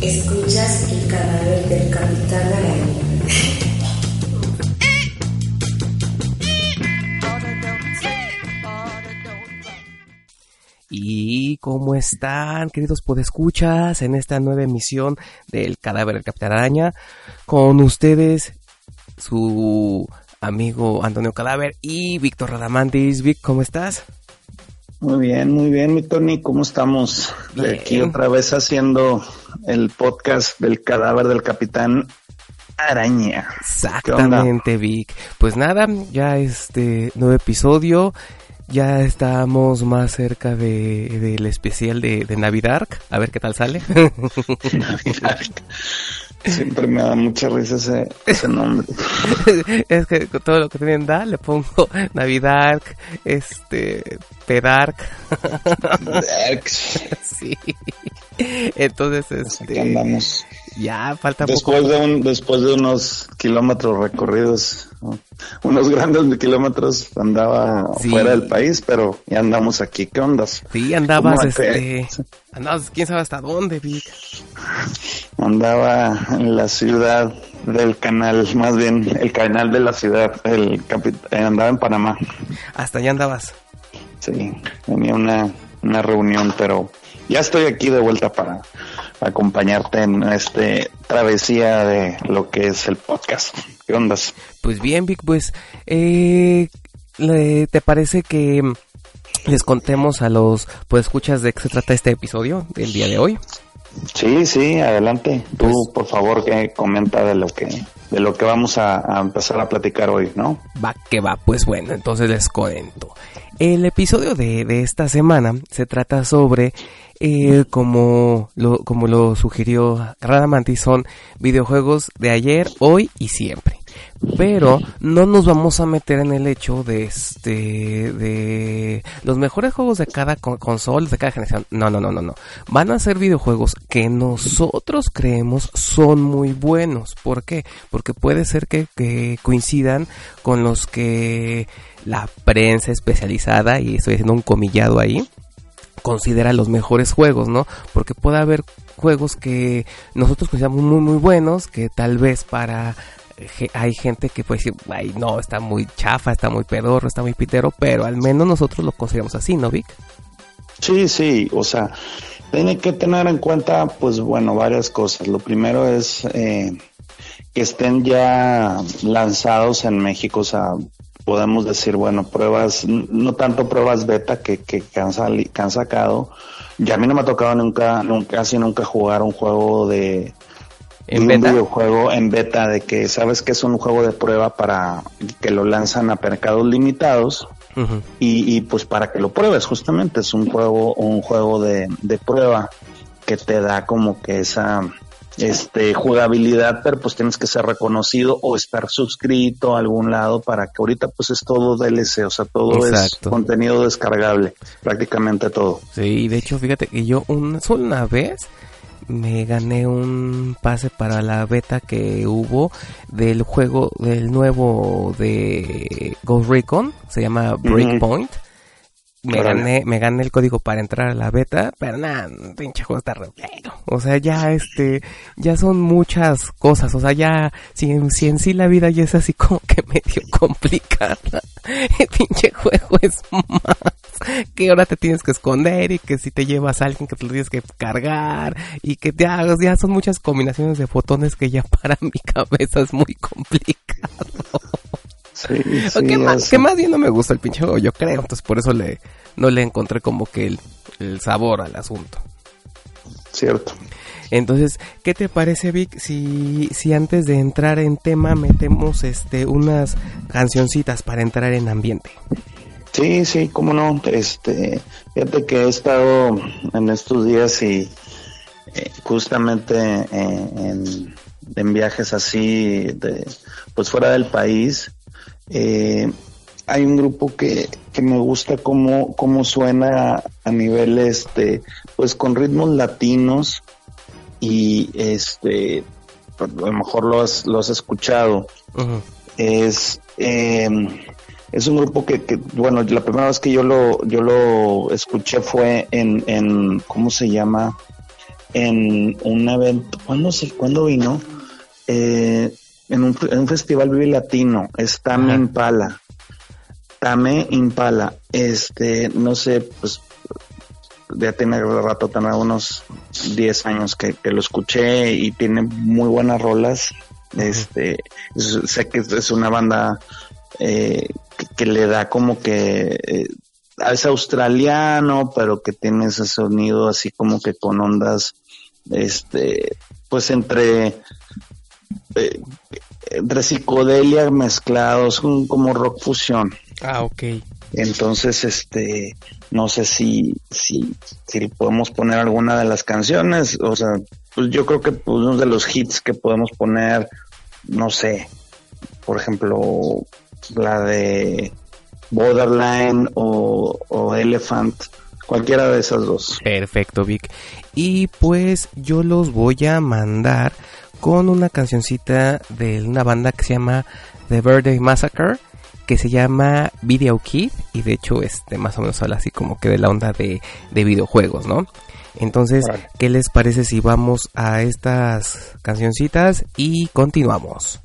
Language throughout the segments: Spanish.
Escuchas el cadáver del capitán Araña. ¿Y cómo están, queridos podescuchas, en esta nueva emisión del Cadáver del Capitán Araña? Con ustedes, su amigo Antonio Cadáver y Víctor Radamantis. Vic, ¿cómo estás? Muy bien, muy bien, mi Tony, ¿cómo estamos? Bien. Aquí otra vez haciendo el podcast del cadáver del capitán Araña. Exactamente, Vic. Pues nada, ya este nuevo episodio. Ya estamos más cerca de, del especial de, de Navidad. A ver qué tal sale. Siempre me da mucha risa ese, ese nombre. es que con todo lo que tienen da, le pongo Navidad, este, Pedark. sí. Entonces, Aquí este, andamos. Ya falta Después poco. de, un, después de unos kilómetros recorridos, ¿no? unos grandes kilómetros, andaba Sí. fuera del país, pero ya andamos aquí. ¿Qué ondas? Sí, andabas, ¿Cómo te- este, andabas, quién sabe hasta dónde, Vic. Andaba en la ciudad del canal, más bien el canal de la ciudad, el eh, andaba en Panamá. Hasta allá andabas. Sí, tenía una, una reunión, pero ya estoy aquí de vuelta para acompañarte en este travesía de lo que es el podcast. ¿Qué ondas? Pues bien, Vic, pues, eh, ¿te parece que les contemos a los, pues, escuchas de qué se trata este episodio del día de hoy? Sí, sí, adelante. Tú, Pues- por favor, que comenta de lo que de lo que vamos a, a empezar a platicar hoy, ¿no? Va que va, pues bueno, entonces les cuento. El episodio de, de esta semana se trata sobre, eh, como, lo, como lo sugirió Radamanti, son videojuegos de ayer, hoy y siempre. Pero no nos vamos a meter en el hecho de este, de los mejores juegos de cada con- consola, de cada generación. No, no, no, no, no. Van a ser videojuegos que nosotros creemos son muy buenos. ¿Por qué? Porque puede ser que, que coincidan con los que la prensa especializada, y estoy haciendo un comillado ahí, considera los mejores juegos, ¿no? Porque puede haber juegos que nosotros consideramos muy muy buenos, que tal vez para hay gente que puede decir, ay no, está muy chafa, está muy pedorro, está muy pitero, pero al menos nosotros lo consideramos así, ¿no, Vic? Sí, sí, o sea, tiene que tener en cuenta, pues bueno, varias cosas. Lo primero es eh, que estén ya lanzados en México, o sea, podemos decir, bueno, pruebas, no tanto pruebas beta que, que, han, sali- han sacado. Ya a mí no me ha tocado nunca, nunca, casi nunca jugar un juego de, En beta. un videojuego en beta de que sabes que es un juego de prueba para que lo lanzan a mercados limitados Ujú. y, y, pues para que lo pruebes justamente es un juego un juego de, de prueba que te da como que esa este jugabilidad pero pues tienes que ser reconocido o estar suscrito a algún lado para que ahorita pues es todo DLC o sea todo Exacto. es contenido descargable prácticamente todo Sí, de hecho, fíjate que yo una vez me gané un pase para la beta que hubo del juego del nuevo de Ghost Recon, se llama Breakpoint. Me gané, me gané el código para entrar a la beta, pero nada, pinche juego está re feo. O sea, ya este, ya son muchas cosas, o sea, ya, si en, si en sí la vida ya es así como que medio complicada, el pinche juego es más que ahora te tienes que esconder y que si te llevas a alguien que te lo tienes que cargar y que ya, ya son muchas combinaciones de botones que ya para mi cabeza es muy complicado. Sí, que, más, que más bien no me gusta el pinche juego, yo creo. Entonces por eso le, no le encontré como que el, el sabor al asunto. cierto Entonces, ¿qué te parece, Vic, si, si antes de entrar en tema metemos este unas cancioncitas para entrar en ambiente? Sí, sí, cómo no. Este, fíjate que he estado en estos días y eh, justamente eh, en, en viajes así, de, pues fuera del país, eh, hay un grupo que, que me gusta cómo, cómo suena a nivel, este, pues con ritmos latinos y este, pues, a lo mejor lo has, lo has escuchado es eh, es un grupo que, que, bueno, la primera vez que yo lo, yo lo escuché fue en, en ¿cómo se llama? En un evento, ¿cuándo, se, ¿cuándo vino? Eh, en, un, en un festival Vive Latino, es Tame Ajá. Impala. Tame Impala, este, no sé, pues ya tiene rato, tendrá unos 10 años que, que lo escuché y tiene muy buenas rolas. Este, es- sé que es una banda eh, que, que le da como que eh, es australiano, pero que tiene ese sonido así como que con ondas, este, pues entre eh, entre psicodelia mezclados, como rock fusión. Ah, ok. Entonces, este, no sé si, si, si podemos poner alguna de las canciones, o sea, pues yo creo que pues, uno de los hits que podemos poner, no sé, por ejemplo, la de Borderline o, o Elephant, cualquiera de esas dos. Perfecto, Vic. Y pues yo los voy a mandar con una cancioncita de una banda que se llama The Birthday Massacre, que se llama Video Kid, y de hecho este más o menos habla así como que de la onda de, de videojuegos, ¿no? Entonces. ¿qué les parece si vamos a estas cancioncitas y continuamos?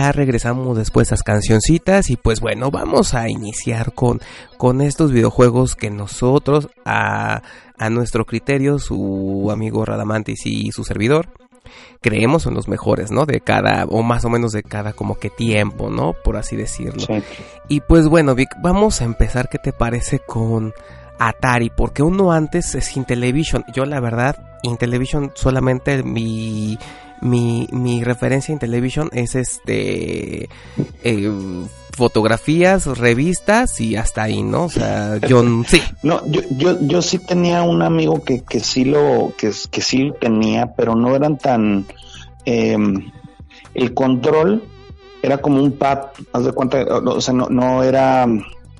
Ya regresamos después a esas cancioncitas y pues bueno, vamos a iniciar con, con estos videojuegos que nosotros, a, a nuestro criterio, su amigo Radamantis y su servidor, creemos son los mejores, ¿no? De cada, o más o menos de cada como que tiempo, ¿no? Por así decirlo. Y pues bueno, Vic, vamos a empezar, ¿qué te parece con Atari? Porque uno antes es Intellivision. Yo la verdad, Intellivision solamente mi mi, mi referencia en televisión es este eh, fotografías, revistas y hasta ahí, ¿no? O sea, yo sí. No, yo, yo, yo sí tenía un amigo que, que sí lo, que, que sí lo tenía, pero no eran tan, em, el control era como un pad, haz de cuenta, o sea, no, no era,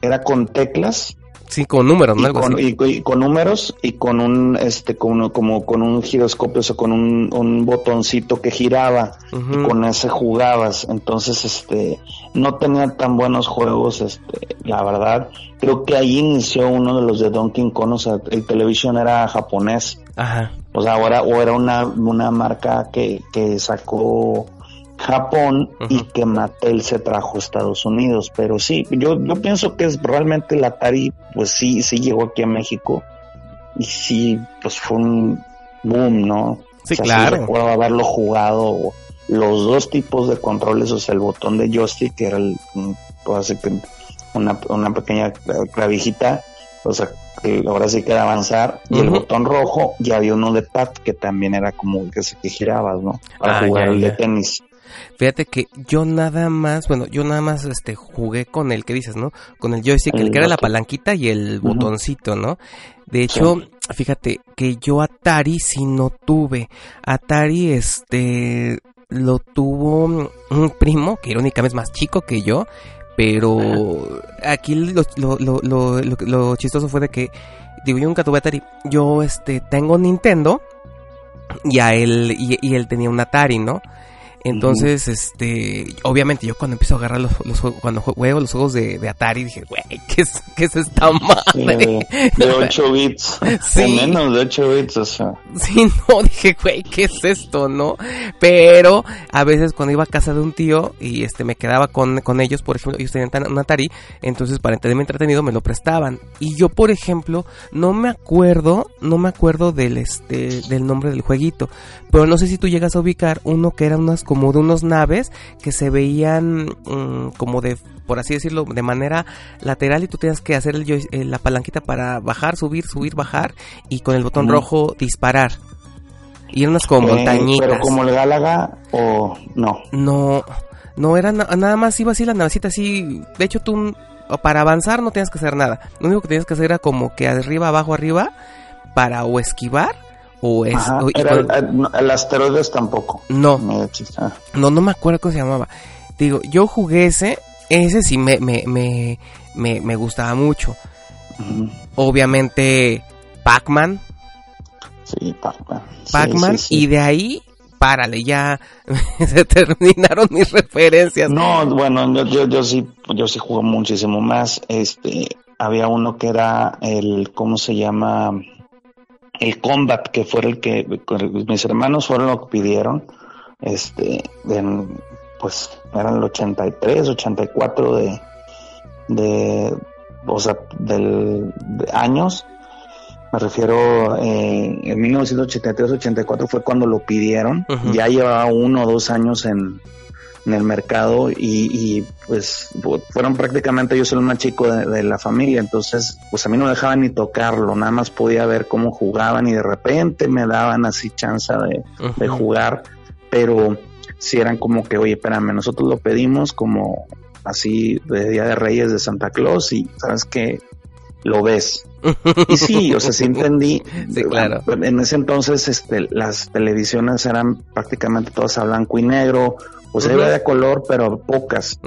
era con teclas Sí, con números, ¿no? y con, y- y con números y con un este como, como con un giroscopio o sea, con un, un botoncito que giraba y con ese jugabas. Entonces este no tenía tan buenos juegos este la verdad. Creo que ahí inició uno de los de Donkey Kong o sea el television era japonés. Ajá. o sea ahora o era una, una marca que, que sacó Japón y que Mattel se trajo a Estados Unidos, pero sí, yo, yo pienso que es realmente el Atari, pues sí, sí llegó aquí a México y sí, pues fue un boom, ¿no? Sí, O sea, claro. recuerdo haberlo jugado los dos tipos de controles, o sea, el botón de joystick, que era el, pues una, una pequeña clavijita, o sea, que ahora sí que era avanzar, y el botón rojo, y había uno de pad que también era como que se que girabas, ¿no? Para Ah, jugar ya, el ya. de tenis. Fíjate que yo nada más, bueno, yo nada más este jugué con el que dices, ¿no? Con el joystick, el, El que era la palanquita y el botoncito, ¿no? De hecho, fíjate que yo Atari sí no tuve. Atari este lo tuvo un primo que irónicamente es más chico que yo, pero aquí lo, lo, lo, lo, lo- lo chistoso fue de que digo, yo nunca tuve Atari. Yo este tengo Nintendo y a él y, y él tenía un Atari, ¿no? Entonces, este, obviamente yo cuando empiezo a agarrar los, los juegos, cuando jue- juego los juegos de, de Atari, dije, güey, ¿qué es, ¿qué es esta madre? de, de 8 bits, Sí. o menos de 8 bits, o sea, Sí, no, dije, güey, ¿qué es esto, no? Pero a veces cuando iba a casa de un tío y este me quedaba con, con ellos, por ejemplo, ellos tenían un Atari, entonces para tenerme entretenido me lo prestaban. Y yo, por ejemplo, no me acuerdo, no me acuerdo del este del nombre del jueguito, pero no sé si tú llegas a ubicar uno que era unas como de unos naves que se veían mm, como de por así decirlo, de manera lateral y tú tenías que hacer el eh, la palanquita para bajar, subir, subir, bajar y con el botón rojo disparar. Y eran unas como eh, montañitas. pero como el Gálaga o no. No, no era na- nada más iba así la navecita así. De hecho, tú para avanzar no tenías que hacer nada. Lo único que tenías que hacer era como que arriba, abajo, arriba para o esquivar o es Ajá, o- era el, asteroides tampoco. no, Me. Ah, no, no me acuerdo cómo se llamaba. Digo, yo jugué ese, ese sí me, me, me, me, me gustaba mucho. Obviamente, Pac-Man, Sí, Pac-Man. Sí, Pac-Man, sí, sí. y de ahí, párale, ya se terminaron mis referencias. No, bueno, yo, yo, yo sí, yo sí jugué muchísimo más. Este, había uno que era el, ¿cómo se llama? El Combat, que fue el que mis hermanos fueron lo que pidieron. Este, en, pues eran el 83, 84 de, de, o sea, del, de años. Me refiero, eh, en 1983-84 fue cuando lo pidieron. Ya llevaba uno o dos años en, en el mercado y, y, pues fu- fueron prácticamente yo soy el más chico de, de la familia, entonces pues a mí no me dejaban ni tocarlo, nada más podía ver cómo jugaban y de repente me daban así chance de, jugar, pero si eran como que, oye, espérame, nosotros lo pedimos como así de Día de Reyes de Santa Claus y sabes que lo ves. Y sí, o sea, sí entendí. Sí, claro. En ese entonces, este, las televisiones eran prácticamente todas a blanco y negro, o sea, Ujú. había de color, pero pocas.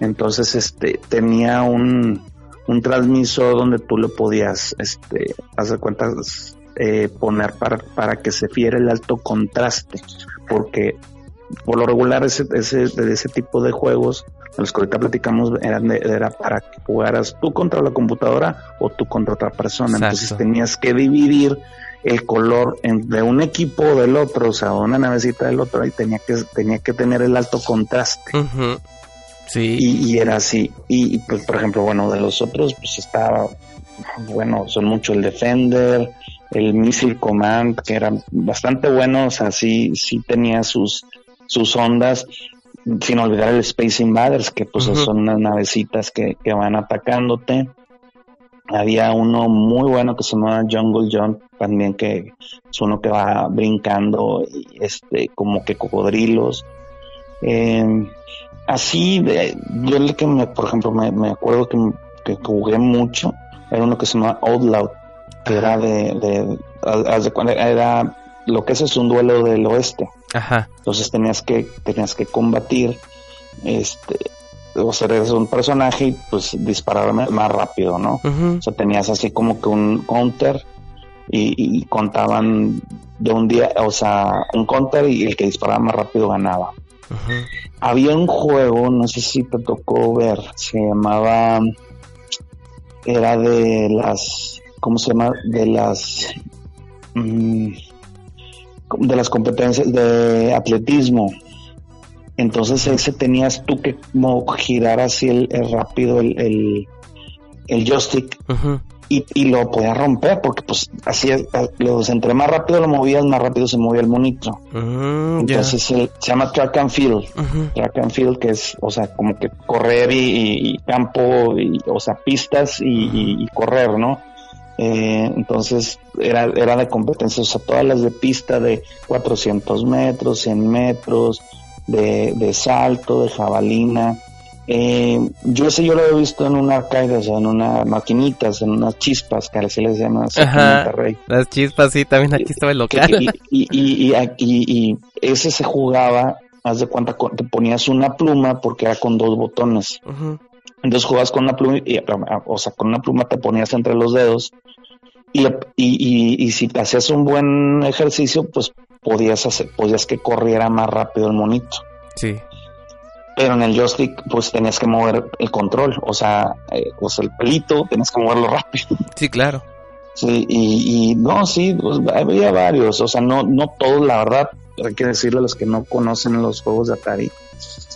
Entonces, este, tenía un, un transmisor donde tú le podías, este, hacer cuentas, eh, poner para, para que se fiera el alto contraste, porque por lo regular ese, ese, de ese tipo de juegos, los que ahorita platicamos, eran de- era para que jugaras tú contra la computadora o tú contra otra persona. Exacto. Entonces tenías que dividir el color de un equipo o del otro, o sea, una navecita del otro, y tenía que, tenía que tener el alto contraste. Sí. Y, y era así. Y, y, pues, por ejemplo, bueno, de los otros, pues estaba, bueno, son mucho el Defender, el Missile Command, que eran bastante buenos, o sea, sí, sí tenía sus, sus ondas, sin olvidar el Space Invaders, que pues son unas navecitas que, que van atacándote. Había uno muy bueno que se llamaba Jungle Jump, también que es uno que va brincando, y este, como que cocodrilos. Eh, así, de, yo el que me, por ejemplo, me, me acuerdo que, que jugué mucho, era uno que se llamaba Outlaw, que era de, de, era, lo que es es un duelo del oeste. Ajá. Entonces tenías que, tenías que combatir este, o sea, eres un personaje y pues disparar más rápido, ¿no? O sea, tenías así como que un counter y, contaban de un día, o sea, un counter y el que disparaba más rápido ganaba. Había un juego, no sé si te tocó ver, se llamaba, era de las, ¿cómo se llama? De las, mm, de las competencias de atletismo. Entonces ese tenías tú que como girar así el, rápido el, el, joystick y, y, lo podías romper porque pues así los entre más rápido lo movías más rápido se movía el monito. Mm, Entonces se llama track and field, track and field que es o sea como que correr y, campo y, o sea pistas y, correr, ¿no? Eh, entonces era, era de competencia, o sea, todas las de pista de 400 metros, 100 metros, de, de salto, de jabalina. Eh, yo ese yo lo he visto en una arcade, o sea, en unas maquinitas, en unas chispas, que así les llaman Las chispas, sí, también aquí estaba el local. Y, y, y, y, ese se jugaba, haz de cuenta, te ponías una pluma porque era con dos botones. Entonces jugabas con una pluma, y, o sea, con una pluma te ponías entre los dedos y, y, y, si te hacías un buen ejercicio, pues podías hacer, podías que corriera más rápido el monito. Sí. Pero en el joystick, pues tenías que mover el control, o sea, eh, pues el pelito, tenías que moverlo rápido. Sí, claro. Sí, y, y no, sí, pues, había varios, o sea, no, no todos, la verdad, hay que decirle a los que no conocen los juegos de Atari,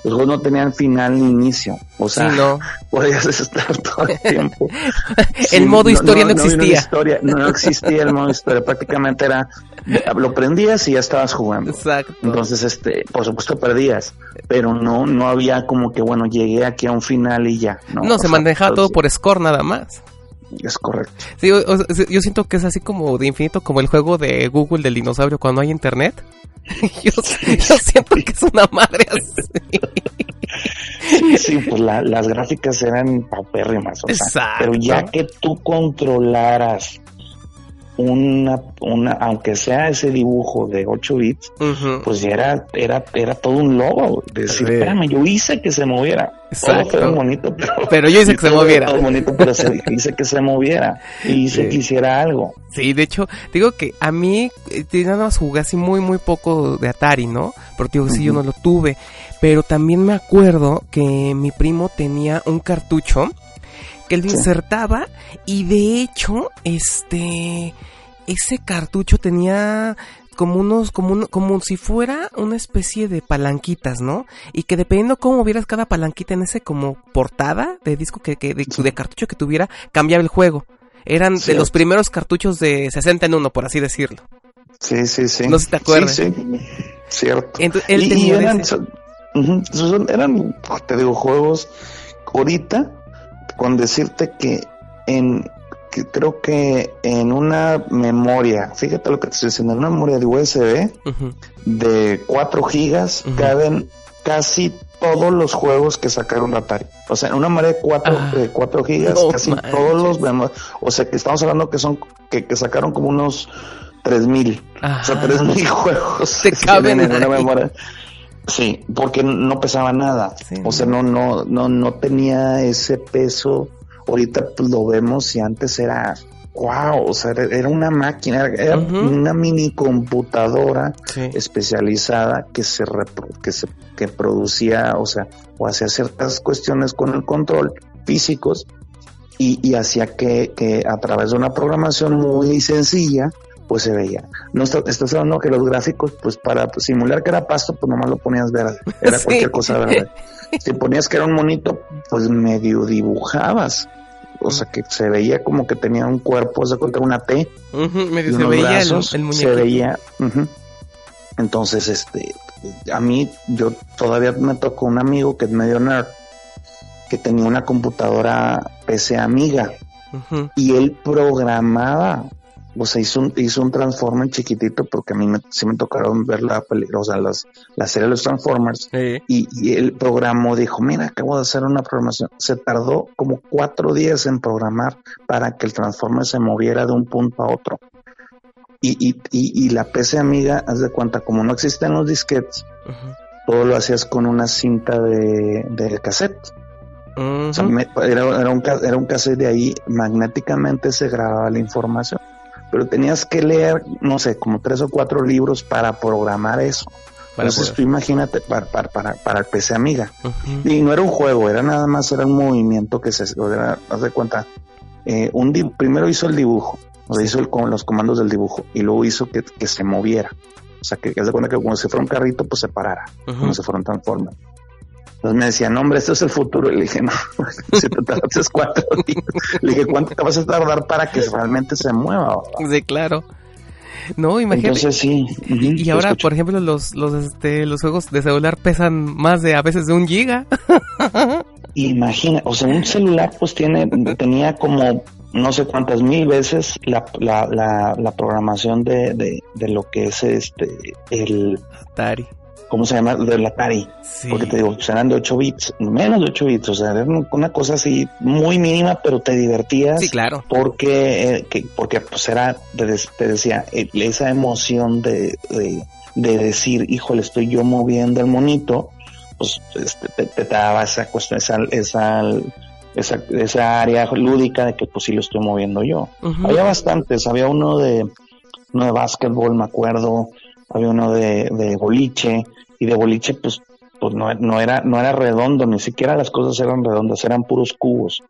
los juegos no tenían final ni inicio. O sea, no. podías estar todo el tiempo. el modo historia no, existía. No, existía el modo historia. Prácticamente era, lo prendías y ya estabas jugando. Exacto. Entonces, este, por supuesto perdías, pero no, no había como que, bueno, llegué aquí a un final y ya. No, se manejaba todo por score nada más. Es correcto. Sí, yo siento que es así como de infinito, como el juego de Google del dinosaurio cuando hay internet. yo, siento que es una madre así. Sí, pues las gráficas eran paupérrimas. O sea, pero ya que tú controlaras una, una, aunque sea ese dibujo de 8 bits, pues ya era, era, era todo un logo. Decir, espérame, yo hice que se moviera. Exacto. Todo bonito, pero, yo hice que se moviera. Todo bonito, pero hice que se moviera y hice que hiciera algo. Sí, de hecho, digo que a mí, eh, nada más jugué así muy, muy poco de Atari, ¿no? Porque digo, sí, yo no lo tuve. Pero también me acuerdo que mi primo tenía un cartucho que él insertaba y de hecho, este, ese cartucho tenía como unos, como, como si fuera una especie de palanquitas, ¿no? Y que dependiendo cómo vieras cada palanquita en ese como portada de disco que, que de, cartucho que tuviera, cambiaba el juego. Eran de los primeros cartuchos de 60 en uno, por así decirlo. Sí, sí, sí. No sé si te acuerdas. Sí, sí. Cierto. él tenía eran, eran, te digo, juegos ahorita con decirte que en creo que en una memoria, fíjate lo que te estoy diciendo, en una memoria de USB de 4 gigas caben casi todos los juegos que sacaron Atari. O sea, en una memoria de 4, ah, de 4 gigas, casi todos los o sea, que estamos hablando que son que, sacaron como unos 3000, o sea, 3000 juegos te caben en una memoria. Sí, porque no pesaba nada. o sea, no, no, no, no tenía ese peso. Ahorita pues lo vemos y antes era wow, o sea, era una máquina, era una mini computadora especializada que se, que se que producía, o sea, o hacía ciertas cuestiones con el control físicos y, y hacía que, que a través de una programación muy sencilla pues se veía. No estás hablando que los gráficos, pues para simular que era pasto, pues nomás lo ponías verde, era cualquier cosa verde. Si ponías que era un monito, pues medio dibujabas. O sea que se veía como que tenía un cuerpo, se cuenta una T. medio se veía el, el Se veía. Entonces, este, a mí, yo todavía me tocó un amigo que es medio nerd, que tenía una computadora PC Amiga. Y él programaba o sea, hizo un, hizo un Transformer chiquitito porque a mí me, sí me tocaron ver la o sea, las, la serie de los Transformers y, y, el programa dijo, mira, acabo de hacer una programación. Se tardó como cuatro días en programar para que el Transformer se moviera de un punto a otro. Y, y, y, la PC amiga, haz de cuenta, como no existen los disquetes, todo lo hacías con una cinta de, de cassette. O sea, Ujú. me- era, era, un, era un cassette de ahí, magnéticamente se grababa la información. Pero tenías que leer, no sé, como tres o cuatro libros para programar eso. Para Entonces poder- tú imagínate para, para, para, para el PC Amiga. Y no era un juego, era nada más, era un movimiento que se, era, haz de cuenta, eh, un primero hizo el dibujo, o sea, hizo el, con los comandos del dibujo, y luego hizo que, que se moviera. O sea, que, que haz de cuenta que como si fuera un carrito, pues se parara, Ujú. como si fuera un Transformer. Entonces me decían, no, hombre, esto es el futuro. Y le dije, no, si te tardas cuatro días. Le dije, ¿cuánto te vas a tardar para que realmente se mueva? Sí, claro. No, imagínate. Entonces sí. y ahora, escucho. por ejemplo, los, los, este, los juegos de celular pesan más de a veces de un giga. Imagina, o sea, un celular pues tiene, tenía como no sé cuántas mil veces la, la, la, la programación de, de, de lo que es este, el, Atari. ¿Cómo se llama? Del Atari. Sí. Porque te digo, eran de 8 bits, menos de 8 bits, o sea, era una cosa así muy mínima, pero te divertías. Sí, claro. Porque, eh, que, porque pues era, te, decía, eh, esa emoción de, de, de decir, híjole, estoy yo moviendo el monito, pues este, te, te daba esa cuestión, esa, esa, esa, esa área lúdica de que pues sí lo estoy moviendo yo. Había bastantes, había uno de, uno de básquetbol, me acuerdo, había uno de, de boliche, y de boliche pues, pues no, no era, no era redondo, ni siquiera las cosas eran redondas, eran puros cubos,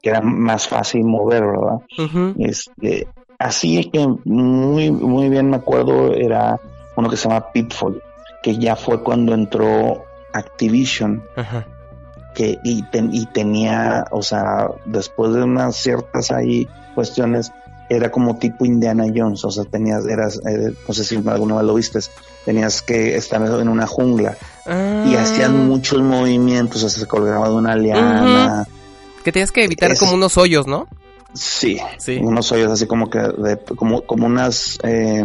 que era más fácil mover, ¿verdad? Ujú. Este, así que muy, muy bien me acuerdo, era uno que se llama Pitfall, que ya fue cuando entró Activision, que y, ten- y tenía, o sea, después de unas ciertas ahí cuestiones, era como tipo Indiana Jones, o sea, tenías, eras, eh, no sé si alguna vez lo viste, tenías que estar en una jungla y Ah, hacían muchos movimientos, o sea, se colgaba de una liana, Que tenías que evitar Es- como unos hoyos, ¿no? sí, Sí. unos hoyos así como que, de, como, como unas eh,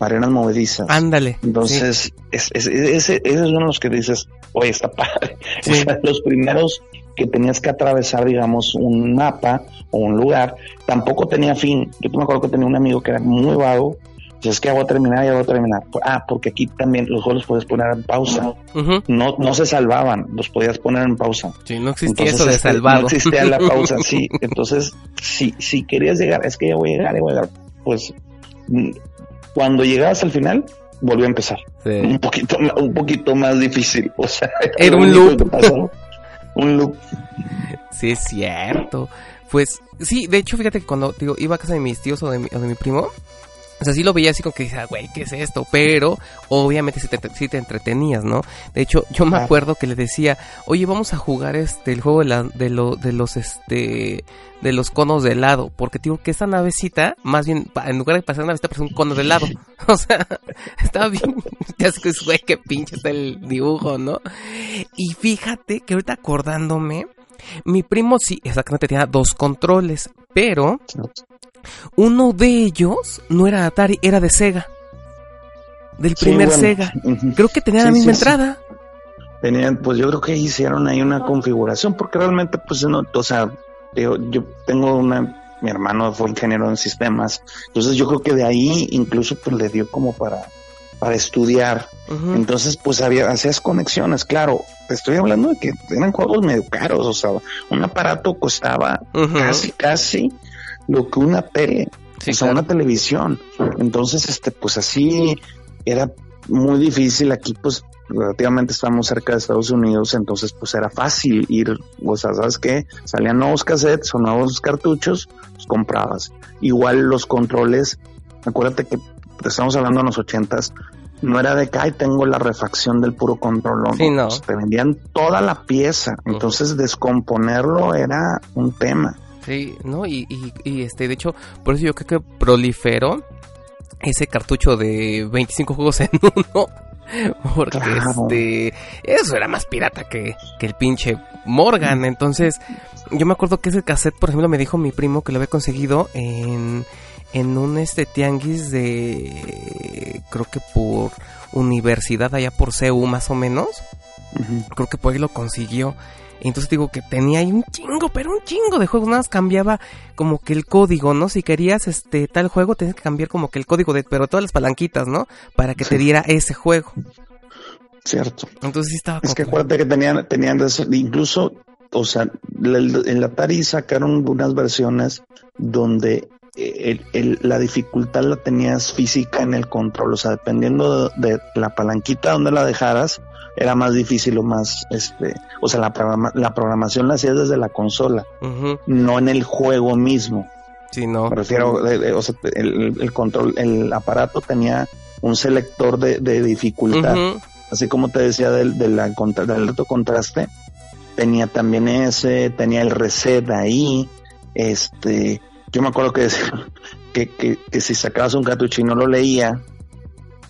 arenas movedizas. Ándale. Entonces, es, es- ese, ese es uno de los que dices, oye, está padre. Sí. O sea, los primeros que tenías que atravesar, digamos, un mapa o un lugar, tampoco tenía fin. Yo me acuerdo que tenía un amigo que era muy vago. Dices, es que ya voy a terminar, ya voy a terminar. Ah, porque aquí también los juegos los puedes poner en pausa. No, no se salvaban, los podías poner en pausa. Sí, no existía Entonces, eso de este, salvado. No existía la pausa, sí. Entonces, si, si querías llegar, es que ya voy a llegar, ya voy a llegar, pues mm, cuando llegabas al final, volvió a empezar. Sí. Un poquito, un poquito más difícil. O sea, Era un loop. pasó. Un loop. Sí, es cierto. Pues sí, de hecho, fíjate que cuando digo, iba a casa de mis tíos o de mi, o de mi primo, o sea, sí lo veía así como que decía, güey, ¿qué es esto? Pero obviamente sí te, sí te entretenías, ¿no? De hecho, yo me acuerdo que le decía, oye, vamos a jugar este el juego de, la- de, lo- de los este de los conos de helado, porque digo que esa navecita, más bien, en lugar de pasar una navecita, parece un cono de helado. O sea, estaba bien, ya es, güey, qué pinche está el dibujo, ¿no? Y fíjate que ahorita acordándome, mi primo sí, exactamente tenía dos controles, pero uno de ellos no era Atari, era de Sega. Del Sí, primer bueno, Sega. Creo que tenía la misma sí. entrada. Tenían, pues yo creo que hicieron ahí una configuración, porque realmente, pues, no, o sea, yo, yo tengo una, mi hermano fue ingeniero en sistemas, entonces yo creo que de ahí incluso pues le dio como para, para estudiar. Entonces, pues había, hacías conexiones, claro. Te estoy hablando de que eran juegos medio caros, o sea, un aparato costaba casi, casi lo que una tele, Sí, o sea, claro. una televisión. Entonces, este, pues así era muy difícil aquí, pues relativamente estamos cerca de Estados Unidos, entonces pues era fácil ir, o sea, ¿sabes qué? Salían nuevos cassettes o nuevos cartuchos, pues comprabas. Igual los controles, acuérdate que estamos hablando en los ochentas, no era de que, ay, tengo la refacción del puro control, no, Sí, no. pues, te vendían toda la pieza, entonces descomponerlo era un tema. Sí, ¿no? Y, y, y, este, de hecho, por eso yo creo que proliferó ese cartucho de 25 juegos en uno. Porque Claro. este, eso era más pirata que, que el pinche Morgan. Entonces, yo me acuerdo que ese cassette, por ejemplo, me dijo mi primo que lo había conseguido en, en un este tianguis de, creo que por universidad allá por CU más o menos creo que por ahí lo consiguió. Entonces digo que tenía ahí un chingo, pero un chingo de juegos. Nada más cambiaba como que el código, ¿no? Si querías este tal juego, tenías que cambiar como que el código de, pero todas las palanquitas, ¿no? Para que te diera ese juego. Cierto. Entonces sí estaba. Es que acuérdate que tenían, tenían incluso, o sea, en la Atari sacaron unas versiones donde el, la dificultad la tenías física en el control, o sea, dependiendo de, la palanquita donde la dejaras, era más difícil o más, este, o sea, la, la programación la hacías desde la consola, no en el juego mismo. Sí, no. Me refiero, o sea, el, control, el aparato tenía un selector de, dificultad, así como te decía del, de la, del alto contraste, tenía también ese, tenía el reset ahí, este, yo me acuerdo que, que, que, si sacabas un cartucho y no lo leía,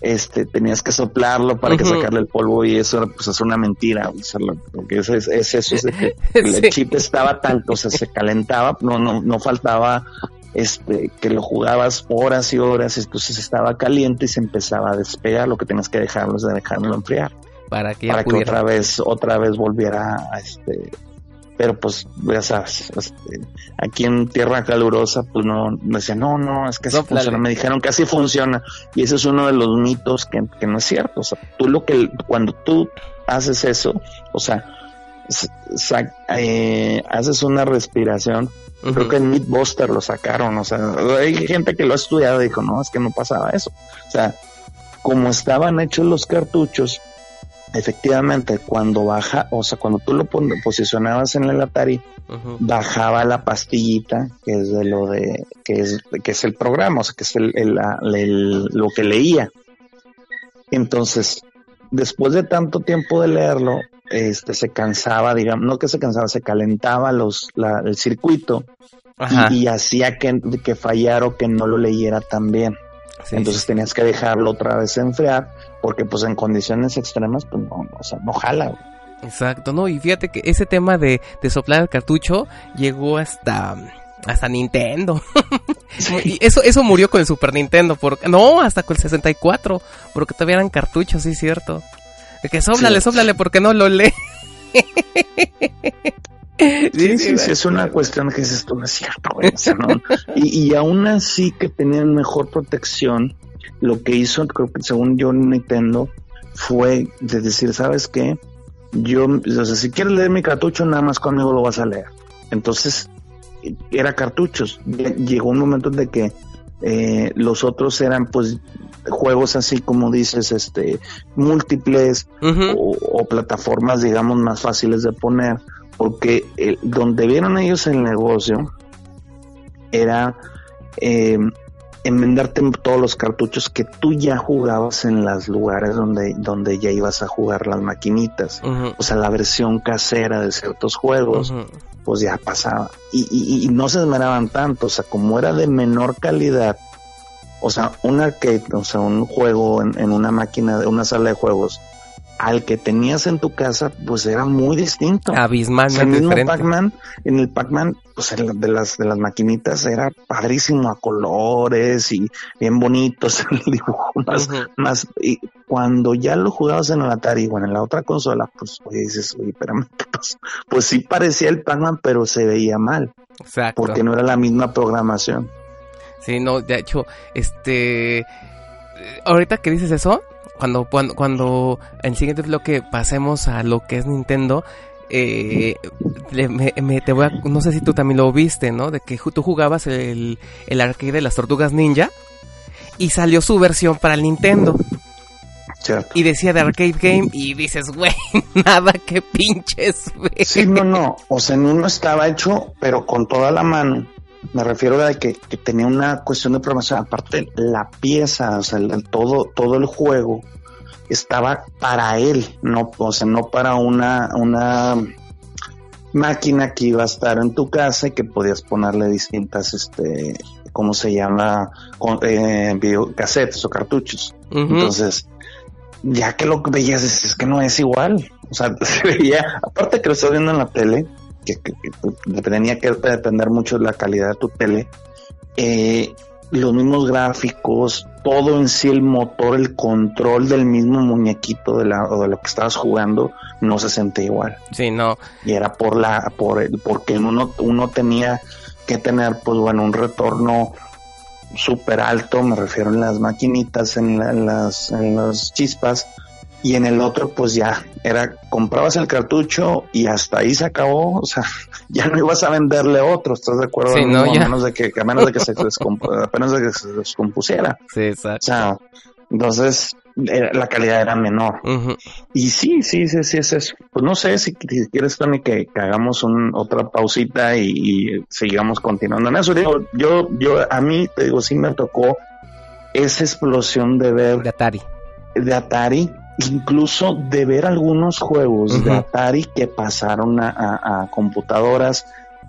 este, tenías que soplarlo para que sacarle el polvo y eso pues es una mentira, porque es, es, eso, es que el chip estaba tanto, o sea, se calentaba, no, no, no faltaba este, que lo jugabas horas y horas, entonces estaba caliente y se empezaba a despegar, lo que tenías que dejarlo es de dejarlo enfriar. Para que, para que otra vez, otra vez volviera a este, pero pues ya sabes, este, aquí en tierra calurosa pues no, me decían, no, no, es que así funciona, me dijeron que así funciona y ese es uno de los mitos que, no es cierto, o sea, tú lo que, cuando tú haces eso, o sea, eh, haces una respiración, creo que en Mythbuster lo sacaron, o sea, hay gente que lo ha estudiado y dijo, no, es que no pasaba eso, o sea, como estaban hechos los cartuchos, efectivamente, cuando baja, o sea, cuando tú lo posicionabas en el Atari, bajaba la pastillita, que es de lo de, que es, que es el programa, o sea, que es el, lo que leía. Entonces, después de tanto tiempo de leerlo, este, se cansaba, digamos, no que se cansaba, se calentaba los, el circuito y, hacía que, que fallara o que no lo leyera tan bien. Entonces tenías que dejarlo otra vez enfriar, porque pues en condiciones extremas, pues no, o sea, no jala. Exacto, no, y fíjate que ese tema de, de soplar el cartucho llegó hasta hasta Nintendo. y eso eso murió con el Super Nintendo, porque no, hasta con el 64, porque todavía eran cartuchos, sí cierto. De que soplale, soplale porque no lo lee. Sí, sí, sí, es una cuestión que dices tú, no es cierto, y, y aún así que tenían mejor protección, lo que hizo, creo que según yo Nintendo, fue de decir, ¿sabes qué? Yo, o sea, si quieres leer mi cartucho, nada más conmigo lo vas a leer. Entonces, era cartuchos. Llegó un momento de que eh, los otros eran, pues, juegos así como dices, este, múltiples o, o, plataformas, digamos, más fáciles de poner porque eh, donde vieron ellos el negocio era eh, enmendarte todos los cartuchos que tú ya jugabas en los lugares donde, donde ya ibas a jugar las maquinitas. O sea, la versión casera de ciertos juegos, pues ya pasaba. Y, y, no se esmeraban tanto, o sea, como era de menor calidad, o sea, un arcade, o sea, un juego en, en una máquina, de una sala de juegos, al que tenías en tu casa, pues era muy distinto. Abismalmente el Pac-Man, en el Pac-Man, pues de las, de las maquinitas era padrísimo a colores y bien bonitos el dibujo más, más, y cuando ya lo jugabas en el Atari o en la otra consola, pues oye, dices, oye, espérame, pues, pues sí parecía el Pac-Man, pero se veía mal. Exacto. Porque no era la misma programación. Sí, no, de hecho, este, ahorita que dices eso, cuando, cuando, cuando en el siguiente bloque pasemos a lo que es Nintendo, eh, me, te voy a, no sé si tú también lo viste, ¿no? De que tú jugabas el, el arcade de las tortugas ninja y salió su versión para el Nintendo. Y decía de arcade game y dices, güey, nada que pinches, güey. Sí, no, no. O sea, en uno estaba hecho, pero con toda la mano. Me refiero a que, que tenía una cuestión de programación. Aparte, la pieza, o sea, todo, todo el juego estaba para él, no, o sea, no para una, una máquina que iba a estar en tu casa y que podías ponerle distintas, este, ¿cómo se llama? Con, eh, videocassettes o cartuchos. Entonces, ya que lo veías, es que no es igual. O sea, se veía, aparte que lo estás viendo en la tele, que, tenía que depender mucho de la calidad de tu tele, eh, los mismos gráficos, todo en sí, el motor, el control del mismo muñequito de, la, o de lo que estabas jugando, no se sentía igual. Sí, no. Y era por la, por el, porque uno, uno tenía que tener, pues bueno, un retorno súper alto, me refiero en las maquinitas, en, las, en las chispas, y en el otro pues ya era comprabas el cartucho y hasta ahí se acabó, o sea, ya no ibas a venderle otro, ¿estás de acuerdo? Sí, no, a ya. menos de que a menos de que se apenas de que se descompusiera. Sí, O exacto. sea, entonces era- la calidad era menor. Y sí, sí, sí, sí es eso. Pues no sé si, si quieres, Tony, que, que hagamos un, otra pausita y, y sigamos continuando en eso. Digo, yo, yo, a mí, te digo, sí me tocó esa explosión de ver De Atari. de Atari, incluso de ver algunos juegos de. Atari que pasaron a, a- a computadoras,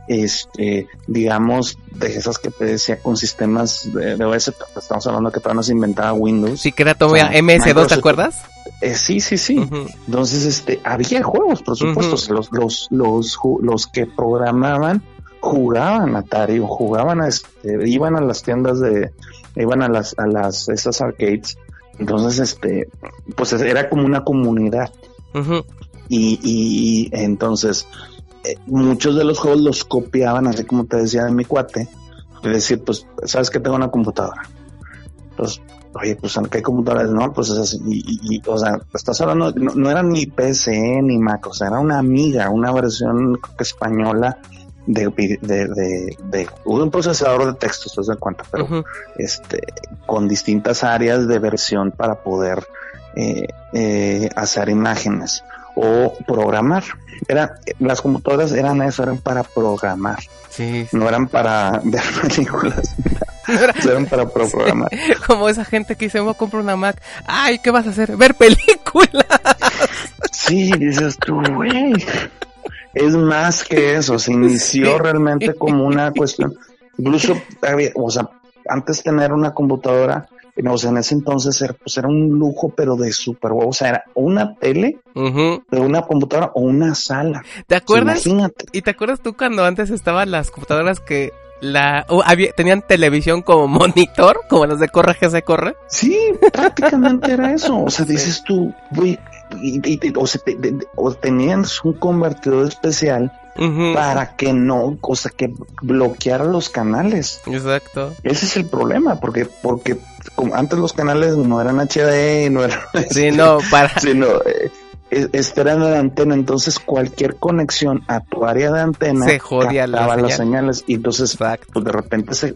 este, digamos, de esas que te decía con sistemas de, de OS, estamos hablando que todavía no se inventaba Windows. Sí, que era todavía O sea, MS2, ¿te acuerdas? Eh, sí, sí, sí. Entonces, este, había juegos, por supuesto, los, los, los que programaban jugaban Atari o jugaban, a este, iban a las tiendas de, iban a las, a las, esas arcades. Entonces, este, pues era como una comunidad. Y, y entonces, eh, muchos de los juegos los copiaban, así como te decía de mi cuate. Es decir, pues, sabes que tengo una computadora. Entonces, oye, pues, ¿en qué computadoras? No, pues, es así. Y, y- y, o sea, estás hablando, no, no era ni PC ni Mac, o sea, era una amiga, una versión creo que española de, de, de, de un procesador de texto, ¿te das cuenta? Pero, este, con distintas áreas de versión para poder eh, eh, hacer imágenes o programar. Era, las computadoras eran eso, eran para programar, Sí. no eran para ver películas, Era eran para programar. como esa gente que dice, voy a comprar una Mac. Ay, ¿qué vas a hacer? Ver películas. Sí, dices tú, güey. Es más que eso, se inició realmente como una cuestión. Incluso, o sea, antes tener una computadora, o sea, en ese entonces era, pues era un lujo, pero de super O sea, era una tele, de una computadora o una sala. ¿Te acuerdas? Imagínate. ¿Y te acuerdas tú cuando antes estaban las computadoras que la o había- tenían televisión como monitor, como las de corre que se corre? Sí, prácticamente era eso. O sea, dices tú, güey, y, y- o, sea, te- de- o tenían un convertidor especial para que no, o sea, que bloqueara los canales. Exacto. Ese es el problema, porque, porque como antes los canales no eran HD, no eran, Sí, no, para. sino, eh, eh, este era antena, entonces cualquier conexión a tu área de antena Se jodía la las señal. señales y entonces pues de repente se,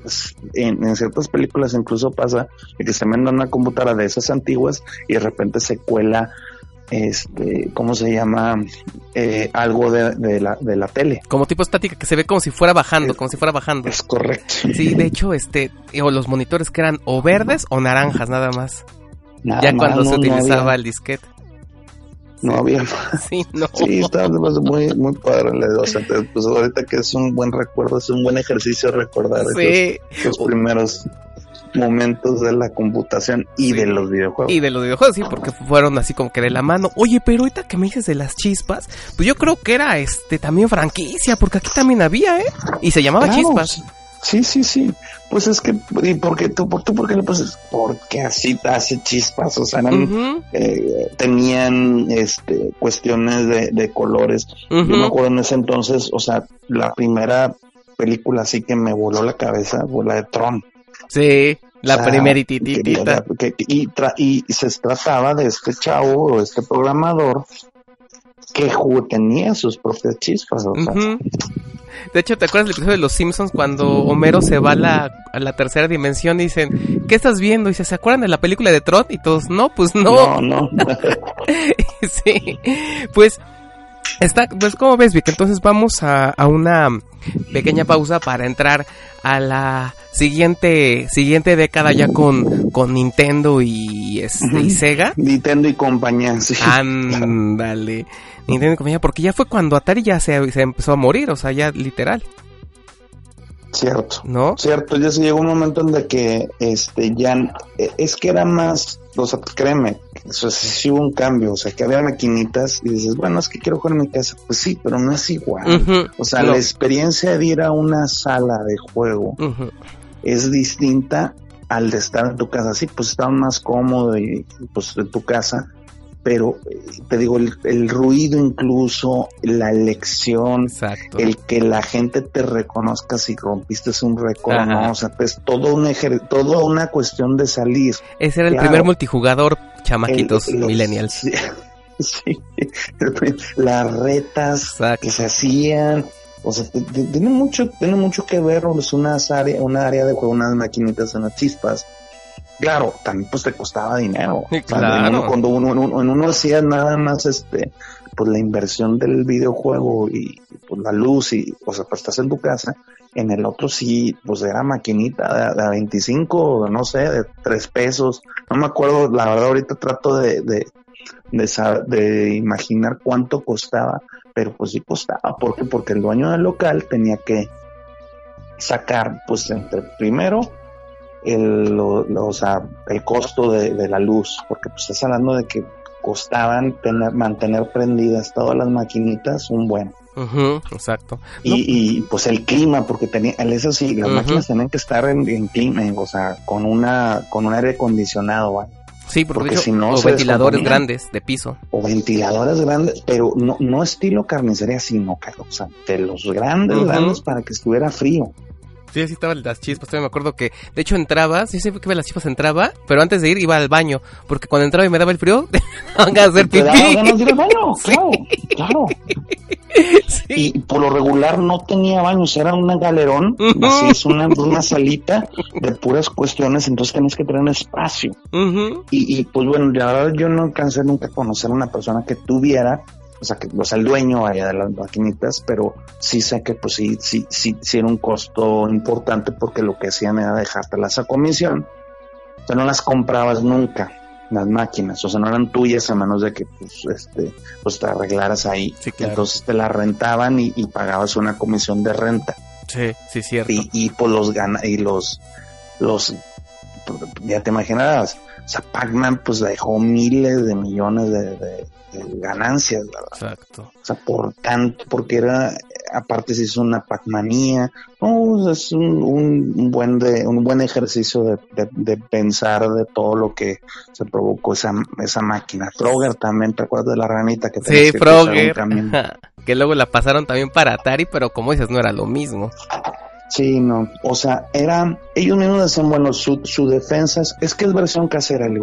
en, en ciertas películas incluso pasa que se venden una computadora de esas antiguas y de repente se cuela este cómo se llama Eh, algo de, de la de la tele Como tipo estática que se ve como si fuera bajando, como si fuera bajando. es correcto Sí, de hecho, este, o los monitores que eran o verdes o naranjas nada más. Nada ya más, cuando no- se no utilizaba había- el disquete. no había Sí, no. Sí, pues, muy, muy padre. la- sea, te- pues ahorita que es un buen recuerdo, es un buen ejercicio recordar Sí, esos, esos primeros momentos de la computación y Sí. de los videojuegos. y de los videojuegos, sí, porque fueron así como que de la mano. Oye, pero ahorita que me dices de las chispas, pues yo creo que era este también franquicia, porque aquí también había, ¿eh? Y se llamaba Claro, chispas. Sí, sí, sí. Pues es que, ¿y por qué tú, por, tú por qué le pones? Porque así hace chispas, o sea, eran, eh, tenían este, cuestiones de, de colores. Yo me acuerdo en ese entonces, o sea, la primera película así que me voló la cabeza fue la de Tron. Sí, la sea, primerititita. que- y, tra- y se trataba de este chavo o este programador que tenía sus propias chispas. De hecho, ¿te acuerdas del episodio de Los Simpsons cuando Homero se va a la, a la tercera dimensión y dicen, ¿qué estás viendo? Y dice, ¿se acuerdan de la película de Tron? Y todos, no, pues no. no, no. sí, pues está, pues como ves, Vic, entonces vamos a, a una pequeña pausa para entrar a la siguiente siguiente década ya con, con Nintendo y, este, y. Sega. Nintendo y compañía, sí. Ándale, Nintendo y compañía, porque ya fue cuando Atari ya se, se empezó a morir, o sea, ya literal, Cierto. ¿no? Cierto, ya se llegó un momento en el que este ya eh, es que era más, o sea, créeme, o sea, sí, hubo un cambio, o sea, que había maquinitas y dices, bueno, es que quiero jugar en mi casa, pues sí, pero no es igual. O sea, no, la experiencia de ir a una sala de juego es distinta al de estar en tu casa. Sí, pues estar más cómodo y pues en tu casa, pero eh, te digo, el, el ruido incluso, la elección, Exacto. el que la gente te reconozca si rompiste un récord. O sea, es todo un ejer todo una cuestión de salir. Ese era el primer multijugador chamaquitos el- los- millennials. Sí, sí. las retas que se hacían. O sea, tiene mucho, tiene mucho que ver, es una área, una área de juego, unas maquinitas, unas chispas. Claro, también pues te costaba dinero. Sí, uno- cuando uno, uno, en uno hacía nada más este, pues la inversión del videojuego y pues la luz y, o sea, pues estás en tu casa. En el otro sí, pues era maquinita de, de 25, no sé, de 3 pesos. No me acuerdo, la verdad ahorita trato de, de, de, imaginar cuánto costaba, pero pues sí costaba. ¿Por qué? Porque el dueño del local tenía que sacar, pues entre primero, el, lo- o sea, el costo de, de la luz, porque pues estás hablando de que costaban tener, mantener prendidas todas las maquinitas un buen. Ujú, exacto. Y, y, pues el clima, porque tenía, el- eso sí, las Ujú. máquinas tenían que estar en, en clima, en- o sea, con una, con un aire acondicionado, ¿vale? Sí, porque, porque si no o se ventiladores grandes de piso. o ventiladores grandes, pero no, no estilo carnicería, sino o sea, de los grandes, grandes para que estuviera frío. Sí, así estaban las chispas. Todavía me acuerdo que, de hecho, entraba, sí sé que ve las chispas entraba, pero antes de ir iba al baño, porque cuando entraba y me daba el frío, van a hacer pipí. ganas de ir al baño, Sí. claro, claro. Sí. Y por lo regular no tenía baños, era un galerón, así es una, una salita de puras cuestiones, entonces tenías que tener un espacio. Y, y, pues bueno, la verdad yo no alcancé nunca a conocer a una persona que tuviera, o sea, que, o sea, el dueño allá de las maquinitas, pero sí sé que pues sí, sí, sí, sí era un costo importante porque lo que hacían era dejártelas a comisión. O sea, no las comprabas nunca, las máquinas, o sea, no eran tuyas a menos de que pues, este, pues te arreglaras ahí. Sí, claro. Entonces te las rentaban y, y pagabas una comisión de renta Sí, sí, cierto. y, y pues los gana y los los ya te imaginarás o sea Pac-Man pues dejó miles de millones de, de- de ganancias ¿verdad? Exacto. o sea por tanto porque era aparte se hizo una Pac-manía no, es un, un, buen de un buen ejercicio de, de- de pensar de todo lo que se provocó esa, esa máquina Frogger también te acuerdas de la ranita que Sí, Frogger. que luego la pasaron también para Atari, pero como dices, no era lo mismo. Sí, no, o sea, era, ellos mismos decían, bueno, su, su defensa es, es que es versión casera, y,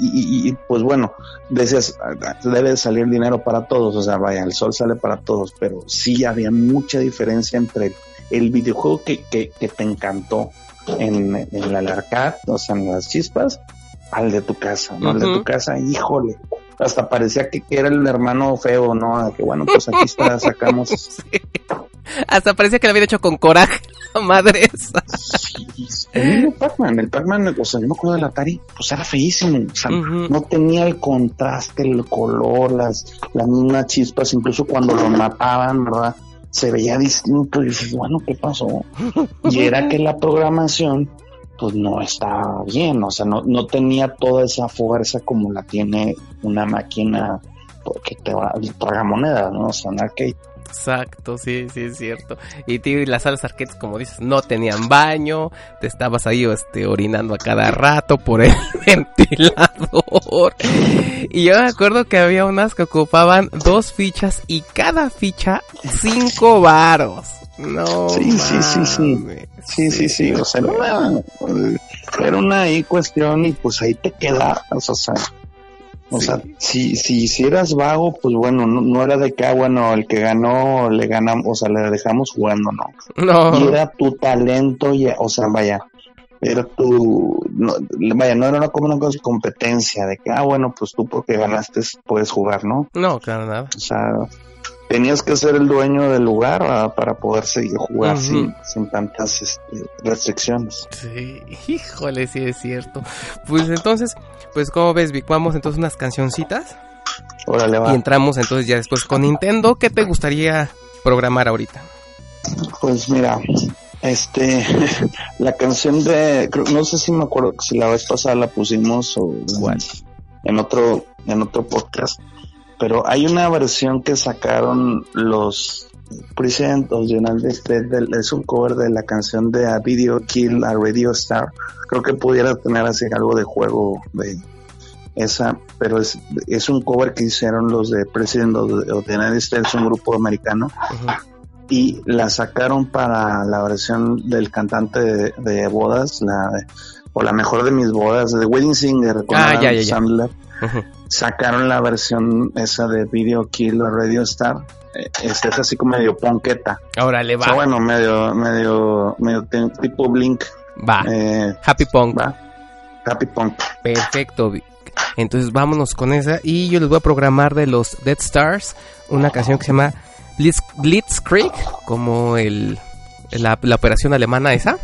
y- y, pues bueno, decías, debe de salir dinero para todos, o sea, vaya, el sol sale para todos, pero sí había mucha diferencia entre el videojuego que, que, que te encantó en, en la arcade, o sea, en las chispas, al de tu casa, ¿no? Al de tu casa, híjole, hasta parecía que, que era el hermano feo, ¿no? Que bueno, pues aquí está, sacamos Sí. Hasta parecía que la habían hecho con coraje, madre esa. El mismo Pac-Man, el Pac-Man, o sea, yo me acuerdo del Atari, pues era feísimo, o sea, no tenía el contraste, el color, las, las mismas chispas, incluso cuando lo mataban, ¿verdad? Se veía distinto y dices, bueno, ¿qué pasó? Y era que la programación, pues no estaba bien, o sea, no, no tenía toda esa fuerza como la tiene una máquina porque te va, traga monedas, ¿no? O sea, un arcade. Exacto, sí, sí, es cierto. Y tío, y las salas arcades, como dices, no tenían baño, te estabas ahí este, orinando a cada rato por el ventilador. Y yo me acuerdo que había unas que ocupaban dos fichas y cada ficha cinco varos. No. Sí, sí, sí, sí. Sí, sí, sí, o sea, era una, era una ahí cuestión y pues ahí te quedabas, o sea, o Sí. sea, si, si, si eras vago, pues bueno, no, no era de que, ah, bueno, el que ganó, le ganamos, o sea, le dejamos jugando, no. No. Y era tu talento, y, o sea, vaya, era tu, no, vaya, no era una, como una cosa de competencia, de que, ah, bueno, pues tú porque ganaste puedes jugar, ¿no? No, claro, nada. O sea, tenías que ser el dueño del lugar para poder seguir jugar Ujú. sin, sin tantas este, restricciones. Sí, híjole, sí es cierto. Pues entonces, pues como ves, Vic, vamos entonces unas cancioncitas Órale, va. y entramos entonces ya después con Nintendo. ¿Qué te gustaría programar ahorita? Pues mira, este, la canción de, no sé si me acuerdo si la vez pasada la pusimos o ¿Cuál? en otro, en otro podcast, pero hay una versión que sacaron los President of the United States, es un cover de la canción de A Video Kill a Radio Star. Creo que pudiera tener así algo de juego de esa, pero es, es un cover que hicieron los de President of the, United States, un grupo americano y la sacaron para la versión del cantante de, de bodas, la de- o la mejor de mis bodas, de Wedding Singer con Ah, Adam ya, ya, ya. Sandler. Sacaron la versión esa de Video Kill o Radio Star. Eh, es, es así como medio ponqueta. Ahora le va. O sea, bueno, medio, medio, medio tipo Blink. va. Eh, Happy Punk. va. Happy Punk. Perfecto. Entonces vámonos con esa. Y yo les voy a programar de los Dead Stars una canción que se llama Blitz, Blitzkrieg, como el, la, la operación alemana esa.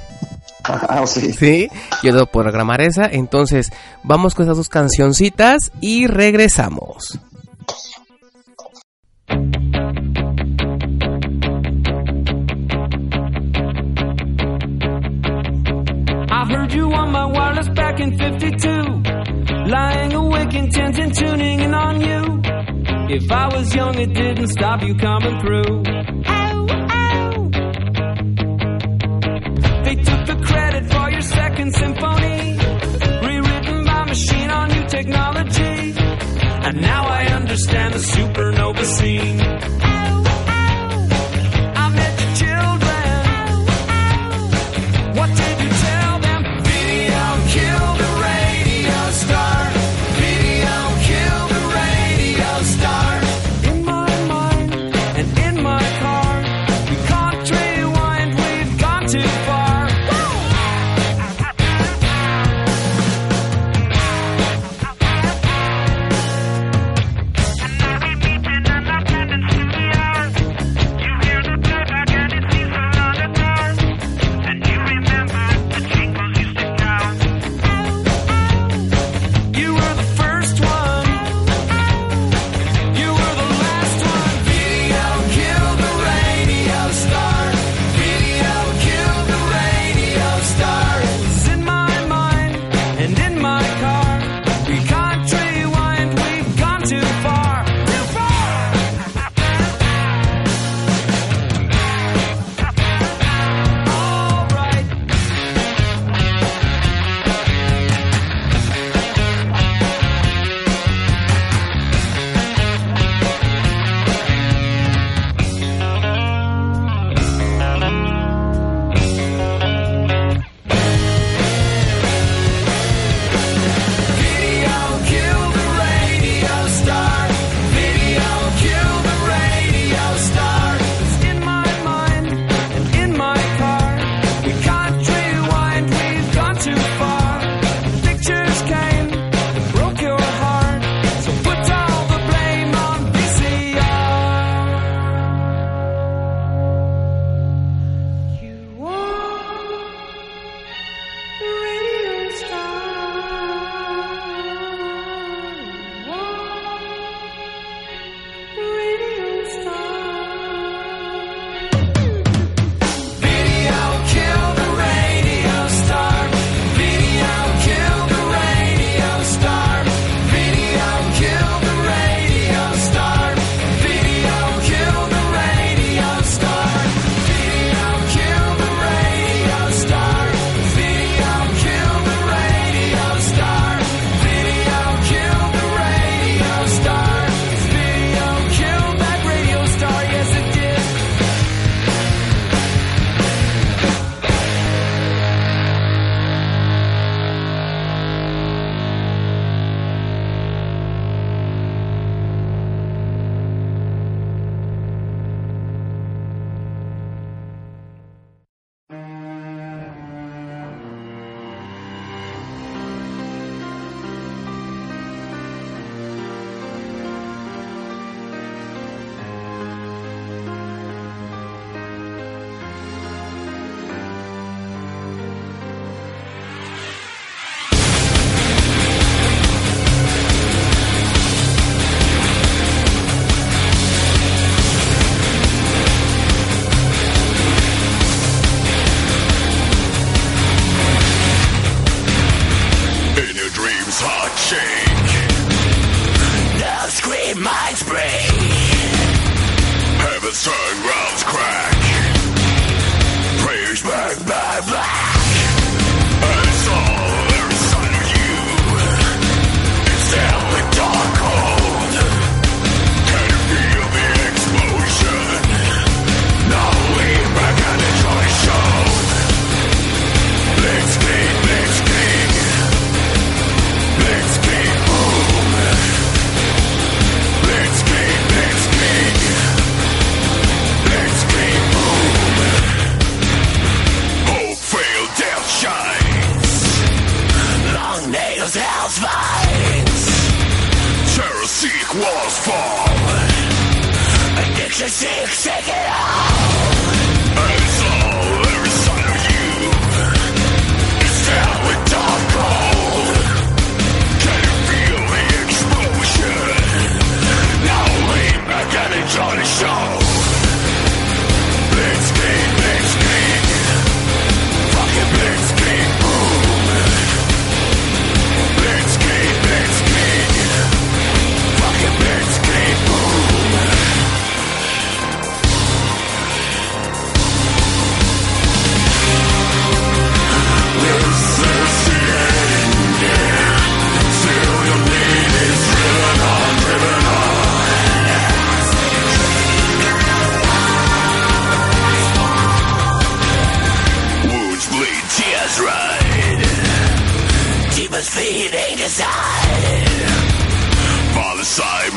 Ah, sí. Sí, yo debo programar esa. Entonces, vamos con esas dos cancioncitas y regresamos. I heard you on my wireless back in 52. Lying awake, intent and tuning in on you. If I was young, it didn't stop you coming through. Technology. And now I understand the supernova scene.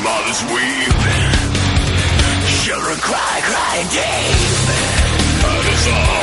Mothers weep. Children cry, crying deep. That is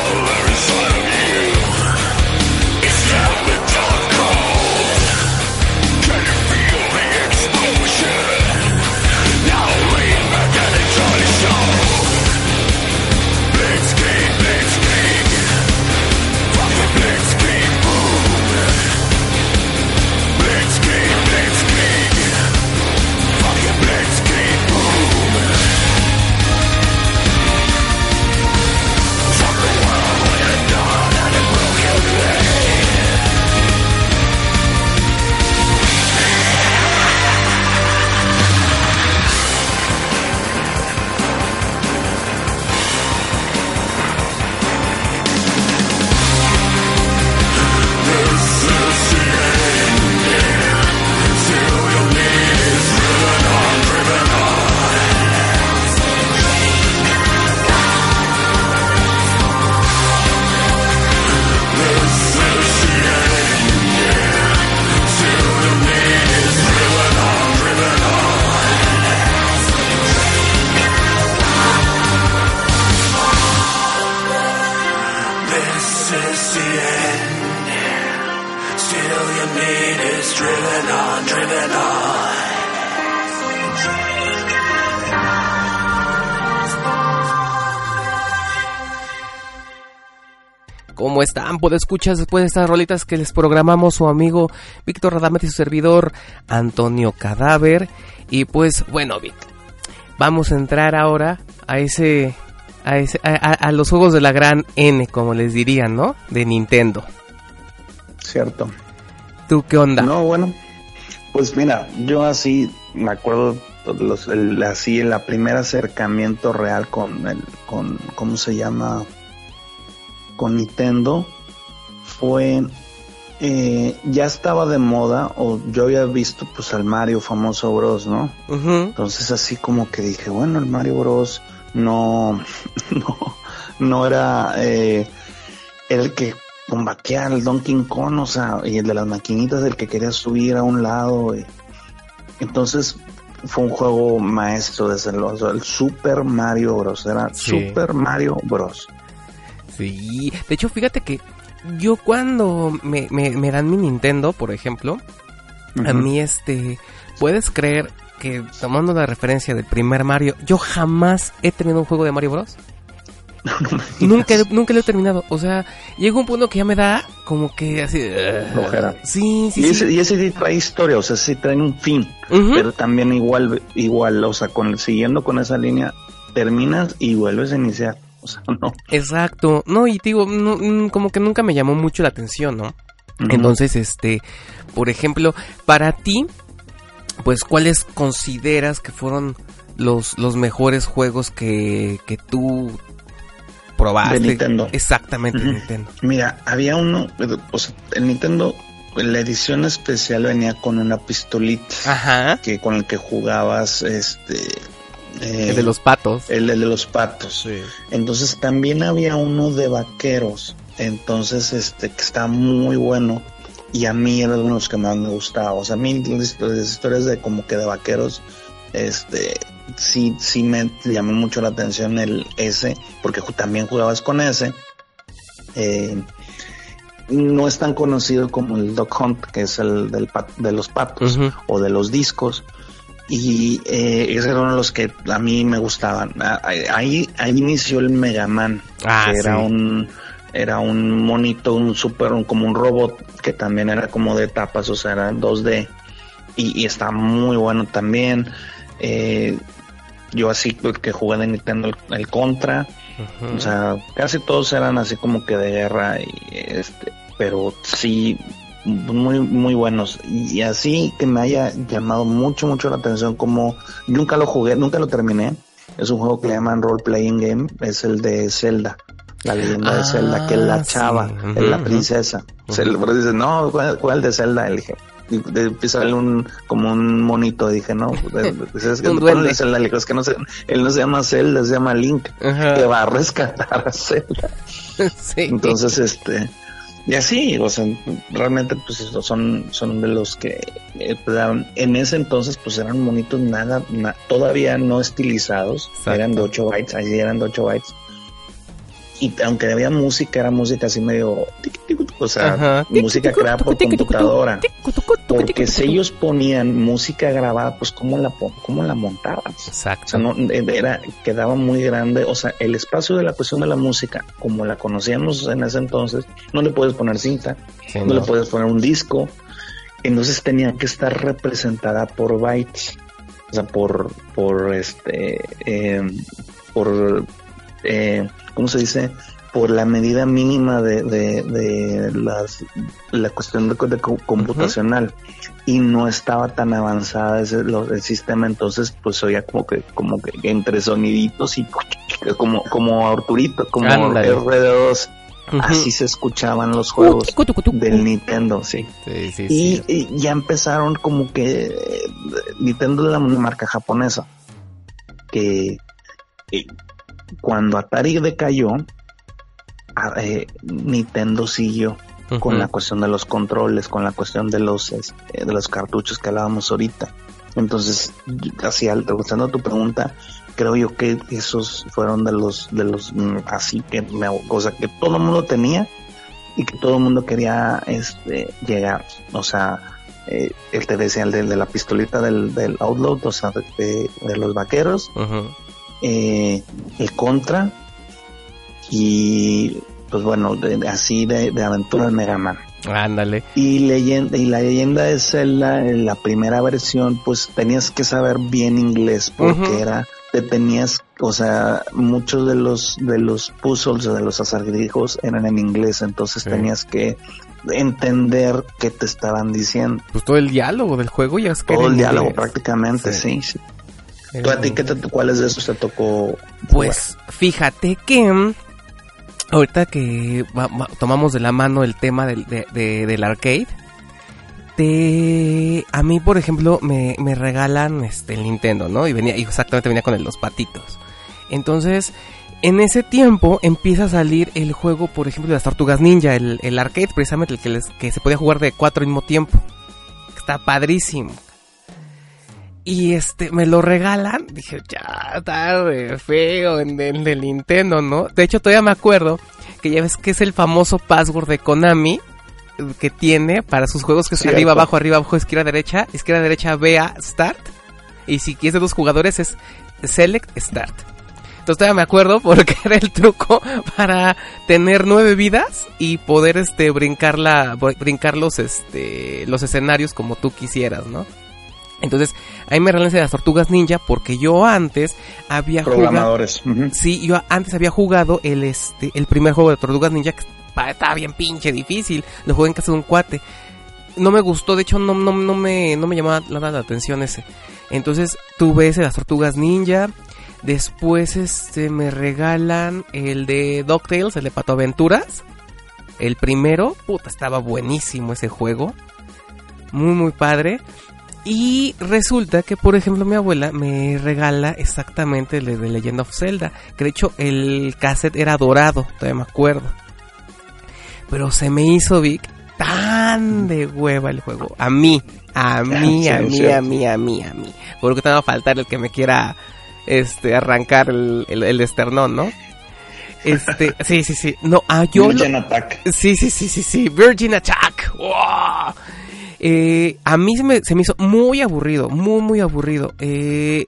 escuchas después de estas rolitas que les programamos su amigo Víctor Radamet y su servidor Antonio Cadáver. Y pues bueno, Vic, vamos a entrar ahora a ese, a ese, a, a- a los juegos de la gran N, como les dirían, ¿no? De Nintendo. Cierto. ¿Tú qué onda? No, bueno, pues mira, yo así me acuerdo los, el, así el primer acercamiento real con el, con, ¿cómo se llama? Con Nintendo fue, eh, ya estaba de moda o yo había visto pues al Mario famoso Bros, ¿no? Entonces así como que dije, bueno, el Mario Bros no, no, no era eh, el que combatía al Donkey Kong, o sea, y el de las maquinitas, el que quería subir a un lado. y- Entonces fue un juego maestro desde o sea, el Super Mario Bros. Era Sí. Super Mario Bros. Sí, de hecho, fíjate que yo cuando me, me, me dan mi Nintendo, por ejemplo, a mí este, puedes creer que tomando la referencia del primer Mario, yo jamás he tenido un juego de Mario Bros. nunca, nunca lo he terminado. O sea, llega un punto que ya me da como que así. Flojera. Sí, sí, y, sí. ese, y ese sí trae historia, o sea, sí trae un fin, pero también igual, igual, o sea, con, siguiendo con esa línea, terminas y vuelves a iniciar. O sea, no. Exacto. No, y te digo, no, mm, como que nunca me llamó mucho la atención, ¿no? Entonces, este, por ejemplo, para ti, pues, ¿cuáles consideras que fueron los, los mejores juegos que, que tú probaste? De Nintendo. Exactamente, de. Nintendo. Mira, había uno, o sea, el Nintendo, la edición especial venía con una pistolita Ajá. que con el que jugabas, este, eh, El de los patos. el de los patos. Entonces también había uno de vaqueros, entonces este que está muy bueno y a mí era uno de los que más me gustaba. O sea, a mí las, las historias de como que de vaqueros, este, sí, sí me llamó mucho la atención el S, porque también jugabas con ese. Eh, no es tan conocido como el Dog Hunt, que es el del de los patos o de los discos. Y eh, ese era uno de los que a mí me gustaban. Ah, Ahí, ahí inició el Mega Man, Ah, que era un era un monito, un super, un- como un robot que también era como de tapas, o sea, era en 2D y, y está muy bueno también. Eh, yo así que jugué de Nintendo el, el Contra, o sea, casi todos eran así como que de guerra y este, pero sí muy muy buenos y, así que me haya llamado mucho mucho la atención como nunca lo jugué, nunca lo terminé. Es un juego que le llaman role playing game, es el de Zelda. La leyenda Ah, de Zelda, que es la sí. chava, es la princesa. Se le pero dice, no, ¿cuál, cuál el de Zelda? Le dije, salir un, como un monito, dije, no, pues, es que Un ¿cuál es el duende. de Zelda? Es que no se, él no se llama Zelda, se llama Link, Ajá. que va a rescatar a Zelda. sí. Entonces, este, y así, o sea, realmente, pues son, son de los que eh, pues, eran- en ese entonces, pues eran monitos nada, na- todavía no estilizados, Exacto. eran de 8 bytes, ahí eran de 8 bytes. Y aunque había música, era música así medio, o sea, Ajá. música creada por computadora. Porque si ellos ponían música grabada, pues cómo la, cómo la montabas. O Exacto. sea, no, era, quedaba muy grande. O sea, el espacio de la cuestión de la música, como la conocíamos en ese entonces, no le puedes poner cinta, Sí, no, no. le puedes poner un disco. Entonces tenía que estar representada por bytes. O sea, por, por este, eh, por, eh, ¿cómo se dice? Por la medida mínima de, de, de las, la cuestión de, de co- computacional. Y no estaba tan avanzada ese, lo- el sistema, entonces pues oía como que, como que entre soniditos y como, como Arturito, como Ándale. RD2. Ujú. Así se escuchaban los juegos del Nintendo, sí. Sí, sí, Y, sí. y ya empezaron como que eh, Nintendo es la marca japonesa que cuando Atari decayó eh, Nintendo siguió con la cuestión de los controles, con la cuestión de los este, de los cartuchos que hablábamos ahorita. Entonces, así al contestando a tu pregunta, creo yo que esos fueron de los de los mm, así que me o sea que todo el mundo tenía y que todo el mundo quería este llegar, o sea, eh, él te decía el de, de la pistolita del, del Outlaw, o sea, de, los vaqueros. Eh, el Contra y pues bueno, de- así de, de aventura del Mega Man. Ándale. Y leyenda, y la leyenda de Zelda, en la primera versión, pues tenías que saber bien inglés, porque era, te tenías, o sea, muchos de los, de los puzzles, de los acertijos eran en inglés, entonces Sí. tenías que entender qué te estaban diciendo. Pues todo el diálogo del juego ya es que Todo el diálogo prácticamente, Sí. sí. ¿Tú a ti qué te, cuáles de esos te tocó? Pues fíjate que ahorita que tomamos de la mano el tema del, de- de- del arcade, te, a mí por ejemplo me, me regalan este el Nintendo, ¿no? Y venía exactamente venía con el- los patitos. Entonces en ese tiempo empieza a salir el juego, por ejemplo, de las Tortugas Ninja, el, el arcade precisamente el que, les- que se podía jugar de cuatro al mismo tiempo. Está padrísimo. Y este, me lo regalan. Dije, ya, está re feo en el del Nintendo, ¿no? De hecho, todavía me acuerdo que ya ves que es el famoso password de Konami eh, que tiene para sus juegos que es Cierto. arriba, abajo, arriba, abajo, izquierda, derecha, izquierda, derecha, vea, start. Y si quieres de dos jugadores es select, start. Entonces todavía me acuerdo porque era el truco para tener nueve vidas y poder este brincar la, brincar los este los escenarios como tú quisieras, ¿no? Entonces, ahí me regalan ese de las tortugas ninja porque yo antes había jugado Programadores. Ujú. Sí, yo antes había jugado el este el primer juego de Tortugas Ninja que estaba bien pinche difícil. Lo jugué en casa de un cuate. No me gustó, de hecho no, no, no me no me llamaba nada la atención ese. Entonces tuve ese de las Tortugas Ninja. Después este me regalan el de DuckTales, el de Pato Aventuras. El primero, puta, estaba buenísimo ese juego. Muy muy padre. Y resulta que, por ejemplo, mi abuela me regala exactamente el de Legend of Zelda. Que de hecho el cassette era dorado, todavía me acuerdo. Pero se me hizo, Vic, tan de hueva el juego. A mí, a mí, Sí, a mí, a mí, a mí, a mí. Porque te va a faltar el que me quiera este arrancar el, el, el esternón, ¿no? Este, sí, sí, sí. No, ah, yo lo- Virgin Attack. Sí, sí, sí, sí, sí. Virgin Attack. ¡Wow! Eh, a mí se me, se me hizo muy aburrido, muy, muy aburrido. Eh,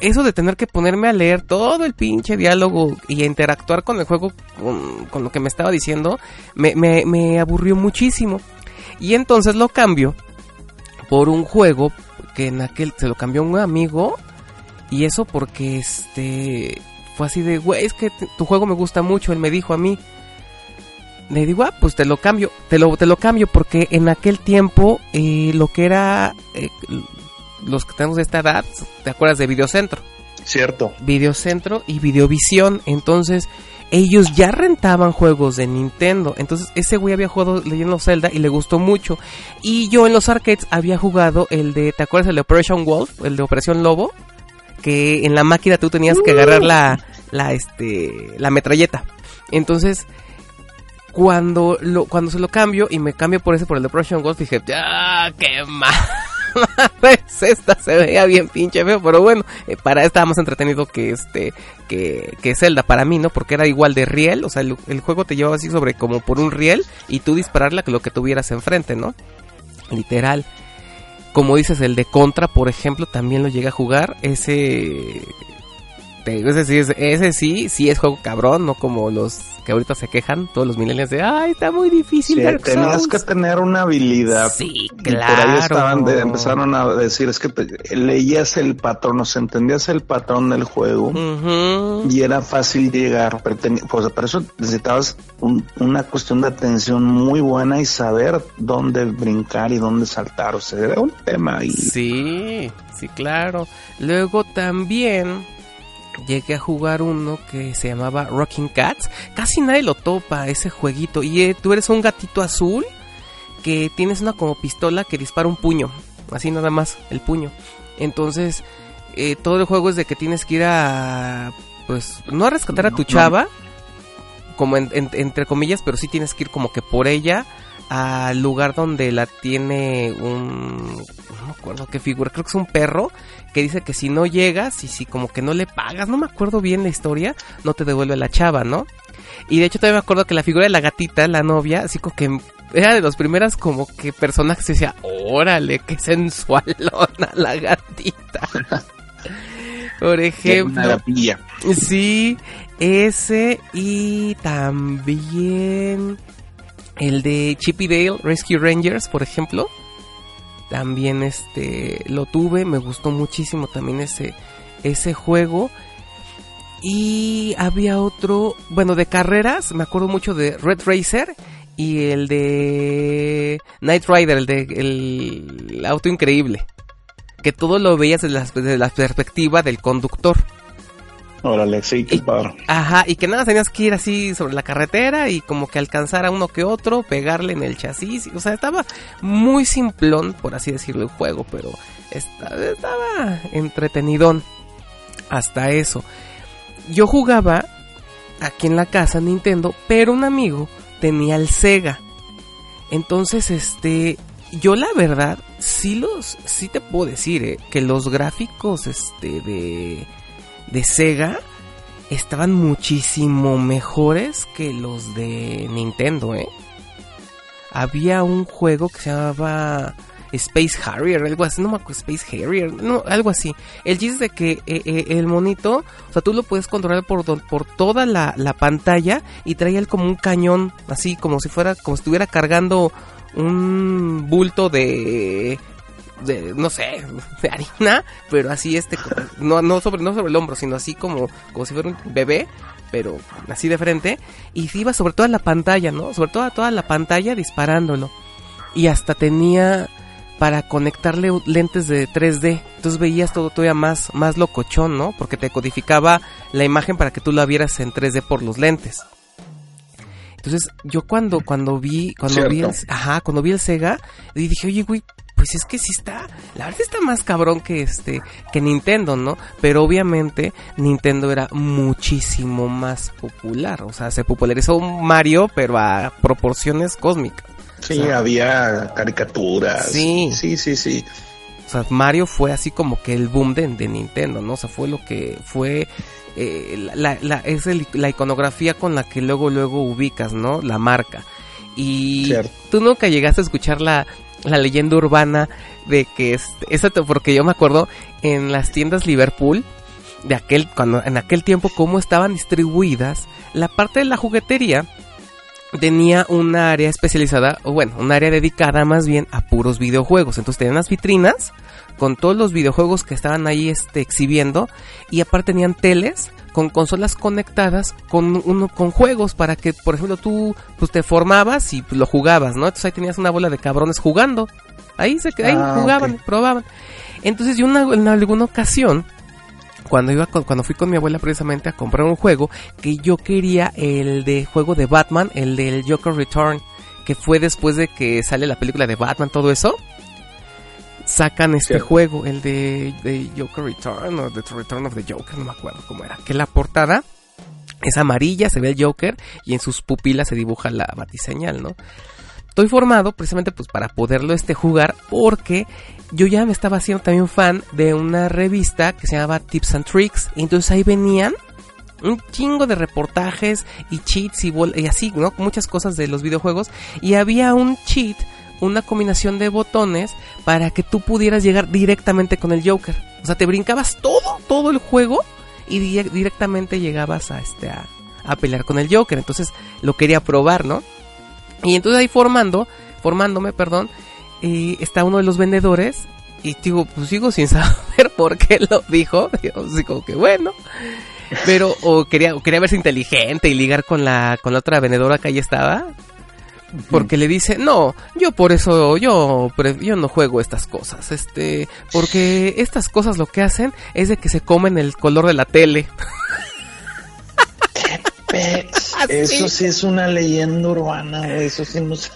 eso de tener que ponerme a leer todo el pinche diálogo y interactuar con el juego, con, con lo que me estaba diciendo, me, me, me aburrió muchísimo. Y entonces lo cambio por un juego que en aquel se lo cambió un amigo. Y eso porque este fue así de, güey, es que tu juego me gusta mucho. Él me dijo a mí. Le digo, ah, pues te lo cambio, te lo, te lo cambio porque en aquel tiempo eh, lo que era eh, los que tenemos esta edad, ¿te acuerdas de Videocentro? Cierto. Videocentro y Videovisión. Entonces, ellos ya rentaban juegos de Nintendo. Entonces, ese güey había jugado Legend of Zelda y le gustó mucho. Y yo en los arcades había jugado el de, ¿te acuerdas el de Operation Wolf? El de Operación Lobo. Que en la máquina tú tenías que agarrar la, la, este, la metralleta. Entonces, cuando lo, cuando se lo cambio y me cambio por ese por el de Operation Wolf, dije, ya, qué mal. Esta se veía bien pinche feo, pero bueno, eh, para estaba más entretenido que este que, que Zelda para mí, ¿no? Porque era igual de riel, o sea, el, juego te llevaba así sobre como por un riel y tú dispararle a lo que tuvieras enfrente, ¿no? Literal. Como dices, el de Contra, por ejemplo, también lo llegué a jugar. Ese. Te digo, ese sí, es, ese sí, sí es juego cabrón, no como los que ahorita se quejan, todos los millennials de, ay, está muy difícil. Sí, Dark tenías Souls". que tener una habilidad. Sí, claro. por ahí estaban de- empezaron a decir, es que te- leías el patrón, o sea, entendías el patrón del juego. Y era fácil llegar, pero pues para eso necesitabas un- una cuestión de atención muy buena y saber dónde brincar y dónde saltar. O sea, era un tema. Y Sí, sí, claro. Luego también llegué a jugar uno que se llamaba Rocking Cats. Casi nadie lo topa ese jueguito. Y eh, tú eres un gatito azul que tienes una como pistola que dispara un puño. Así nada más, el puño. Entonces, eh, todo el juego es de que tienes que ir a... Pues, no a rescatar a tu chava. Como en- en- entre comillas, pero sí tienes que ir como que por ella al lugar donde la tiene un no me acuerdo qué figura, creo que es un perro que dice que si no llegas y si como que no le pagas, no me acuerdo bien la historia, no te devuelve la chava, ¿no? Y de hecho todavía me acuerdo que la figura de la gatita, la novia, así como que era de los primeras como que personajes que decía, órale, qué sensualona la gatita. Por una ejemplo, gatilla. Sí, ese y también el de Chippy Dale Rescue Rangers, por ejemplo. También este lo tuve, me gustó muchísimo también ese ese juego. Y había otro, bueno, de carreras, me acuerdo mucho de Red Racer y el de Night Rider, el de el auto increíble. Que todo lo veías la, desde la perspectiva del conductor. Órale, sí, qué Y- padre. Ajá, y que nada, tenías que ir así sobre la carretera y como que alcanzar a uno que otro, pegarle en el chasis. O sea, estaba muy simplón, por así decirlo, el juego, pero esta- estaba entretenidón. Hasta eso. Yo jugaba aquí en la casa Nintendo, pero un amigo tenía el Sega. Entonces, este, yo la verdad, sí los, sí te puedo decir, eh, que los gráficos, este, de, de Sega estaban muchísimo mejores que los de Nintendo, ¿eh? Había un juego que se llamaba Space Harrier, algo así, no me acuerdo, Space Harrier, no, algo así. El chiste es de que eh, eh, el monito, o sea, tú lo puedes controlar por, por toda la, la pantalla y traía él como un cañón, así como si fuera, como si estuviera cargando un bulto de de, no sé, de harina, pero así este, no, no sobre, no sobre el hombro, sino así como, como si fuera un bebé, pero así de frente, y se iba sobre toda la pantalla, ¿no? Sobre toda, toda la pantalla disparándolo. Y hasta tenía para conectarle lentes de 3D. Entonces veías todo todavía más, más locochón, ¿no? Porque te codificaba la imagen para que tú la vieras en 3D por los lentes. Entonces, yo cuando, cuando vi, cuando vi el, ajá, cuando vi el Sega, dije, oye, güey, pues es que sí está, la verdad está más cabrón que este, que Nintendo, ¿no? Pero obviamente Nintendo era muchísimo más popular, o sea, se popularizó Mario, pero a proporciones cósmicas. Sí, o sea, había caricaturas. Sí. Sí, sí, sí. O sea, Mario fue así como que el boom de, de Nintendo, ¿no? O sea, fue lo que fue eh, la, la- es el- la iconografía con la que luego luego ubicas, ¿no? La marca. Y Cierto. tú nunca llegaste a escuchar la, la leyenda urbana de que este, porque yo me acuerdo en las tiendas Liverpool de aquel cuando en aquel tiempo cómo estaban distribuidas la parte de la juguetería tenía un área especializada, o bueno, un área dedicada más bien a puros videojuegos. Entonces tenían las vitrinas con todos los videojuegos que estaban ahí este, exhibiendo y aparte tenían teles con consolas conectadas con uno con juegos para que por ejemplo tú pues te formabas y pues, lo jugabas, ¿no? Entonces ahí tenías una bola de cabrones jugando. Ahí se ahí Ah, jugaban, probaban. Entonces yo una- en alguna ocasión cuando iba con- cuando fui con mi abuela precisamente a comprar un juego que yo quería el de juego de Batman, el del Joker Return, que fue después de que sale la película de Batman, todo eso. Sacan este Cierto. juego, el de, de Joker Return o The Return of the Joker, no me acuerdo cómo era. Que la portada es amarilla, se ve el Joker y en sus pupilas se dibuja la batiseñal, ¿no? Estoy formado precisamente pues para poderlo este jugar porque yo ya me estaba haciendo también fan de una revista que se llamaba Tips and Tricks y entonces ahí venían un chingo de reportajes y cheats y, y así, ¿no? Muchas cosas de los videojuegos y había un cheat, una combinación de botones para que tú pudieras llegar directamente con el Joker. O sea, te brincabas todo, todo el juego y di- directamente llegabas a este a, a pelear con el Joker. Entonces lo quería probar, ¿no? Y entonces ahí formando, formándome, perdón, y está uno de los vendedores y digo, pues sigo sin saber por qué lo dijo. Yo así como que bueno. Pero o quería o quería verse inteligente y ligar con la con la otra vendedora que ahí estaba. Porque le dice, "No, yo por eso yo yo no juego estas cosas, este, porque estas cosas lo que hacen es de que se comen el color de la tele." Pex. Eso sí es una leyenda urbana, güey, eso sí no sé.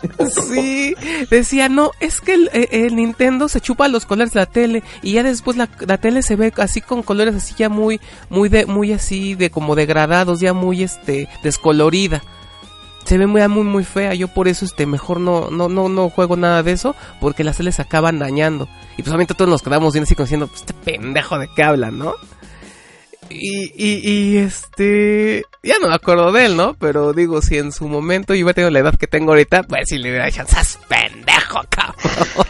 Sí, decía, no, es que el, eh, el Nintendo se chupa los colores de la tele y ya después la, la tele se ve así con colores así ya muy, muy de, muy así de como degradados, ya muy este, descolorida. Se ve muy, muy, muy fea. Yo por eso este, mejor no, no, no, no juego nada de eso porque las teles se acaban dañando. Y pues obviamente todos nos quedamos bien así como diciendo, pues este pendejo de qué hablan, ¿no? Y, y, y este, ya no me acuerdo de él, ¿no? Pero digo, si en su momento yo hubiera tenido la edad que tengo ahorita, pues si le hubiera dicho, ¡sas pendejo, cabrón!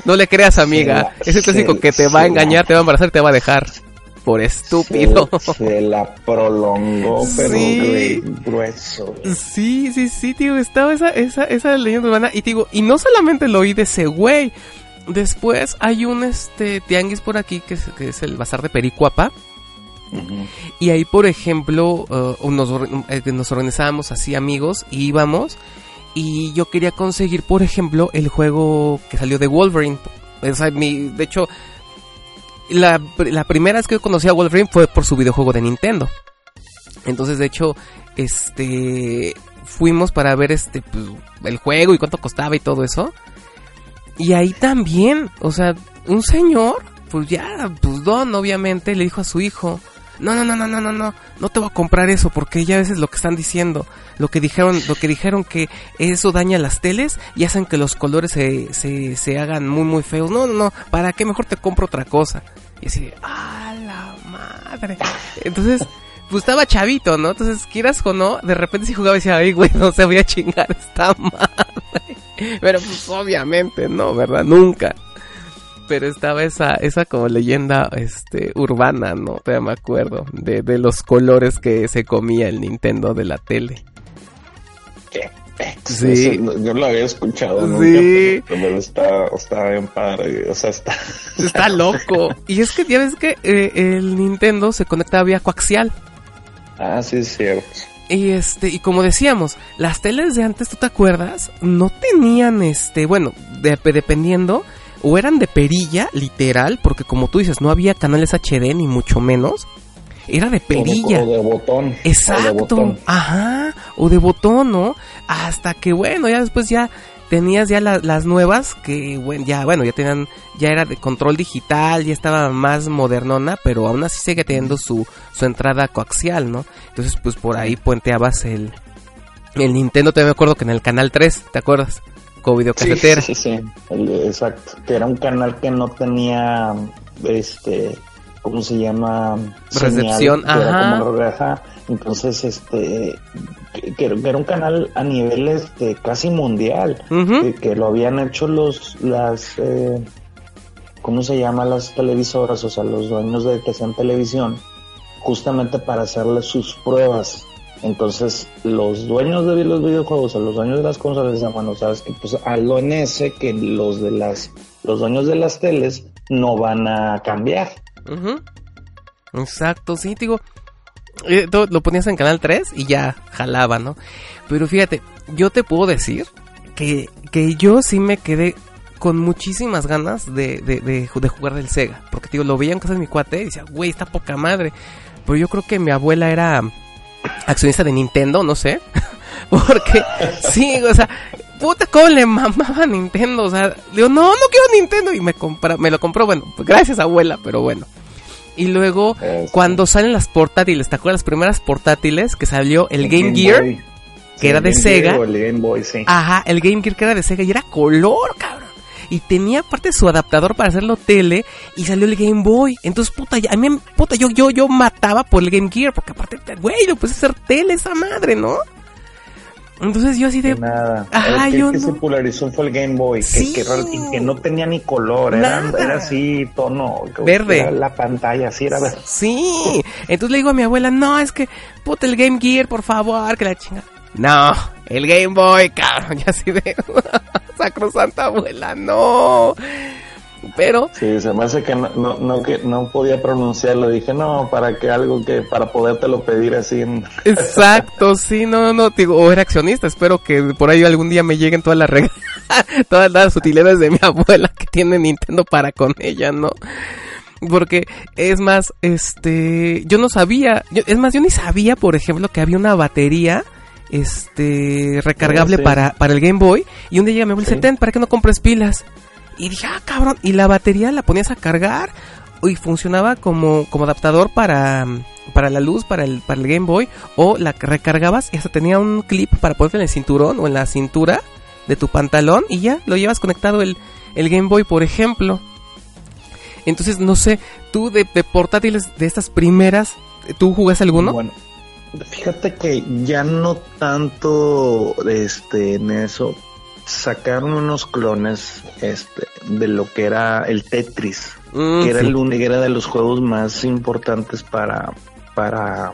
no le creas, amiga. La- Ese clásico se- que te va a engañar, la- te va a embarazar te va a dejar. Por estúpido. Se, se la prolongó, pero Sí. grueso. Sí, sí, sí, tío, estaba esa, esa, esa leyenda urbana. Y digo, y no solamente lo oí de ese güey. Después hay un este tianguis por aquí que es, que es el bazar de Pericuapa. Y ahí, por ejemplo, uh, nos, or- eh, nos organizábamos así amigos y íbamos. Y yo quería conseguir, por ejemplo, el juego que salió de Wolverine. O sea, mi, de hecho, la, la primera vez que yo conocí a Wolverine fue por su videojuego de Nintendo. Entonces, de hecho, este fuimos para ver este pues, el juego y cuánto costaba y todo eso. Y ahí también, o sea, un señor, pues ya, pues Don, obviamente, le dijo a su hijo, no, no, no, no, no, no, no, no te voy a comprar eso, porque ya a veces lo que están diciendo, lo que dijeron, lo que dijeron que eso daña las teles y hacen que los colores se, se, se hagan muy, muy feos. No, no, no, ¿para qué mejor te compro otra cosa? Y así, ¡ah, la madre! Entonces, pues estaba chavito, ¿no? Entonces, quieras o no, de repente si jugaba y decía, ay, güey, no se voy a chingar esta madre. Pero pues obviamente no, ¿verdad? Nunca. Pero estaba esa, esa como leyenda este urbana, ¿no? Todavía me acuerdo. De, de los colores que se comía el Nintendo de la tele. Qué. Sí. Yo lo había escuchado, Sí. pero está, está bien padre. O sea, está. Está loco. Y es que ya ves que eh, el Nintendo se conectaba vía coaxial. Ah, sí, es cierto. Y este, y como decíamos, las teles de antes, ¿tú te acuerdas? No tenían este, bueno, de- dependiendo, o eran de perilla, literal, porque como tú dices, no había canales HD ni mucho menos. Era de perilla. O de, o de botón. O de Exacto, botón. ajá, o de botón, ¿no? Hasta que bueno, ya después ya tenías ya la- las nuevas que bueno, ya bueno, ya tenían ya era de control digital, ya estaba más modernona, pero aún así sigue teniendo su su entrada coaxial, ¿no? Entonces, pues por ahí puenteabas el el Nintendo, te me acuerdo que en el canal 3, ¿te acuerdas? Con Sí, videocasetera. sí, sí, el- exacto. Que era un canal que no tenía, este, ¿cómo se llama? Recepción, era ajá. como- ajá. Entonces, este, que, que era un canal a nivel este, casi mundial, que, que lo habían hecho los, las, eh, ¿cómo se llama? Las televisoras, o sea, los dueños de que sean televisión, justamente para hacerle sus pruebas. Entonces, los dueños de los videojuegos, o los dueños de las consolas, decían, bueno, sabes que pues hazlo en ese, que los de las, los dueños de las teles no van a cambiar. Exacto, sí, digo. Eh, lo ponías en canal 3 y ya jalaba, ¿no? Pero fíjate, yo te puedo decir que, que yo sí me quedé con muchísimas ganas de, de, jugar del Sega. Porque, digo, lo veía en casa de mi cuate y decía, güey, está poca madre. Pero yo creo que mi abuela era accionista de Nintendo, no sé. Porque, sí, o sea, puta, ¿cómo le mamaba a Nintendo? O sea, digo, no, no quiero Nintendo. Y me, compra, me lo compró, bueno, pues gracias abuela, pero bueno. Y luego, cuando salen las portátiles, ¿te acuerdas las primeras portátiles que salió el Game, Gear? Boy. que era el de Game Sega. Gear o el Game Boy, sí. Ajá, el Game Gear que era de Sega y era color, cabrón. Y tenía aparte su adaptador para hacerlo tele y salió el Game Boy. Entonces, puta, ya- a mí, puta, yo, yo, yo mataba por el Game Gear porque aparte, güey, lo puedes hacer tele esa madre, ¿no? Entonces yo así de... Nada. Ajá, el que, yo que no. se popularizó fue el Game Boy, Sí. que, que, que no tenía ni color, era, era así, tono. Verde. era la pantalla, así era verde. Sí. Entonces le digo a mi abuela, no, es que, puta, el Game Gear, por favor, que la chinga. No, el Game Boy, cabrón, ya así de... Sacrosanta abuela, no. Pero, Sí, se me hace que no, no, no, que no podía pronunciarlo. Dije, no, para que algo que, para podértelo pedir así en... Exacto, sí, no, no, no, digo, o era accionista, espero que por ahí algún día me lleguen todas las reglas, todas las utilidades de mi abuela que tiene Nintendo para con ella, ¿no? Porque es más, este, yo no sabía, yo- es más, yo ni sabía, por ejemplo, que había una batería, este, recargable Oh, sí. para, para el Game Boy, y un día llega mi abuela y dice, Sí. ten, ¿para qué no compres pilas? Y dije, ah, cabrón, y la batería la ponías a cargar, y funcionaba como, como adaptador para, para la luz, para el, para el Game Boy, o la recargabas y hasta tenía un clip para ponerte en el cinturón o en la cintura de tu pantalón y ya lo llevas conectado el, el Game Boy, por ejemplo. Entonces, no sé, tú de, de portátiles de estas primeras, ¿tú jugaste alguno? Bueno, fíjate que ya no tanto este en eso. Sacaron unos clones este, de lo que era el Tetris. Mm, que era, sí. el, un- era de los juegos más importantes para, para,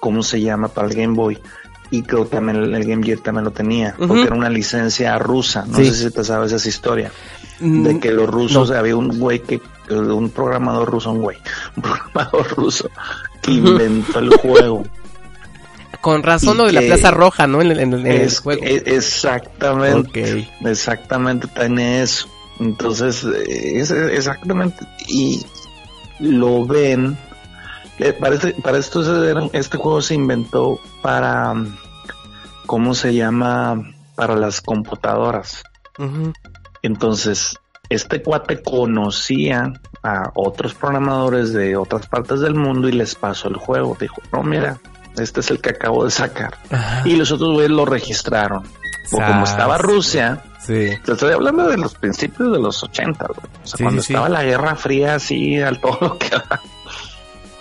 ¿cómo se llama? Para el Game Boy. Y creo que también el, el Game Gear también lo tenía, porque era una licencia rusa. No Sí. sé si te sabes esa historia. Mm, De que los rusos, no. había un güey que, un programador ruso, un güey, un programador ruso que inventó el juego. Con razón lo de la Plaza Roja, ¿no? En, el- en juego. e- exactamente. Exactamente, tiene eso. Entonces, eh, es exactamente. Y lo ven. eh, Para, este, para esto, se- este juego se inventó para. ¿Cómo se llama? Para las computadoras. Entonces, este cuate conocía a otros programadores de otras partes del mundo y les pasó el juego. Dijo, no, mira, este es el que acabo de sacar. Ajá. Y los otros güeyes lo registraron. Porque como estaba Rusia, Sí. te estoy hablando de los principios de los 80, güey. O sea, Sí, cuando sí, estaba la Guerra Fría así al todo lo que.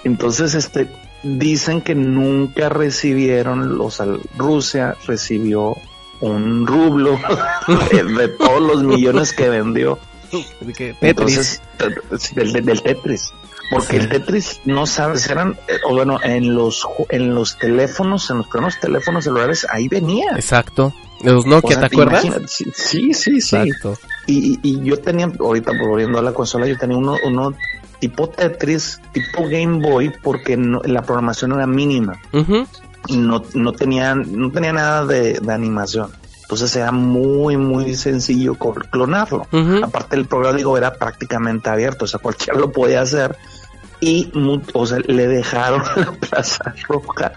Entonces, este, dicen que nunca recibieron, o sea, Rusia recibió un rublo de, de todos los millones que vendió. De que Tetris. Entonces, del Tetris. Porque Sí. el Tetris, no sabes, eran, eh, o bueno, en los, en los teléfonos, en los primeros teléfonos celulares, ahí venía. Exacto. Los O Nokia, sea, ¿te acuerdas? Sí, sí, sí. Exacto. Y, y- yo tenía, ahorita volviendo a la consola, yo tenía uno, uno tipo Tetris, tipo Game Boy, porque no- la programación era mínima y no, no tenía, no tenía nada de, de animación. Entonces era muy, muy sencillo clonarlo. Aparte el programa digo era prácticamente abierto, o sea, cualquiera lo podía hacer. Y o sea, le dejaron la Plaza Roja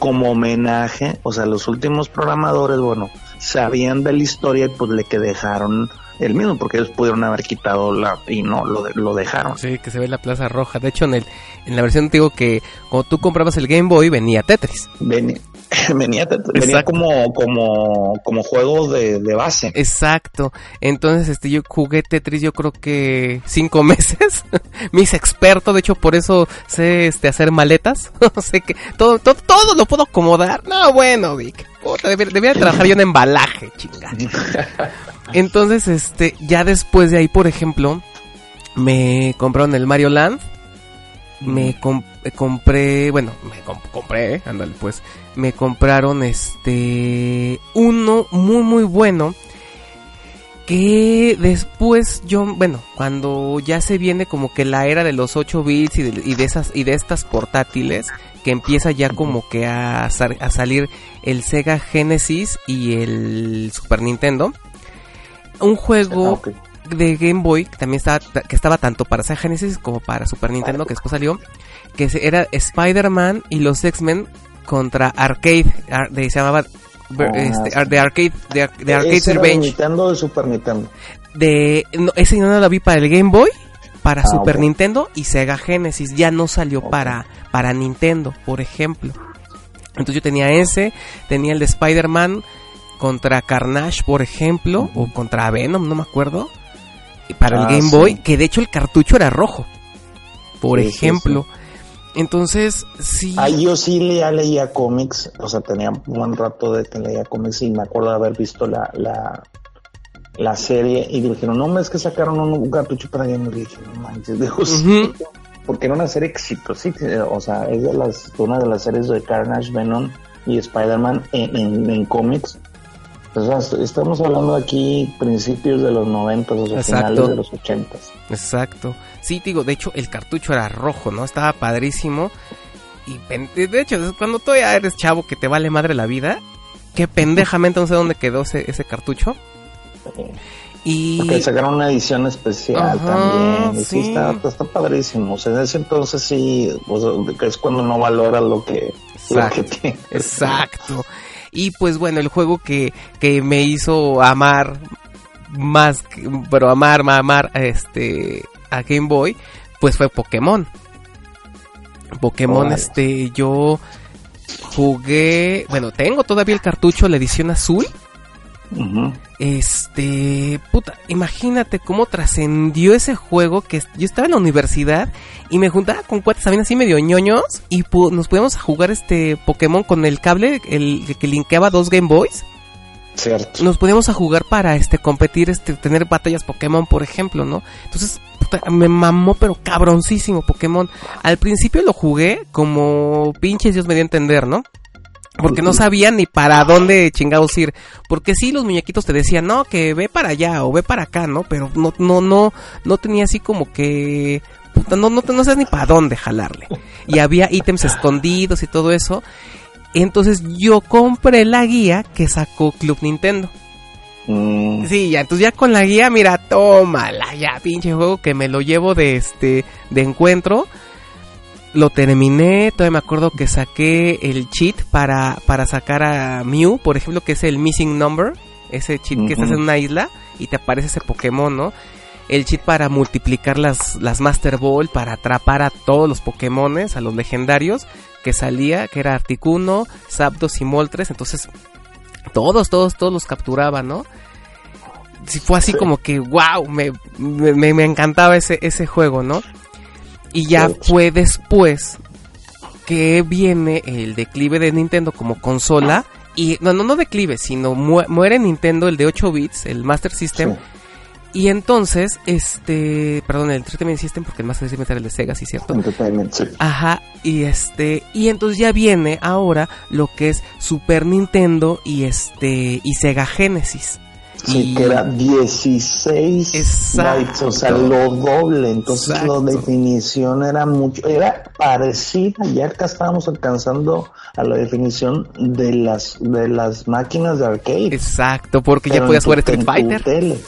como homenaje, o sea, los últimos programadores, bueno, sabían de la historia y pues le que dejaron el mismo, porque ellos pudieron haber quitado la, y no, lo, de- lo dejaron. Sí, que se ve la Plaza Roja. De hecho, en el en la versión digo que cuando tú comprabas el Game Boy venía Tetris. Ven- venía, venía como, como, como juego de, de base. Exacto. Entonces, este, yo jugué Tetris, yo creo que cinco meses. Me hice experto, de hecho, por eso sé, este, hacer maletas. sé que todo, todo, todo lo puedo acomodar. No, bueno, Vic. Puta, debería, debería trabajar yo en embalaje, chinga. Entonces, este, ya después de ahí, por ejemplo, me compraron el Mario Land. Me com- eh, compré, bueno, me com- compré, eh, ándale pues, me compraron este, uno muy muy bueno, que después yo, bueno, cuando ya se viene como que la era de los 8 bits y de, y de esas, y de estas portátiles, que empieza ya como que a, a salir el Sega Genesis y el Super Nintendo, un juego Ah, de Game Boy que también estaba que estaba tanto para Sega Genesis como para Super Nintendo que después salió que se- era Spider-Man y los X-Men contra Arcade ar- de, se llamaba Ah, este, sí. de Arcade de, de Arcade ¿Ese era de Revenge Nintendo o de Super Nintendo? de no, ese no lo vi para el Game Boy para Ah, Super. Nintendo y Sega Genesis ya no salió para para Nintendo por ejemplo entonces yo tenía ese tenía el de Spider-Man contra Carnage por ejemplo o contra Venom no me acuerdo para Ah, el Game sí. Boy que de hecho el cartucho era rojo por Sí, sí, ejemplo entonces sí Ah, yo sí ya leía cómics, o sea, tenía un buen rato de que leía cómics y me acuerdo de haber visto la, la, la serie y dijeron, no, es que sacaron un, cartucho para Game Boy. No manches, dijo, sí, Ujú. porque era una serie exitosísima, o sea, es de las, una de las series de Carnage, Venom y Spider-Man en, en, en cómics. O sea, est- estamos hablando aquí principios de los 90, o sea, Exacto. finales de los 80. Exacto. Sí, digo, de hecho el cartucho era rojo, ¿no? Estaba padrísimo. Y de hecho, cuando ya eres chavo que te vale madre la vida, qué pendejamente no sé dónde quedó ese, ese cartucho. Y Porque sacaron una edición especial Ajá, también. Y sí, sí. está, está padrísimo. O sea, en ese entonces sí, o sea, que es cuando no valora lo que, lo Exacto. que tiene. Exacto. Y pues bueno, el juego que, que me hizo amar más, que- pero amar, ma- amar este a Game Boy, pues fue Pokémon. Pokémon, este, yo jugué, bueno, tengo todavía el cartucho, la edición azul. Este, puta, imagínate cómo trascendió ese juego que yo estaba en la universidad y me juntaba con cuates también así medio ñoños y pu- nos podíamos jugar este Pokémon con el cable, el que linkeaba dos Game Boys. Nos podíamos a jugar para este competir, este tener batallas Pokémon, por ejemplo, ¿no? Entonces, puta, me mamó pero cabroncísimo Pokémon. Al principio lo jugué como pinches Dios me dio a entender, ¿no? Porque no sabía ni para dónde chingados ir. Porque sí, los muñequitos te decían, no, que ve para allá o ve para acá, ¿no? Pero no, no, no, no tenía así como que... No, no, no sabes ni para dónde jalarle. Y había ítems escondidos y todo eso. Entonces yo compré la guía que sacó Club Nintendo. Mm, Sí, ya, entonces ya con la guía, mira, tómala, ya, pinche juego que me lo llevo de este, de encuentro. Lo terminé, todavía me acuerdo que saqué el cheat para, para sacar a Mew, por ejemplo, que es el Missing Number. Ese cheat que estás en una isla y te aparece ese Pokémon, ¿no? El cheat para multiplicar las, las Master Ball, para atrapar a todos los Pokémones, a los legendarios, que salía, que era Articuno, Zapdos y Moltres, entonces todos, todos, todos los capturaba, ¿no? Sí, fue así Sí. como que, wow, me, me, me encantaba ese, ese juego, ¿no? Y ya fue después que viene el declive de Nintendo como consola. Y no, no, no declive, sino mu- muere Nintendo, el de 8 bits, el Master System. sí. Y entonces, este, perdón, el Entertainment System, porque el Master System era el de Sega, sí, cierto. Entertainment, sí. Ajá, y este, y entonces ya viene ahora lo que es Super Nintendo y este, y Sega Genesis. Sí, Y- que era 16 Exacto. bytes, o sea, lo doble. Entonces Exacto. la definición era mucho, era parecida, ya acá estábamos alcanzando a la definición de las de las máquinas de arcade. Exacto, porque ya podías jugar Street Fighter. tele.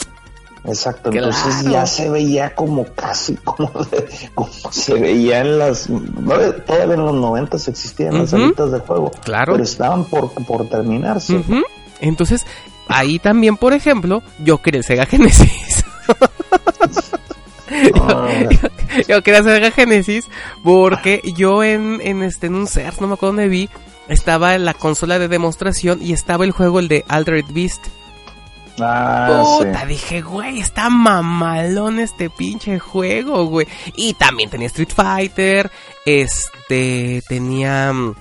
Exacto, entonces ya se veía como casi como, como se veía en las todavía en los 90 existían las salitas de juego, Claro. pero estaban por, por terminarse. Entonces, ahí también, por ejemplo, yo quería el Sega Genesis. Ah, yo quería Sega Genesis porque yo en, en este en un CERS, no me acuerdo dónde vi, estaba la consola de demostración y estaba el juego el de Altered Beast. Ah, Puta, sí. dije, güey, está mamalón este pinche juego, güey. Y también tenía Street Fighter, este, tenía, mm,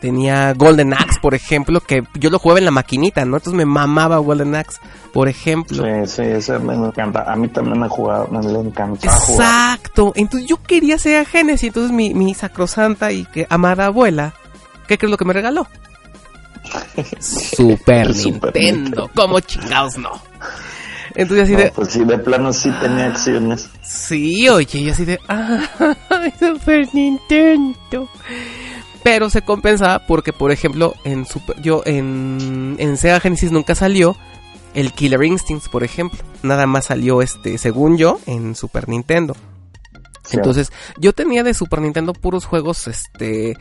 tenía Golden Axe, por ejemplo, que yo lo jugaba en la maquinita, ¿no? Entonces me mamaba Golden Axe, por ejemplo. Sí, sí, ese me encanta. A mí también me ha jugado, me le encanta jugar. Exacto. Entonces yo quería ser Genesis, entonces mi, mi sacrosanta y que amada abuela, ¿qué crees lo que me regaló? Super Nintendo. ¿Cómo chingados no? Entonces así No, de, pues sí, de plano sí tenía acciones. Sí, oye, y así de, ah, Super Nintendo. Pero se compensaba porque, por ejemplo, en Super, yo en, en Sega Genesis nunca salió el Killer Instincts, por ejemplo. Nada más salió este, según yo, en Super Nintendo. Entonces, yo tenía de Super Nintendo puros juegos, este,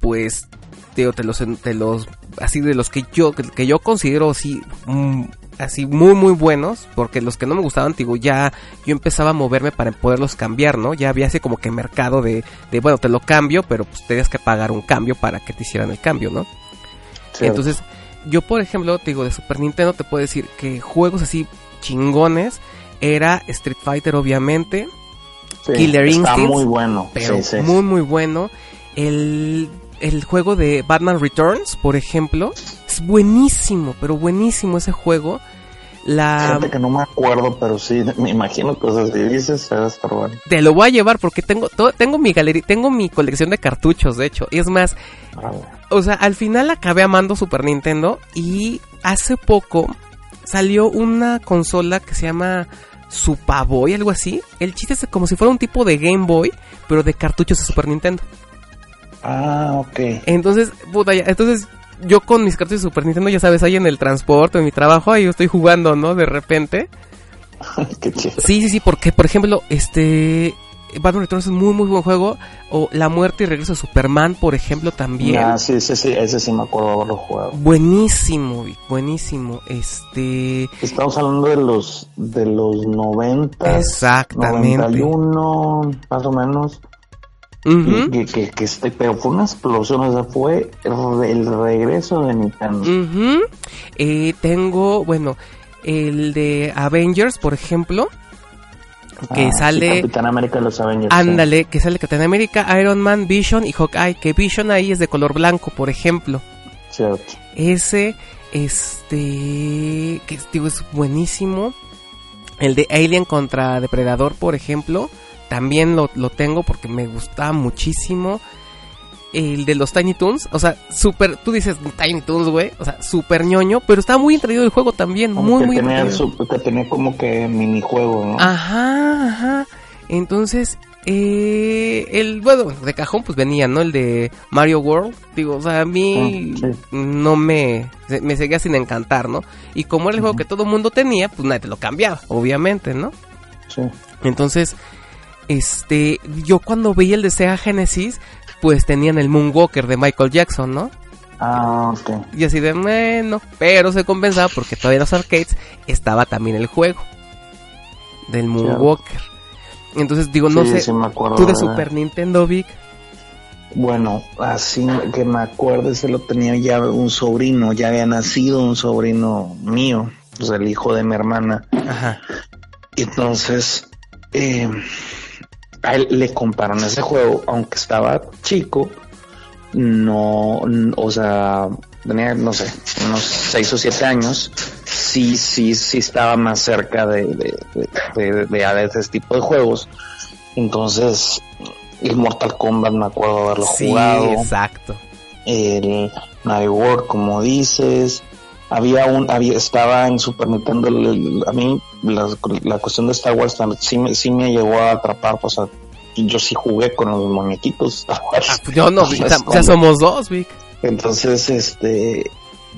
pues, te, te los, te los, así de los que yo, que, que yo considero así, mm, así muy, muy buenos, porque los que no me gustaban, digo, ya yo empezaba a moverme para poderlos cambiar, ¿no? Ya había así como que mercado de, de bueno, te lo cambio, pero pues tenías que pagar un cambio para que te hicieran el cambio, ¿no? Cierto. Entonces, yo por ejemplo, te digo, de Super Nintendo te puedo decir que juegos así chingones era Street Fighter, obviamente, Sí, Killer está Instinct, muy bueno. pero sí, sí. muy muy bueno. El, el juego de Batman Returns, por ejemplo, es buenísimo, pero buenísimo ese juego. La, Fíjate que no me acuerdo, pero sí, me imagino cosas que dices, bueno. te lo voy a llevar porque tengo todo, tengo mi galería, tengo mi colección de cartuchos, de hecho. Y es más, o sea, al final acabé amando Super Nintendo y hace poco salió una consola que se llama Supavoy, algo así. El chiste es como si fuera un tipo de Game Boy, pero de cartuchos de Super Nintendo. Ah, ok. Entonces, puta, ya- entonces yo con mis cartuchos de Super Nintendo, ya sabes, ahí en el transporte, en mi trabajo, ahí yo estoy jugando, ¿no? De repente. Qué chido. Sí, sí, sí, porque, por ejemplo, este... Batman Returns es muy, muy buen juego. O La muerte y regreso de Superman, por ejemplo, también. Ah, sí, sí, sí, ese sí me acuerdo haberlo jugado. Buenísimo, buenísimo. Este... Estamos hablando de los de los 90. Exactamente. 91, más o menos. Que, que, que este, pero fue una explosión, o sea, fue el, regreso de Nintendo. ujú. Eh, tengo, bueno, el de Avengers, por ejemplo. Que Ah, sí, sale... Capitán América de los Avengers. sí. Ándale, que sale Capitán América, Iron Man, Vision y Hawkeye. Que Vision ahí es de color blanco, por ejemplo. Cierto. Ese, este, que digo, es buenísimo. El de Alien contra Depredador, por ejemplo, también lo, lo tengo porque me gusta muchísimo. El de los Tiny Toons, o sea, super, tú dices Tiny Toons, güey, o sea, super ñoño, pero está muy entretenido el juego también, Como muy, que muy tenía, su- que tenía como que minijuego, ¿no? Ajá, ajá. Entonces, eh, el, bueno, de cajón pues venía, ¿no? El de Mario World. Digo, o sea, a mí Ah, sí. no me, me seguía sin encantar, ¿no? Y como era el juego que todo el mundo tenía, pues nadie te lo cambiaba, obviamente, ¿no? Sí. Entonces, este, yo cuando veía el de Sega Genesis, pues tenían el Moonwalker de Michael Jackson, ¿no? Ah, ok. Y así de, bueno, pero se compensaba porque todavía en los arcades estaba también el juego del Moonwalker. Entonces digo, no Sí, sé, sí me acuerdo tú de Super Nintendo, Vic. Bueno, así que me acuerdo, se lo tenía ya un sobrino, ya había nacido un sobrino mío, pues el hijo de mi hermana. Ajá. Entonces, eh, a él le compraron ese juego, aunque estaba chico, no, o sea, tenía, no sé, unos seis o siete años, sí, sí, sí estaba más cerca de, de, de, de- de- de ese tipo de juegos. Entonces, el Mortal Kombat me acuerdo haberlo Sí, jugado exacto. el Mario World, como dices. Había un, había, estaba en Super Nintendo, el- el- a mí la, la cuestión de Star Wars sí me, sí me llegó a atrapar, o sea, yo sí jugué con los muñequitos de Star Wars. Ah, pues yo no, ya somos dos, Vic. Entonces, este,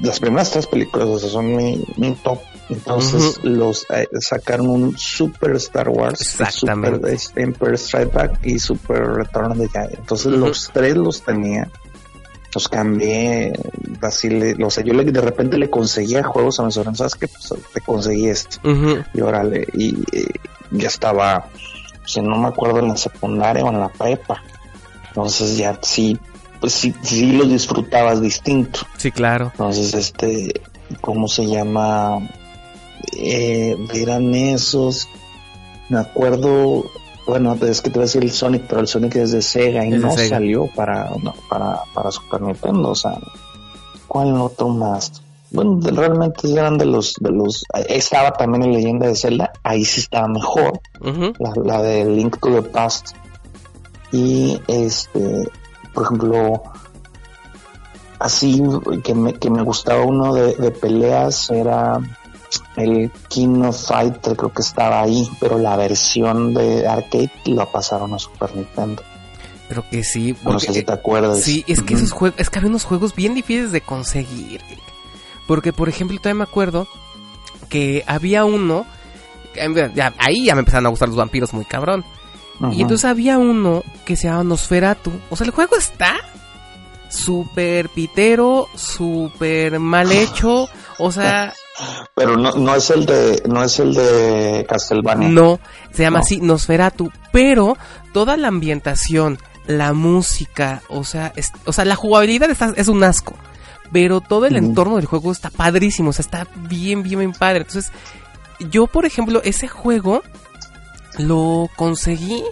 las primeras tres películas, o sea, son mi, mi top. Entonces, los eh, sacaron un Super Star Wars, Exactamente. Super Empire Strike Back y Super Return of the Jedi. Entonces, los tres los tenía, los cambié, así, le, o sea, yo le, de repente le conseguía juegos a mis sobrinos, ¿sabes qué? Pues te conseguí esto, y órale, y eh, ya estaba, si no me acuerdo, en la secundaria o en la prepa. Entonces, ya sí, pues sí, sí los disfrutabas distinto. Sí, claro. Entonces, este, ¿cómo se llama? Eh, eran esos. Me acuerdo, bueno, es que te voy a decir el Sonic, pero el Sonic es de Sega y Es no Sega. salió para, no, para, para Super Nintendo. O sea, ¿cuál otro más? Bueno, realmente eran de los, de los, estaba también en Leyenda de Zelda, ahí sí estaba mejor, la, la de Link to the Past. Y este, por ejemplo, así que me, que me gustaba uno de, de peleas era el King of Fighter, creo que estaba ahí, pero la versión de arcade la pasaron a Super Nintendo. Creo que sí. No porque- sé si te acuerdas. Sí, es que esos juegos, es que había unos juegos bien difíciles de conseguir. Porque, por ejemplo, todavía me acuerdo que había uno, ya- ahí ya me empezaron a gustar los vampiros muy cabrón. Y entonces había uno que se llamaba Nosferatu. O sea, el juego está súper pitero, súper mal hecho. O sea, Pero no, no es el de, no es el de Castlevania. no, se llama No. así Nosferatu. Pero toda la ambientación, la música, o sea, es- o sea la jugabilidad está- es un asco. Pero todo el entorno del juego está padrísimo, o sea, está bien, bien, bien padre. Entonces, yo, por ejemplo, ese juego lo conseguí,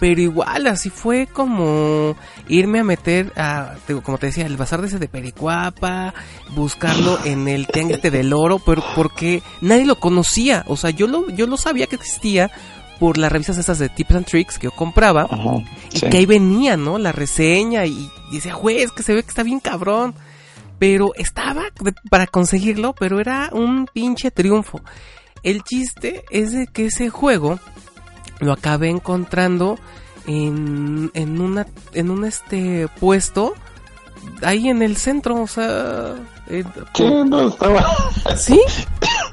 pero igual, así fue como irme a meter a, como te decía, el bazar de ese de Pericuapa, buscarlo en el tianguis del oro, pero porque nadie lo conocía, o sea, yo lo, yo lo sabía que existía por las revistas esas de Tips and Tricks que yo compraba, Ajá, y sí. que ahí venía, ¿no? La reseña y, y decía, güey, es que se ve que está bien cabrón. Pero estaba para conseguirlo, pero era un pinche triunfo. El chiste es de que ese juego lo acabé encontrando en, en una en un este puesto ahí en el centro, o sea, eh, Sí, no, estaba, sí,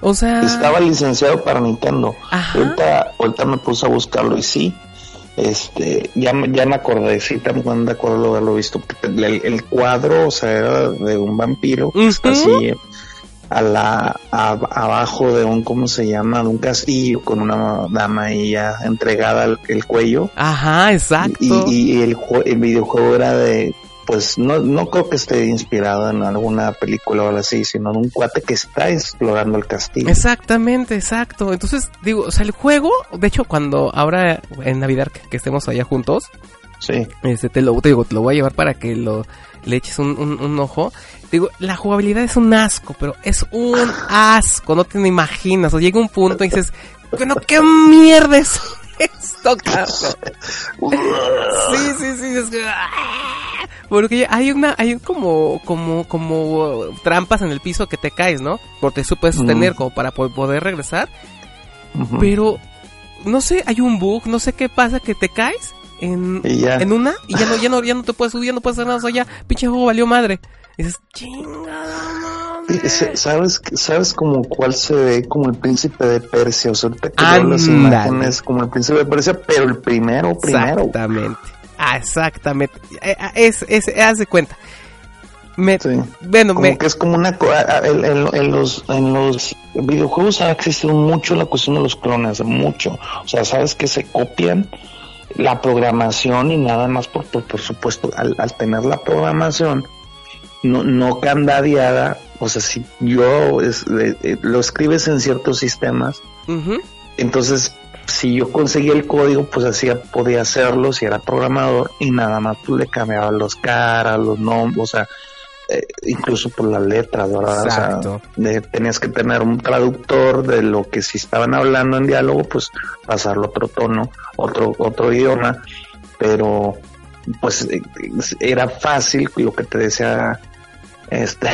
o sea, estaba licenciado para Nintendo. Ajá. Ahorita, ahorita me puse a buscarlo y sí, este, ya, me- ya me acordé, sí, también de acuerdo de haberlo visto, el, el cuadro, o sea, era de un vampiro está Ujú. así a la, a- abajo de un, ¿cómo se llama? De un castillo con una dama ahí ya entregada al el cuello. ajá, exacto. Y, y el, jue- el videojuego era de, pues no, no creo que esté inspirado en alguna película o algo así, sino de un cuate que está explorando el castillo. Exactamente, exacto. Entonces, digo, o sea, el juego, de hecho, cuando ahora en Navidad que, que estemos allá juntos, Sí. este, te lo, te digo, te lo voy a llevar para que lo, le eches un, un- un ojo. Digo, la jugabilidad es un asco, pero es un asco, no te imaginas. O llega un punto y dices, bueno, qué mierda es esto, cabrón. Sí, sí, sí, es que, ¡ah! porque hay una, hay como, como, como trampas en el piso que te caes, ¿no? Porque tú puedes sostener como para po- poder regresar. Pero, no sé, hay un bug, no sé qué pasa, que te caes en, en una y ya no, ya no, ya no te puedes subir, ya no puedes hacer nada, o sea, ya, pinche juego valió madre. Dices, chingada ¿Sabes, sabes como cuál se ve como el príncipe de Persia? O sea, veo las imágenes como el príncipe de Persia, pero el primero, primero. Exactamente. Ah, exactamente. Eh, ah, Es, es, haz de cuenta. Me, Sí. Bueno, Como me, que es como una... En, en- en los, en los videojuegos ha existido mucho la cuestión de los clones, mucho. O sea, sabes que se copian la programación y nada más por, por, por supuesto, al, al tener la programación no, no candadeada, o sea, si yo es- eh, eh, lo escribes en ciertos sistemas, entonces si yo conseguía el código, pues así podía hacerlo si era programador y nada más pues le cambiaba los caras, los nombres, o sea, eh, incluso por las letras, ¿verdad? O sea, de- tenías que tener un traductor de lo que si estaban hablando en diálogo, pues pasarlo a otro tono, otro otro idioma, pero pues eh, era fácil lo que te decía este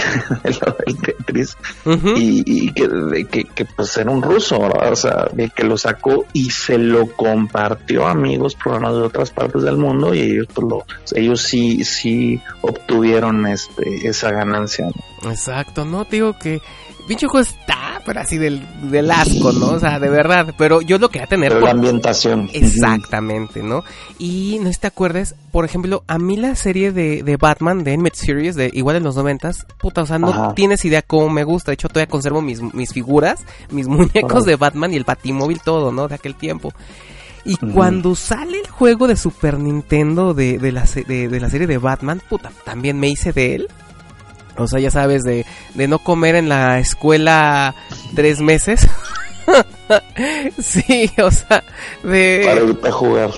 Tetris ujú. y, y que, que, que, pues era un ruso, ¿verdad? O sea, de que lo sacó y se lo compartió a amigos programas de otras partes del mundo y ellos pues lo, ellos sí, sí obtuvieron este, esa ganancia. ¿no? Exacto, no digo que pinche juego está, pero así del, del asco, ¿no? O sea, de verdad, pero yo lo quería tener Pero por- la ambientación. Exactamente, ¿no? Y no sé si te acuerdes, por ejemplo, a mí la serie de, de Batman, de Animated Series, de igual en los noventas, puta, o sea, no Ajá. tienes idea cómo me gusta. De hecho, todavía conservo mis, mis figuras, mis muñecos de Batman y el Batimóvil, todo, ¿no? De aquel tiempo. Y cuando sale el juego de Super Nintendo de, de, la, de la serie de Batman, puta, también me hice de él. O sea, ya sabes, de, de no comer en la escuela tres meses. sí, o sea, de... Para irte a jugar.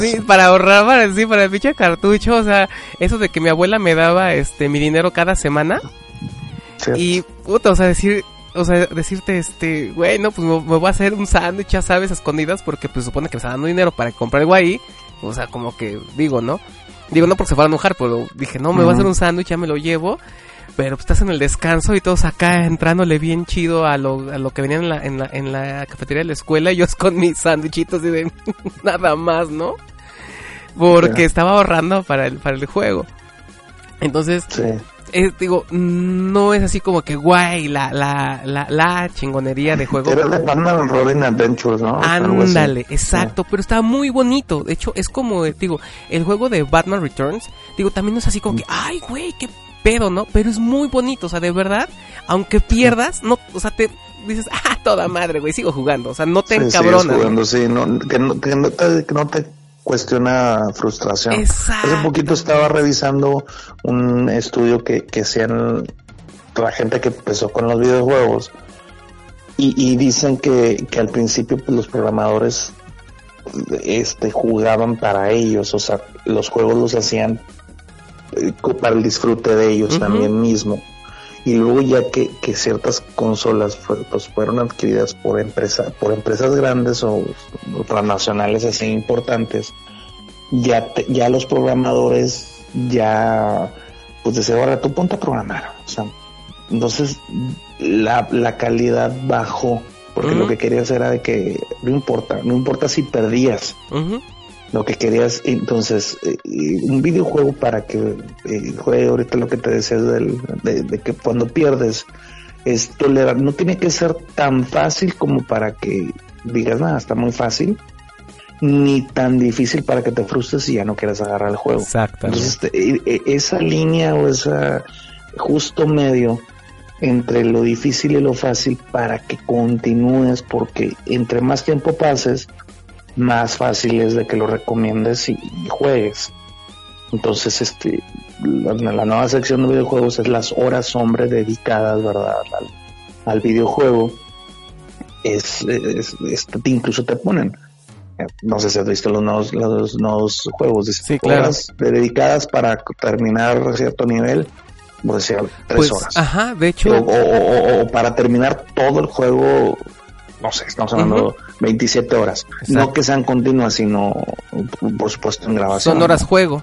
Sí, para ahorrar, para, sí, para el pinche cartucho, o sea, eso de que mi abuela me daba este mi dinero cada semana Sí. y puta, o sea, decir, o sea, decirte este, güey, no, pues me, me voy a hacer un sándwich, ya sabes, a escondidas porque pues supone que me está dando dinero para comprar algo ahí, o sea, como que digo, ¿no? Digo, no porque se fuera a enojar, pero dije, no, me voy a hacer un sándwich, ya me lo llevo. Pero pues, estás en el descanso y todos acá entrándole bien chido a lo, a lo que venían en la, en, la, en la cafetería de la escuela y yo con mis sándwichitos y de nada más, ¿no? Porque estaba ahorrando para el, para el juego. Entonces, Sí. eh, digo, no es así como que guay, la, la, la, la chingonería de juego. Era de Batman Robin Adventures, ¿no? Ándale, exacto, pero está muy bonito. De hecho, es como, digo, el juego de Batman Returns, digo, también no es así como que, ay, güey, qué pedo, ¿no? Pero es muy bonito, o sea, de verdad, aunque pierdas, no, o sea, te dices, ah, toda madre, güey, sigo jugando, o sea, no te Sí, encabronas. jugando, sí, no, que, no, que no te, que no te cuestiona frustración. Exacto. Hace poquito estaba revisando un estudio que, que hacían la gente que empezó con los videojuegos y, y dicen que, que al principio pues, los programadores este jugaban para ellos, o sea, los juegos los hacían para el disfrute de ellos también mismo. Y luego ya que, que ciertas consolas fue- pues, fueron adquiridas por empresa, por empresas grandes o, o transnacionales así importantes, ya te- ya los programadores ya pues decían ahora tú ponte a programar. O sea, entonces la, la calidad bajó porque lo que querías era de que no importa, no importa si perdías, lo que querías, entonces, eh, eh, un videojuego para que eh, juegue ahorita lo que te decía del, de, de que cuando pierdes es tolerar, no tiene que ser tan fácil como para que digas, nada, está muy fácil, ni tan difícil para que te frustres y ya no quieras agarrar el juego. Exactamente. Entonces, este, e- e- esa línea o esa justo medio entre lo difícil y lo fácil para que continúes, porque entre más tiempo pases, más fácil es de que lo recomiendes y, y juegues. Entonces, este, la, la nueva sección de videojuegos es las horas hombre dedicadas, ¿verdad? Al, al videojuego. Es, es- es- incluso te ponen. eh, No sé si has visto los nuevos, los nuevos juegos. Sí, claro. horas dedicadas para terminar cierto nivel. Pues decía, tres Pues, horas. ajá, de hecho, o- o- o para terminar todo el juego, no sé, estamos hablando 27 horas. Exacto. No que sean continuas, sino, por supuesto, en grabación. son horas juego.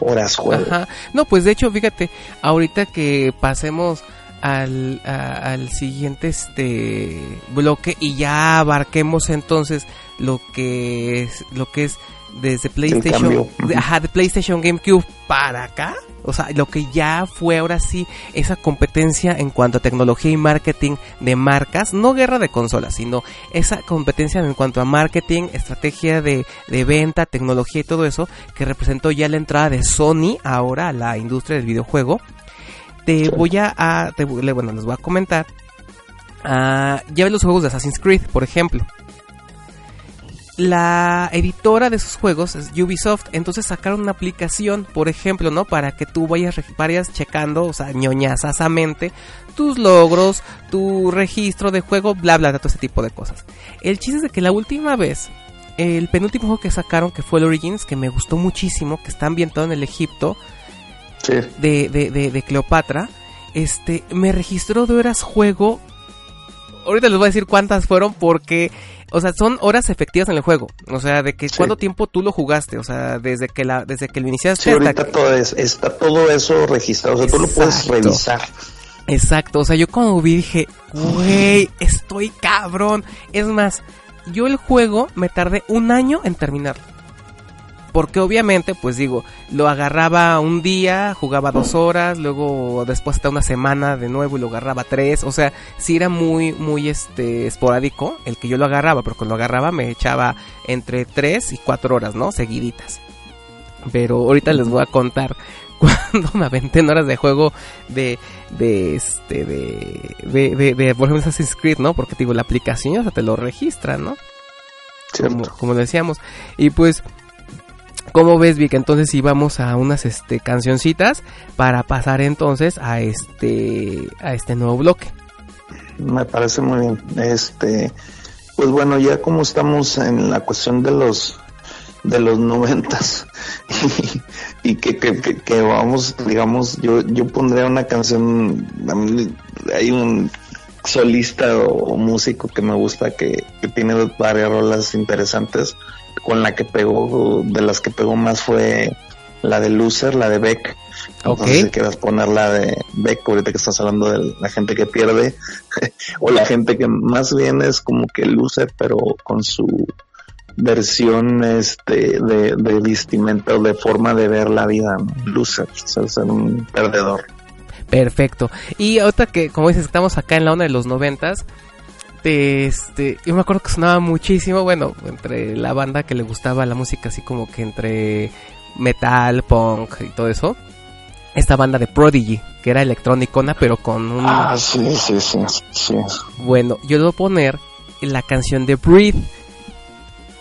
Horas juego. Ajá. No, pues de hecho, fíjate, ahorita que pasemos al, a- al siguiente este bloque y ya abarquemos entonces lo que es lo que es desde PlayStation, de, ajá, de PlayStation GameCube para acá, o sea, lo que ya fue ahora sí esa competencia en cuanto a tecnología y marketing de marcas, no guerra de consolas, sino esa competencia en cuanto a marketing, estrategia de, de venta, tecnología y todo eso, que representó ya la entrada de Sony ahora a la industria del videojuego. Te Sí. voy a, te bueno, les voy a comentar. ah, ya ves los juegos de Assassin's Creed, por ejemplo. La editora de esos juegos es Ubisoft, entonces sacaron una aplicación, por ejemplo, ¿no? Para que tú vayas, vayas checando, o sea, ñoñazasamente, tus logros, tu registro de juego, bla, bla, bla, todo ese tipo de cosas. El chiste es de que la última vez, el penúltimo juego que sacaron, que fue el Origins, que me gustó muchísimo, que está ambientado en el Egipto, Sí. de, de, de, de Cleopatra, este, me registró de horas juego. Ahorita les voy a decir cuántas fueron porque, o sea, son horas efectivas en el juego. O sea, de que Sí. cuánto tiempo tú lo jugaste. O sea, desde que la, desde que lo iniciaste Sí, hasta ahorita que- todo es, está todo eso registrado. O sea, tú lo puedes Exacto. revisar. Exacto, o sea, yo cuando vi dije, güey, estoy cabrón. Es más, yo el juego me tardé un año en terminarlo. Porque obviamente, pues digo, lo agarraba un día, jugaba dos horas, luego después hasta una semana de nuevo y lo agarraba tres. O sea, sí era muy, muy este esporádico el que yo lo agarraba, pero cuando lo agarraba me echaba entre tres y cuatro horas, ¿no? Seguiditas. Pero ahorita les voy a contar cuando me aventé en horas de juego de, de este, de, de, de, de, por ejemplo, Assassin's Creed, ¿no? Porque digo, la aplicación ya te lo registra, ¿no? Como, como decíamos. Y pues, ¿cómo ves, Vic? Entonces sí vamos a unas este, cancioncitas para pasar entonces a este, a este nuevo bloque. Me parece muy bien. Este, pues bueno, ya como estamos en la cuestión de los de los noventas y, que, que, vamos, digamos, yo, yo pondría una canción, hay un solista o, músico que me gusta que tiene varias rolas interesantes, con la que pegó, de las que pegó más fue la de Loser, la de Beck. Ok. No sé si quieras poner la de Beck, ahorita que estás hablando de la gente que pierde, o la gente que más bien es como que Loser, pero con su versión este de, de vestimenta o de forma de ver la vida, ¿no? Loser, o sea, ser un perdedor. Perfecto. Y ahorita que, como dices, estamos acá en la onda de los noventas. Este, yo me acuerdo que sonaba muchísimo, bueno, entre la banda que le gustaba la música así como que entre metal, punk y todo eso. Esta banda de Prodigy, que era electrónicona, pero con un... Ah, sí, sí, sí, sí. Bueno, yo debo poner la canción de Breathe,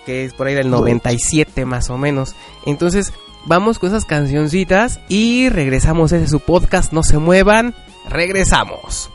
que es por ahí del 97 más o menos. Entonces, vamos con esas cancioncitas y regresamos ese su podcast, no se muevan, regresamos.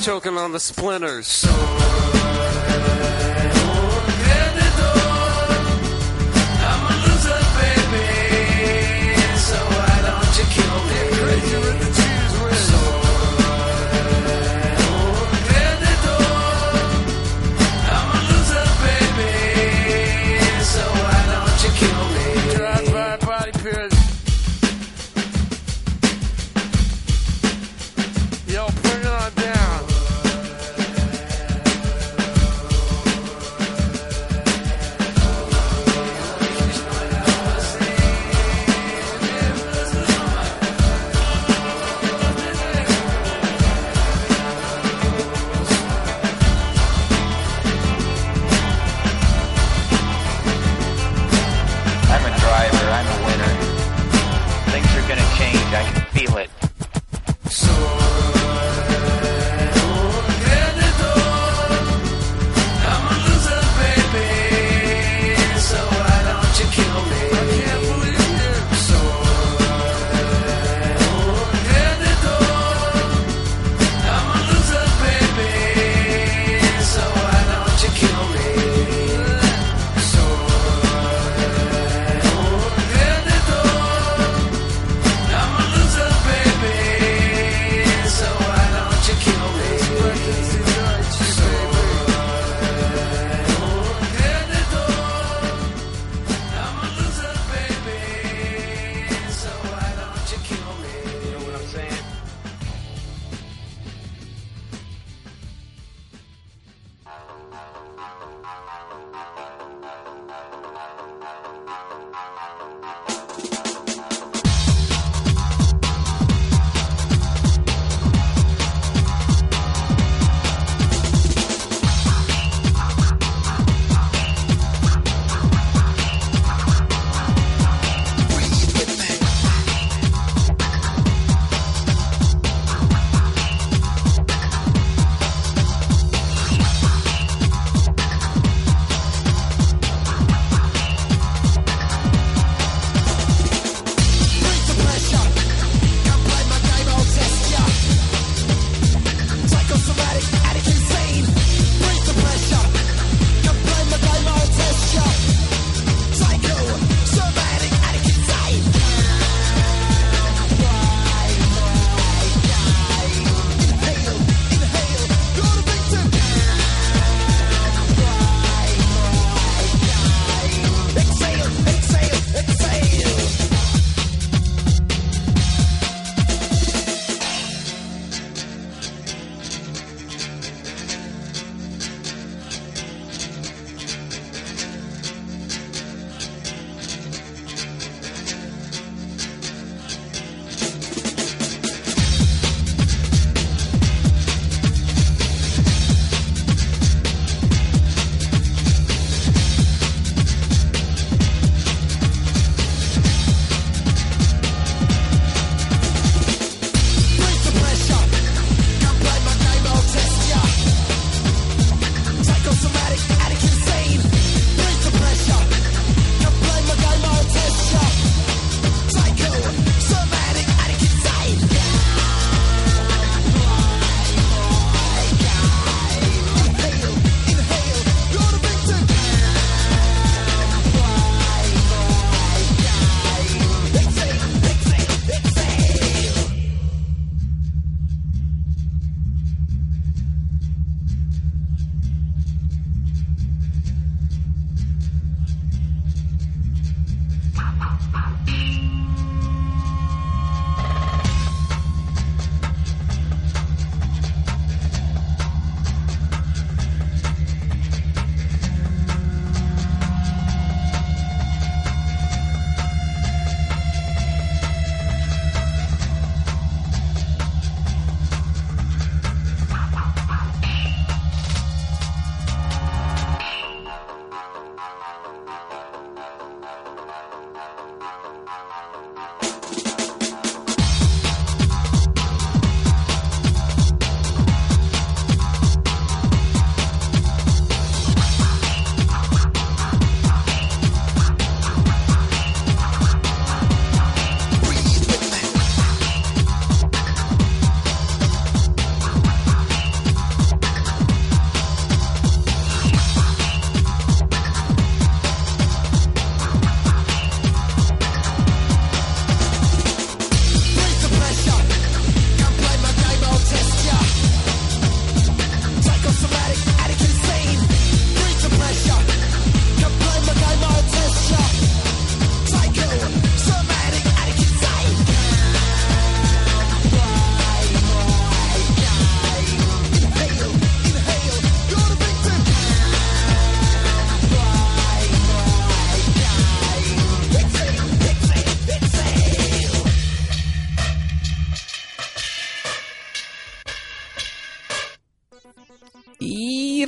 Choking on the splinters.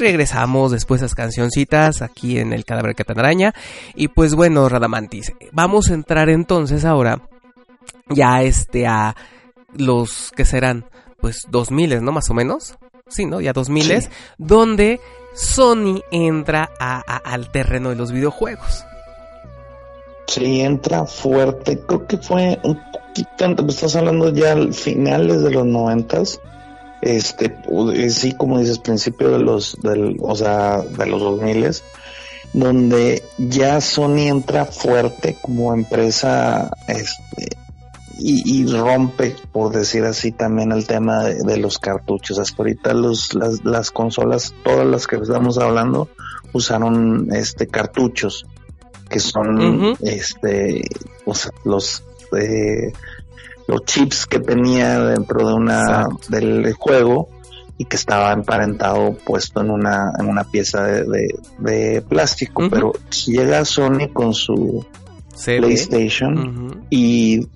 Regresamos después de esas cancioncitas aquí en el cadáver que te araña. Y pues bueno, Radamantis, vamos a entrar entonces ahora ya este a los que serán pues 2000, ¿no? Más o menos. Sí, ¿no? Ya 2000, Sí. donde Sony entra a- a- al terreno de los videojuegos. Sí, entra fuerte. Creo que fue un poquito antes, pues, estás hablando ya al finales de los noventas. Este, eh, sí, como dices, principio de los, del, o sea, de los dos miles, donde ya Sony entra fuerte como empresa, este, y, y rompe, por decir así, también el tema de, de los cartuchos. Hasta ahorita los, las, las consolas, todas las que estamos hablando, usaron este cartuchos que son este o sea, los eh, los chips que tenía dentro de una Exacto. del juego y que estaba emparentado puesto en una en una pieza de, de- de plástico. Pero llega Sony con su Se. PlayStation y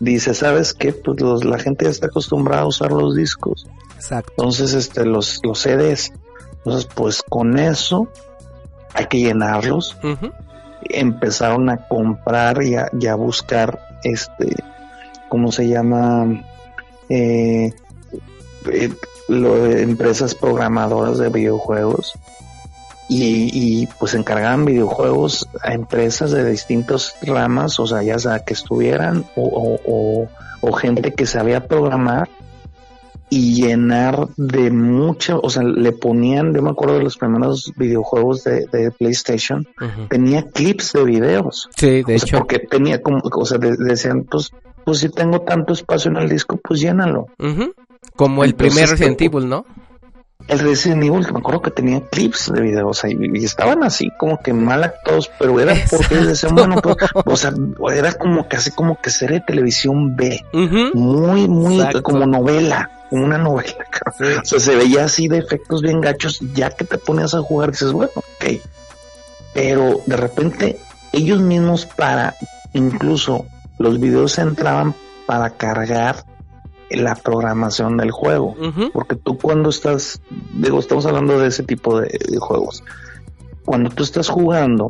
dice sabes qué pues los- la gente ya está acostumbrada a usar los discos. Exacto. entonces este los los CDs entonces pues con eso hay que llenarlos. Empezaron a comprar y a, y a buscar este cómo se llama Eh, eh, empresas programadoras de videojuegos y, pues encargaban videojuegos a empresas de distintas ramas o sea ya sea que estuvieran o- o- o gente que sabía programar y llenar de mucho, o sea, le ponían, yo me acuerdo de los primeros videojuegos de, de PlayStation, tenía clips de videos. Sí, de O sea, hecho. porque tenía como, o sea, de- decían, pues, pues si tengo tanto espacio en el disco, pues llénalo. Como el Entonces, primer Resident Evil, ¿no? El Resident Evil, me acuerdo que tenía clips de videos ahí, y estaban así como que mal actuados, pero era porque decían, bueno, pues, o sea, era como casi como que serie de televisión B, muy, muy Exacto. como novela, como una novela, cabrón. O sea, se veía así de efectos bien gachos, ya que te ponías a jugar, dices, bueno, ok. Pero de repente, ellos mismos para, incluso los videos entraban para cargar la programación del juego. Porque tú cuando estás, digo, estamos hablando de ese tipo de, de juegos. Cuando tú estás jugando,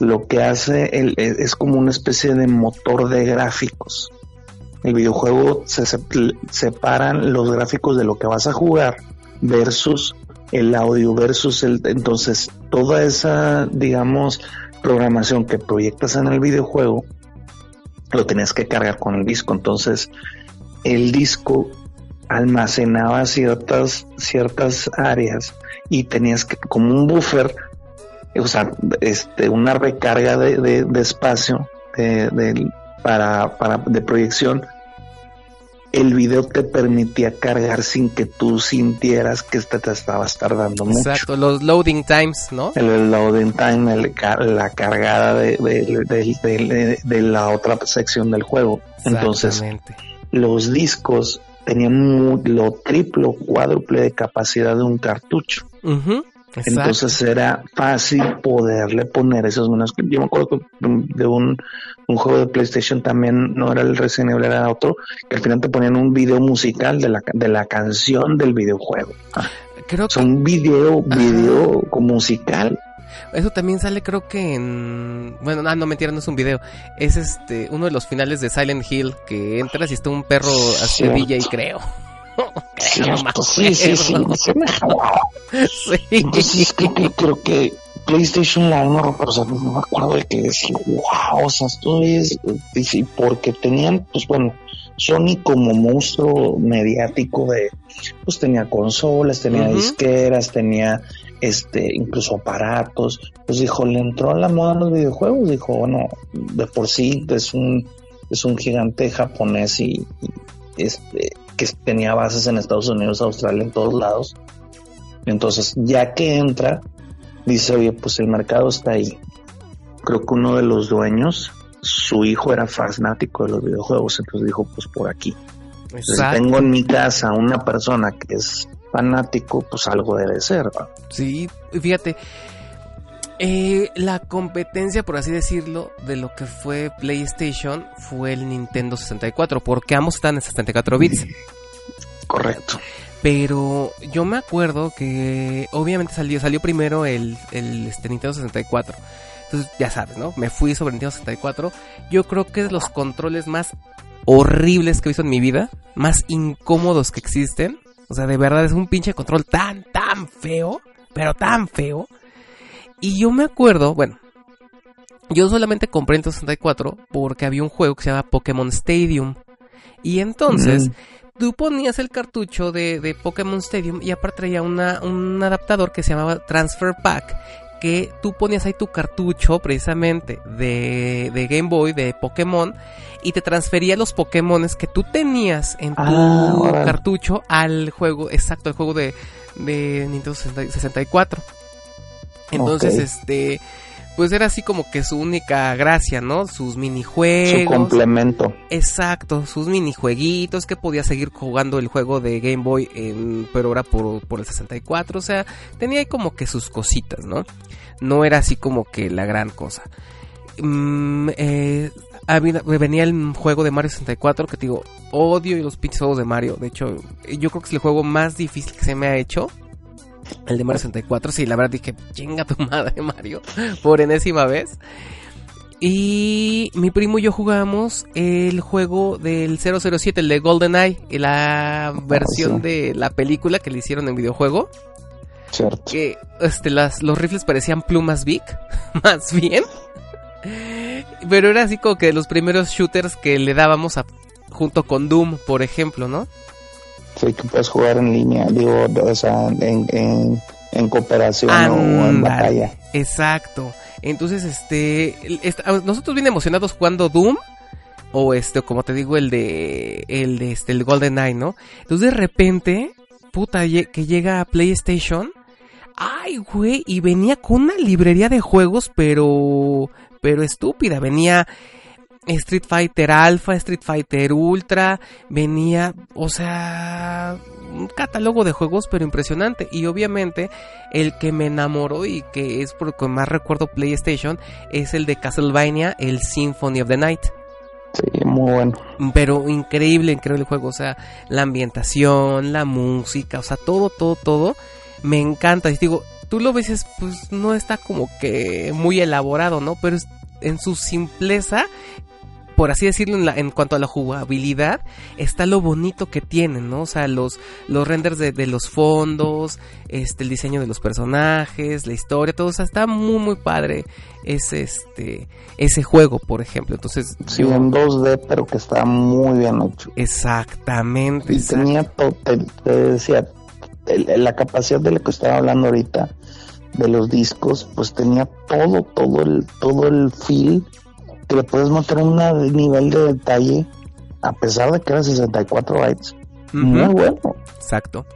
lo que hace el, es, es como una especie de motor de gráficos. El videojuego se sep- separan los gráficos de lo que vas a jugar versus el audio versus el entonces toda esa digamos programación que proyectas en el videojuego lo tenías que cargar con el disco entonces el disco almacenaba ciertas ciertas áreas y tenías que como un buffer o sea este una recarga de, de- de espacio de, de- para, para de proyección el video te permitía cargar sin que tú sintieras que este te estabas tardando mucho Exacto, los loading times, ¿no? el loading time, el la cargada de, de- de- la otra sección del juego. Entonces. Los discos tenían lo triple o cuádruple de capacidad de un cartucho. Entonces era fácil poderle poner esos menos. Yo me acuerdo de un, un juego de PlayStation también, no era el Resident Evil, era otro, que al final te ponían un video musical de la, de la canción del videojuego. creo O sea, que un video, video musical. Eso también sale creo que en... Bueno, no, no, mentira, no es un video. Es este uno de los finales de Silent Hill que entras y está un perro así Cierto. DJ, creo. Cierto, sí, sí, sí, sí me. Sí. Entonces creo que, creo que PlayStation la 1, pero o sea, no me acuerdo de que decía, wow, o sea, esto es, porque tenían, pues bueno, Sony como monstruo mediático de, pues tenía consolas, tenía disqueras, tenía este, incluso aparatos, pues dijo, le entró a la moda los videojuegos, dijo, bueno, de por sí es un, es un gigante japonés y, y, este, que tenía bases en Estados Unidos, Australia, en todos lados. Entonces, ya que entra, dice, oye, pues el mercado está ahí. Creo que uno de los dueños, su hijo era fanático de los videojuegos, entonces dijo, pues por aquí. Entonces, Exacto. tengo en mi casa una persona que es fanático, pues algo debe ser. ¿va? Sí, fíjate. eh, la competencia, por así decirlo, de lo que fue PlayStation fue el Nintendo 64, porque ambos están en 64 bits. Correcto. Pero yo me acuerdo que obviamente salió, salió primero el, el este, Nintendo 64. Entonces, ya sabes, ¿no? Me fui sobre Nintendo 64. Yo creo que es los controles más horribles que he visto en mi vida. Más incómodos que existen. O sea, de verdad es un pinche control tan, tan feo. Pero tan feo. Y yo me acuerdo, bueno. Yo solamente compré Nintendo 64 porque había un juego que se llama Pokémon Stadium. Y entonces, Mm. tú ponías el cartucho de, de Pokémon Stadium y aparte traía una, un adaptador que se llamaba Transfer Pack. Que tú ponías ahí tu cartucho precisamente de, de Game Boy, de Pokémon, y te transfería los Pokémones que tú tenías en tu Ah, cartucho al juego, exacto, al juego de, de Nintendo 60 64. Entonces, este, pues era así como que su única gracia, ¿no? Sus Su minijuegos. complemento. Exacto, sus minijueguitos que podía seguir jugando el juego de Game Boy, en, pero ahora por, por el 64, o sea, tenía ahí como que sus cositas, ¿no? No era así como que la gran cosa. Mm, eh, había- venía el juego de Mario 64 que te digo, odio los pinches juegos de Mario, de hecho, yo creo que es el juego más difícil que se me ha hecho. El de Mario 64, sí, la verdad dije, chinga tu madre Mario, por enésima vez. Y mi primo y yo jugamos el juego del 007, el de GoldenEye, la versión sí. de la película que le hicieron en videojuego. Cierto. Que este, las, los rifles parecían plumas Vic, más bien. Pero era así como que los primeros shooters que le dábamos a, junto con Doom, por ejemplo, ¿no? Sí, que puedes jugar en línea, digo, o sea, en, en, en cooperación o en batalla. Exacto. Entonces, este, esta- nosotros bien emocionados jugando Doom o este, como te digo, el de el de este el Golden Eye, ¿no? Entonces de repente, puta, que llega a PlayStation, ay, güey, y venía con una librería de juegos, pero pero estúpida, venía Street Fighter Alpha, Street Fighter Ultra, venía, o sea, un catálogo de juegos pero impresionante y obviamente el que me enamoró y que es por lo que más recuerdo PlayStation es el de Castlevania, el Symphony of the Night. Sí, muy bueno. Pero increíble, increíble el juego, o sea, la ambientación, la música, o sea, todo, todo, todo, me encanta. Y digo, tú lo ves, pues no está como que muy elaborado, ¿no? Pero es- en su simpleza, por así decirlo, en, la- en cuanto a la jugabilidad, está lo bonito que tienen, ¿no? O sea, los, los renders de, de los fondos, este, el diseño de los personajes, la historia, todo, o sea, está muy, muy padre ese, este, ese juego, por ejemplo. Entonces, Sí, yo- en 2D, pero que estaba muy bien hecho. Exactamente. Y tenía todo, te, te decía, el- la capacidad de lo que estaba hablando ahorita, de los discos, pues tenía todo, todo el, todo el feel que le puedes meter un nivel de detalle, a pesar de que era 64 bytes, muy bueno. Exacto.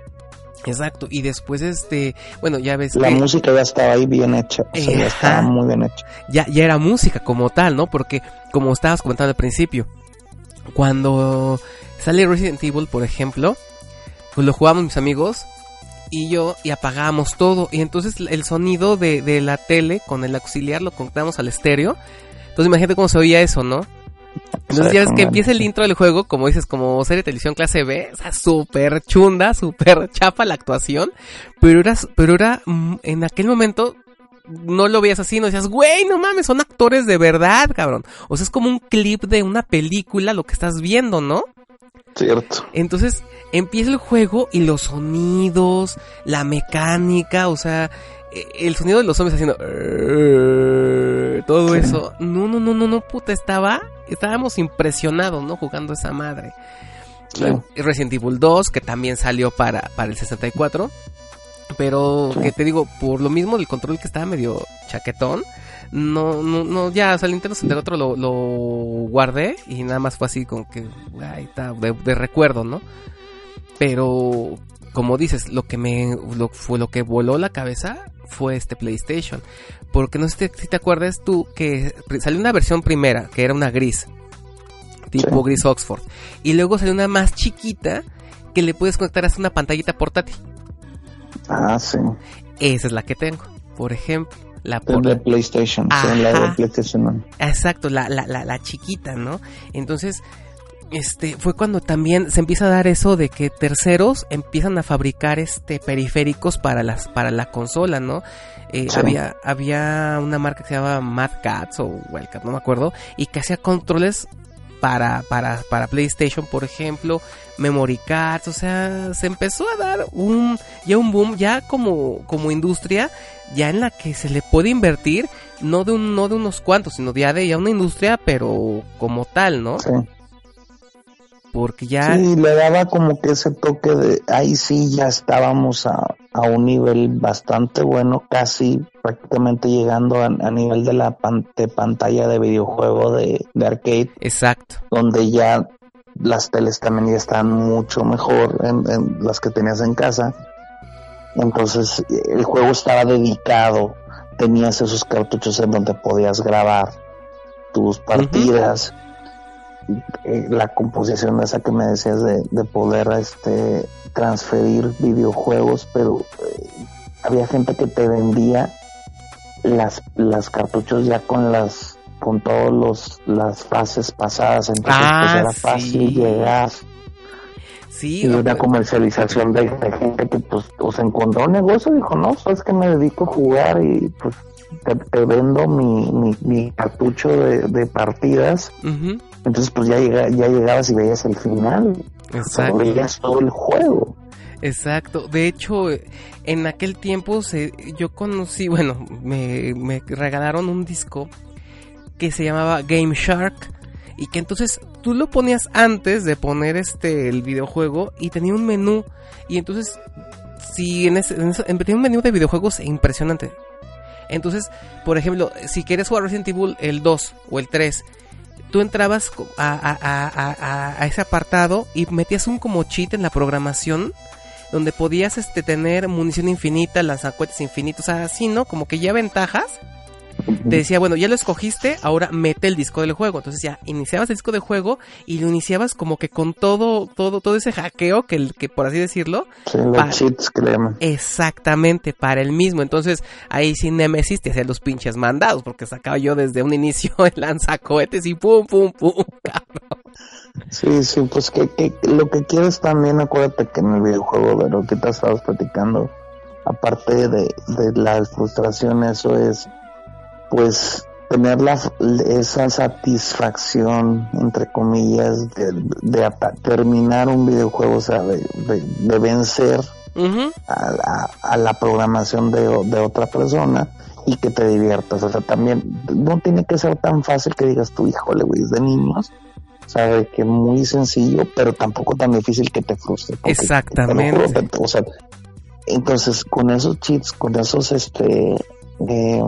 Exacto. Y después, este, bueno, ya ves La que música ya estaba ahí bien hecha, o sea, ya estaba muy bien hecha. ya, ya era música como tal, ¿no? Porque, como estabas comentando al principio, cuando sale Resident Evil, por ejemplo, pues lo jugamos mis amigos y yo y apagábamos todo. Y entonces el sonido de, de la tele con el auxiliar lo conectamos al estéreo. Entonces imagínate cómo se oía eso, ¿no? Entonces ya ves que empieza el intro del juego, como dices, como serie de televisión clase B, o sea, súper chunda, súper chapa la actuación, pero era, pero era, mm, en aquel momento, no lo veías así, no decías, güey, no mames, son actores de verdad, cabrón. O sea, es como un clip de una película lo que estás viendo, ¿no? Cierto. Entonces empieza el juego y los sonidos, la mecánica, o sea, el sonido de los zombies haciendo todo eso. No, no, no, no, no, puta, estaba, estábamos impresionados, ¿no? Jugando esa madre. Y Resident Evil 2, que también salió para, para el 64. Pero que te digo, por lo mismo el control que estaba medio chaquetón, no, no, no, ya, o sea, el Nintendo 64 lo, lo guardé y nada más fue así como que, ahí está, de, de recuerdo, ¿no? Pero, como dices, lo que me, lo, fue lo que voló la cabeza fue este PlayStation. Porque no sé si te acuerdas tú que salió una versión primera, que era una gris, tipo Sí. gris Oxford. Y luego salió una más chiquita que le puedes conectar hasta una pantallita portátil. Ah, sí. Esa es la que tengo, por ejemplo. La Es de portátil. PlayStation, sí, la de Ajá. PlayStation. Exacto, la, la, la, la chiquita, ¿no? Entonces, este fue cuando también se empieza a dar eso de que terceros empiezan a fabricar este periféricos para las para la consola, ¿no? Eh, Sí. había había una marca que se llamaba Mad Cats o Wildcat, no me acuerdo, y que hacía controles para para para PlayStation, por ejemplo, memory cards, o sea, se empezó a dar un ya un boom ya como como industria ya en la que se le puede invertir no de un no de unos cuantos, sino ya de ya una industria, pero como tal, ¿no? Sí. Porque ya Sí, le daba como que ese toque de ahí sí ya estábamos a, a un nivel bastante bueno, casi prácticamente llegando a, a nivel de la pan- de pantalla de videojuego de, de arcade, exacto. donde ya las teles también ya están mucho mejor en, en las que tenías en casa. Entonces el juego estaba dedicado, tenías esos cartuchos en donde podías grabar tus partidas, la composición esa que me decías de, de poder este transferir videojuegos, pero eh, había gente que te vendía las las cartuchos ya con las con todos los las fases pasadas, entonces Ah, pues era sí. fácil llegar Sí, y una hombre. comercialización de, de gente que pues o se encontró un negocio dijo no sabes que me dedico a jugar y pues te, te vendo mi, mi, mi cartucho de, de partidas Ujú, entonces pues ya llega, ya llegabas y veías el final Exacto. veías todo el juego Exacto. De hecho, en aquel tiempo se, yo conocí, bueno, me, me regalaron un disco que se llamaba Game Shark y que entonces tú lo ponías antes de poner este el videojuego y tenía un menú y entonces si en ese, en ese- en- tenía un menú de videojuegos impresionante. Entonces, por ejemplo, si quieres jugar Resident Evil el 2 o el 3, tú entrabas a, ese apartado y metías un como cheat en la programación donde podías este tener munición infinita, lanzacohetes infinitos, así, ¿no? Como que ya ventajas. Te decía, bueno, ya lo escogiste, ahora mete el disco del juego. Entonces ya iniciabas el disco de juego y lo iniciabas como que con todo, todo, todo ese hackeo que, el- que por así decirlo, sí, los Pa- cheats que le llaman exactamente para el mismo. Entonces ahí sí Nemesis te hacía los pinches mandados porque sacaba yo desde un inicio el lanzacohetes y pum, pum, pum, cabrón. sí sí pues que, que lo que quieres también acuérdate que en el videojuego de lo que te estabas platicando aparte de, de la frustración eso es pues tener la, esa satisfacción entre comillas de, terminar un videojuego o sea de, de, de vencer a la, a la programación de, de otra persona y que te diviertas. O sea, también no tiene que ser tan fácil que digas tú, híjole, güey, es de niños. Sabe que muy sencillo, pero tampoco tan difícil que te frustre. Exactamente. te juro, o sea, entonces con esos cheats, con esos, este, eh,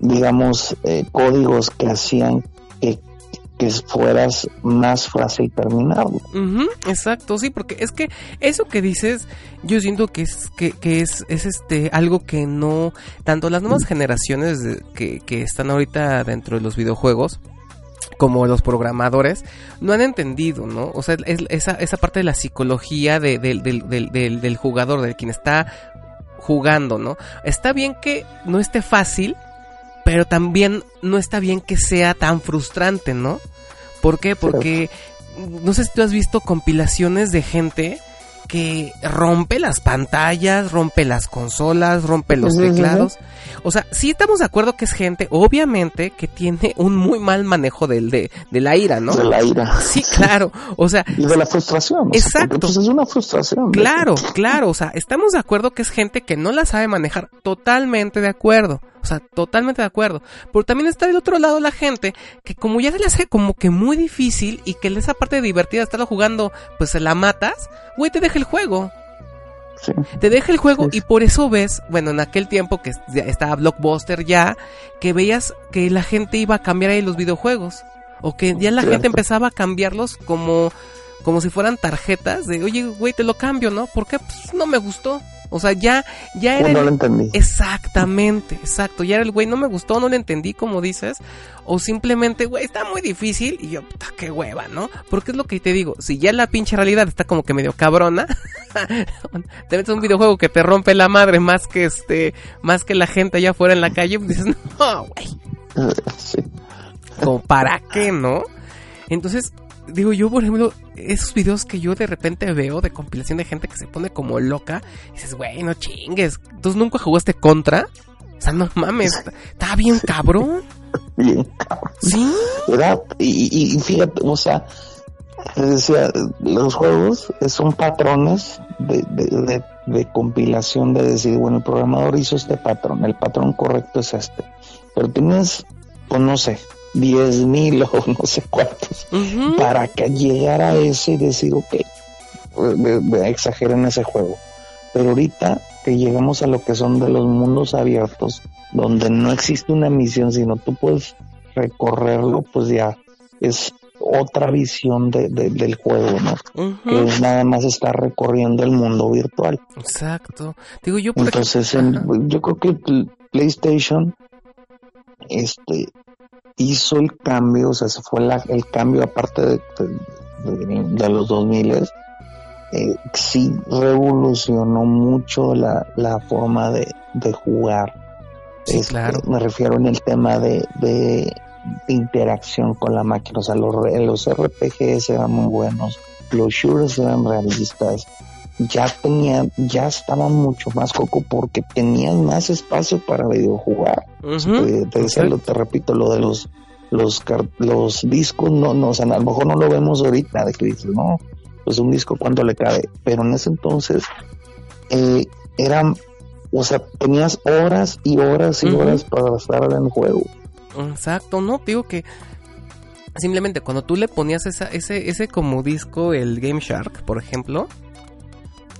digamos, eh, códigos que hacían que, que fueras más fácil terminarlo. Ujú, exacto, sí, porque es que eso que dices, yo siento que es que, que es, es este algo que no tanto las nuevas generaciones que, que están ahorita dentro de los videojuegos como los programadores no han entendido, ¿no? O sea, es, esa, esa parte de la psicología de- del- del, del, del, del jugador, de quien está jugando, ¿no? Está bien que no esté fácil, pero también no está bien que sea tan frustrante, ¿no? ¿Por qué? Porque no sé si tú has visto compilaciones de gente que rompe las pantallas, rompe las consolas, rompe los teclados. O sea, sí estamos de acuerdo que es gente, obviamente, que tiene un muy mal manejo del, de, de la ira, ¿no? De la ira. Sí, claro. O sea, Y de la frustración. o sea, Exacto. pues, es una frustración. Claro, claro, o sea, estamos de acuerdo que es gente que no la sabe manejar, totalmente de acuerdo, sea, totalmente de acuerdo. Pero también está del otro lado la gente que como ya se le hace como que muy difícil y que esa parte divertida de estarlo jugando, pues se la matas, güey, te deja el juego. Sí. Te deja el juego Sí. y por eso ves, bueno, en aquel tiempo que estaba Blockbuster ya, que veías que la gente iba a cambiar ahí los videojuegos. O que ya la Cierto. gente empezaba a cambiarlos como, como si fueran tarjetas de, oye, güey, te lo cambio, ¿no? Porque pues, no me gustó. O sea, ya, ya era... No el- lo entendí. Exactamente, exacto. Ya era el güey, no me gustó, no le entendí, como dices. O simplemente, güey, está muy difícil. Y yo, puta, qué hueva, ¿no? Porque es lo que te digo. Si ya la pinche realidad está como que medio cabrona, te metes a un videojuego que te rompe la madre más que este, más que la gente allá afuera en la calle, pues dices, no, güey. Sí. como para qué, ¿no? Entonces, digo yo, por ejemplo, esos videos que yo de repente veo de compilación de gente que se pone como loca, y dices, güey, no chingues. ¿Tú nunca jugaste contra? O sea, no mames, está bien cabrón. Bien, cabrón. Sí. Era, y, fíjate, o sea, les decía, los juegos son patrones de, de, de- de compilación de decir, bueno, el programador hizo este patrón, el patrón correcto es este. Pero tienes, pues no sé, 10 mil o no sé cuántos, para que llegara a ese y decir, ok, ve- exageren ese juego. Pero ahorita que llegamos a lo que son de los mundos abiertos, donde no existe una misión, sino tú puedes recorrerlo, pues ya es otra visión de, de- del juego, ¿no? Que es nada más estar recorriendo el mundo virtual. Exacto. Digo yo, por Entonces, en- yo creo que PlayStation este hizo el cambio, o sea, se fue la- el cambio aparte de, de- de- de los 2000 eh, sí revolucionó mucho la, la forma de, de jugar. Sí, Este, claro. Me refiero en el tema de, de interacción con la máquina. O sea, los, los RPGs eran muy buenos, los shooters eran realistas. Ya tenían, ya estaban mucho más coco porque tenían más espacio para videojugar. Ujú. Te, te decía, lo- te repito, lo de los los discos, no, no, o sea, a lo mejor no lo vemos ahorita, de que dices, no, pues un disco cuánto le cabe, pero en ese entonces eh, eran, o sea, tenías horas y horas y horas para estar en juego. Exacto, no, digo que simplemente cuando tú le ponías esa, ese, ese como disco, el Game Shark, por ejemplo,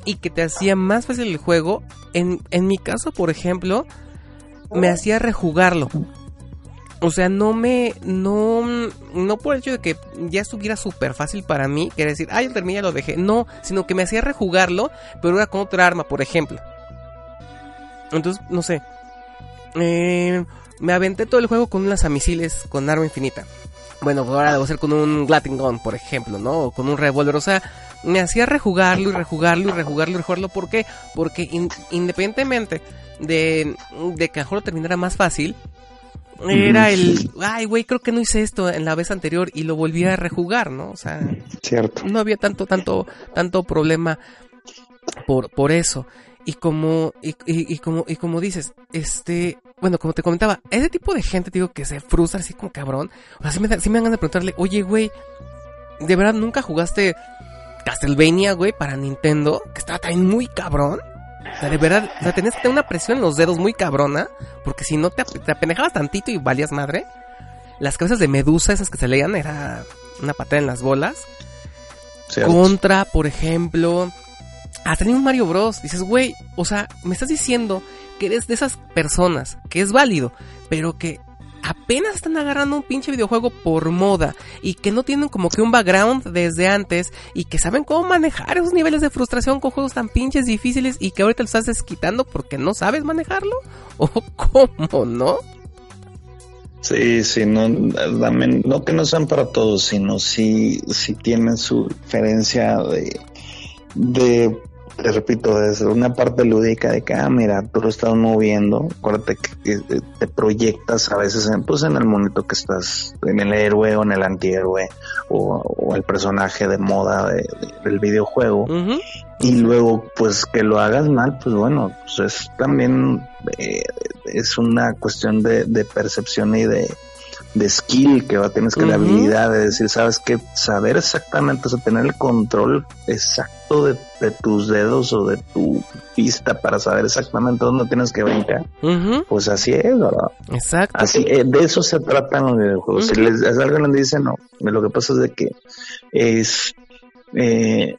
y que te hacía más fácil el juego, en, en mi caso, por ejemplo, me hacía rejugarlo. O sea, no me, no, no por el hecho de que ya estuviera súper fácil para mí, que decir, ah, yo terminé, ya lo dejé. No, sino que me hacía rejugarlo, pero era con otra arma, por ejemplo. Entonces, no sé. Eh, me aventé todo el juego con un lanzamisiles con arma infinita. Bueno, ahora a hacer con un Glatting Gun, por ejemplo, ¿no? O con un revólver. O sea, me hacía rejugarlo y rejugarlo y rejugarlo y rejugarlo. ¿Por qué? Porque in- independientemente de, de que a lo mejor lo terminara más fácil, era el, ay, güey, creo que no hice esto en la vez anterior y lo volví a rejugar, ¿no? O sea, Cierto. no había tanto, tanto, tanto problema por, por eso. Y como, y, y- y como, y como dices, este, bueno, como te comentaba, ese tipo de gente, digo, que se frustra así como cabrón. O sea, sí me, sí me dan ganas de preguntarle, oye, güey, ¿de verdad nunca jugaste Castlevania, güey, para Nintendo? Que estaba también muy cabrón. O sea, de verdad, o sea, tenías que tener una presión en los dedos muy cabrona, porque si no te, te apendejabas tantito y valías madre. Las cabezas de medusa, esas que se leían, era una patada en las bolas. cierto. Contra, por ejemplo, hasta en un Mario Bros. Dices, güey, o sea, me estás diciendo que eres de esas personas, que es válido, pero que apenas están agarrando un pinche videojuego por moda y que no tienen como que un background desde antes y que saben cómo manejar esos niveles de frustración con juegos tan pinches difíciles y que ahorita lo estás desquitando porque no sabes manejarlo o cómo, ¿no? Sí, sí, no, no que no sean para todos, sino sí, sí tienen su diferencia de, de, te repito, desde una parte lúdica de que, ah, mira, tú lo estás moviendo, acuérdate que, que te proyectas a veces en, pues en el momento que estás, en el héroe o en el antihéroe, o, o el personaje de moda de- de- del videojuego, y luego pues que lo hagas mal pues bueno pues es también eh, es una cuestión de, de percepción y de, de skill que va tienes que la Ujú. habilidad de decir sabes que saber exactamente o sea tener el control exacto de, de tus dedos o de tu pista para saber exactamente dónde tienes que brincar pues así es verdad Exacto. Así, eh, de eso se tratan los videojuegos. Si les, a alguien les dice no, lo que pasa es de que es, eh,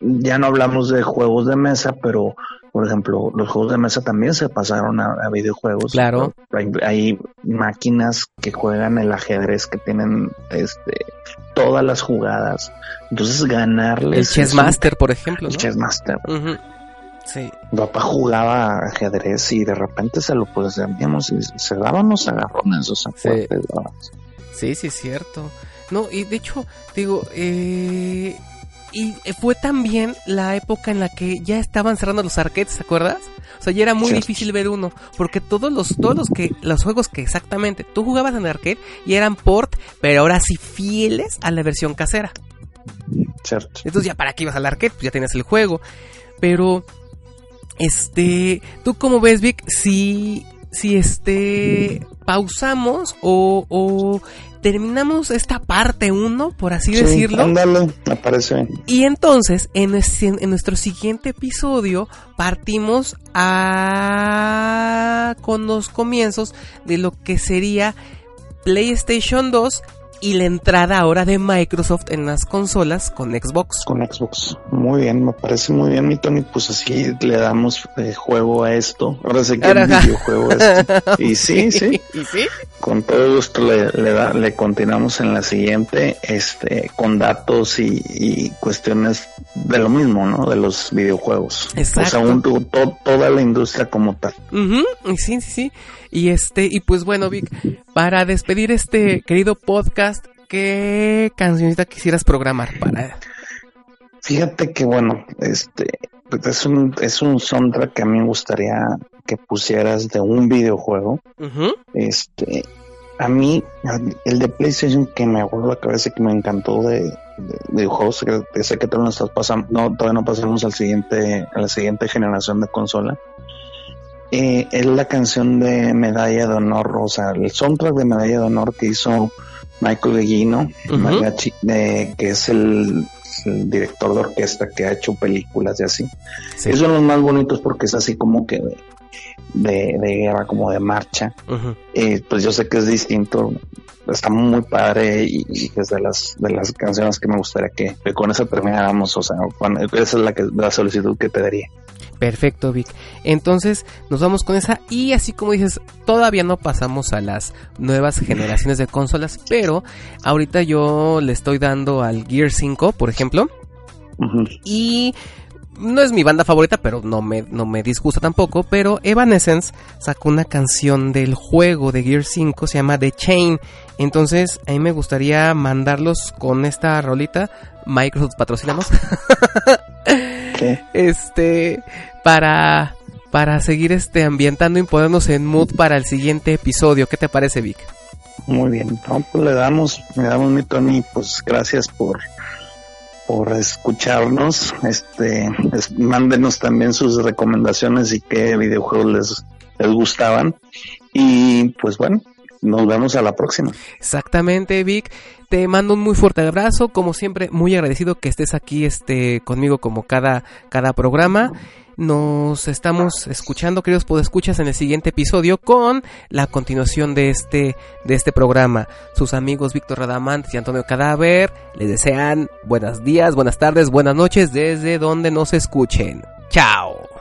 ya no hablamos de juegos de mesa, pero por ejemplo, los juegos de mesa también se pasaron a, a videojuegos. Claro. Hay, hay máquinas que juegan el ajedrez que tienen este todas las jugadas. Entonces ganarles El es Chess un- Master, por ejemplo, el ¿no? Chess Master. Sí. Papá jugaba ajedrez y de repente se lo pues veíamos y se daban los agarrones, o sea, Sí. Sí, sí, es cierto. No, y de hecho, digo, eh, y fue también la época en la que ya estaban cerrando los arcades, ¿te acuerdas? O sea, ya era muy difícil ver uno, porque todos los todos los que los juegos que exactamente tú jugabas en el arcade ya eran port, pero ahora sí fieles a la versión casera. Cierto. Entonces ya para qué ibas al arcade, pues ya tienes el juego. Pero este, ¿tú cómo ves, Vic? Si si este pausamos o, o terminamos esta parte 1, por así Sí, decirlo. Ándale, me parece bien. Y entonces, en, en nuestro siguiente episodio, partimos a con los comienzos de lo que sería PlayStation 2 y la entrada ahora de Microsoft en las consolas con Xbox. Con Xbox. Muy bien, me parece muy bien, mi Tony. Pues así le damos eh, juego a esto. Ahora sí que ajá. videojuego. Y sí, sí. ¿Y sí? Con todo gusto le, le, da- le continuamos en la siguiente, este, con datos y, y cuestiones de lo mismo, ¿no? De los videojuegos. Exacto. Un- to- to- toda la industria como tal. Sí, sí, sí. Y este, y pues bueno, Vic, para despedir este querido podcast, ¿qué cancioncita quisieras programar para Fíjate que bueno, este, pues es un, es un soundtrack que a mí me gustaría que pusieras de un videojuego. Este, a mí, el de PlayStation que me acuerdo la cabeza que me encantó de, de que sé que todavía no estás pasando, no, todavía no pasamos al siguiente, a la siguiente generación de consola. Eh, es la canción de Medalla de Honor, o sea, el soundtrack de Medalla de Honor que hizo Michael. Magachi, eh, que es el, el director de orquesta que ha hecho películas y así. sí. Es uno de los más bonitos porque es así como que de, de, de guerra, como de marcha. Eh, pues yo sé que es distinto, está muy padre y, y es de las, de las canciones que me gustaría que, que con esa termináramos, o sea, con- esa es la, que, la solicitud que te daría. Perfecto, Vic. Entonces, nos vamos con esa. Y así como dices, todavía no pasamos a las nuevas generaciones de consolas. Pero ahorita yo le estoy dando al Gear 5, por ejemplo. Y no es mi banda favorita, pero no me, no me disgusta tampoco. Pero Evanescence sacó una canción del juego de Gear 5, se llama The Chain. Entonces, a mí me gustaría mandarlos con esta rolita. Microsoft patrocinamos. Este para para seguir este ambientando y ponernos en mood para el siguiente episodio. ¿Qué te parece, Vic? Muy bien, no, pues le damos, le damos mi Tony, pues gracias por por escucharnos, este, es- mándenos también sus recomendaciones y qué videojuegos les, les gustaban y pues bueno, nos vemos a la próxima. Exactamente, Vic. Te mando un muy fuerte abrazo, como siempre, muy agradecido que estés aquí este conmigo como cada cada programa. Nos estamos escuchando, queridos podescuchas, en el siguiente episodio con la continuación de este de este programa. Sus amigos Víctor Radamantes y Antonio Cadáver les desean buenos días, buenas tardes, buenas noches desde donde nos escuchen. Chao.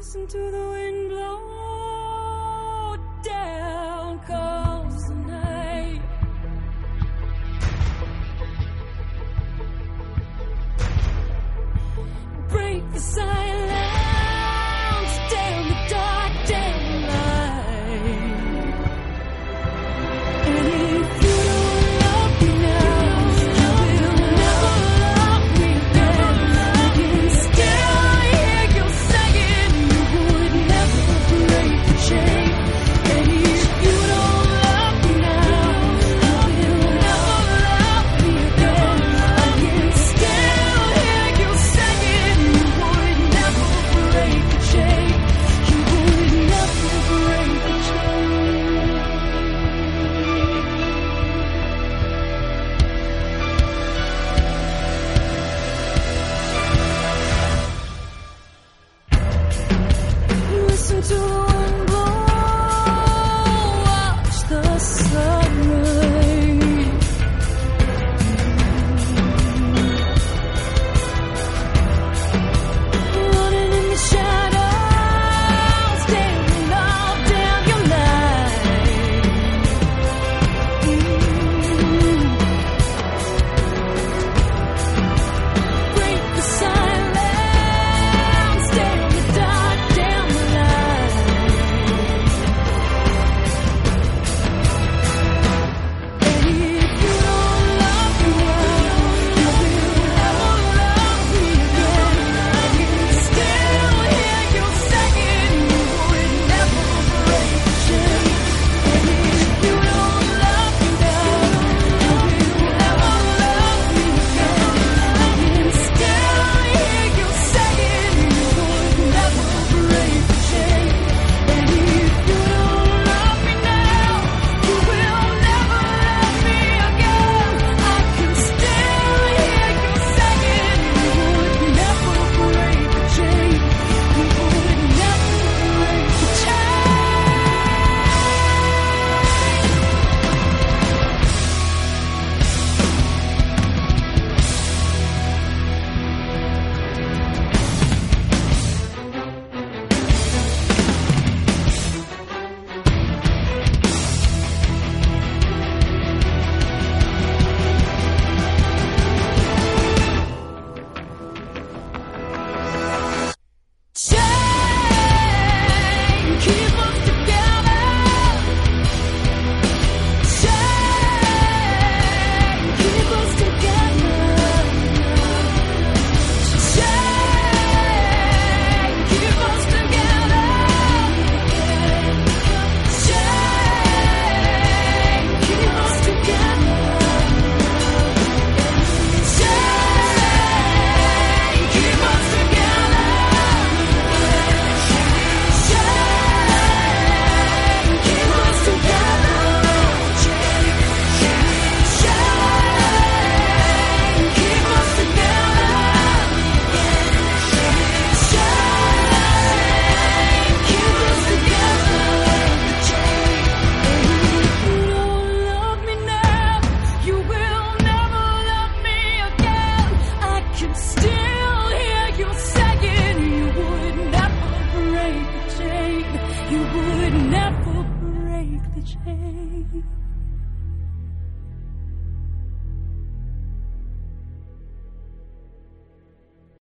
listen to the wind blow down Comes the night. Break the silence.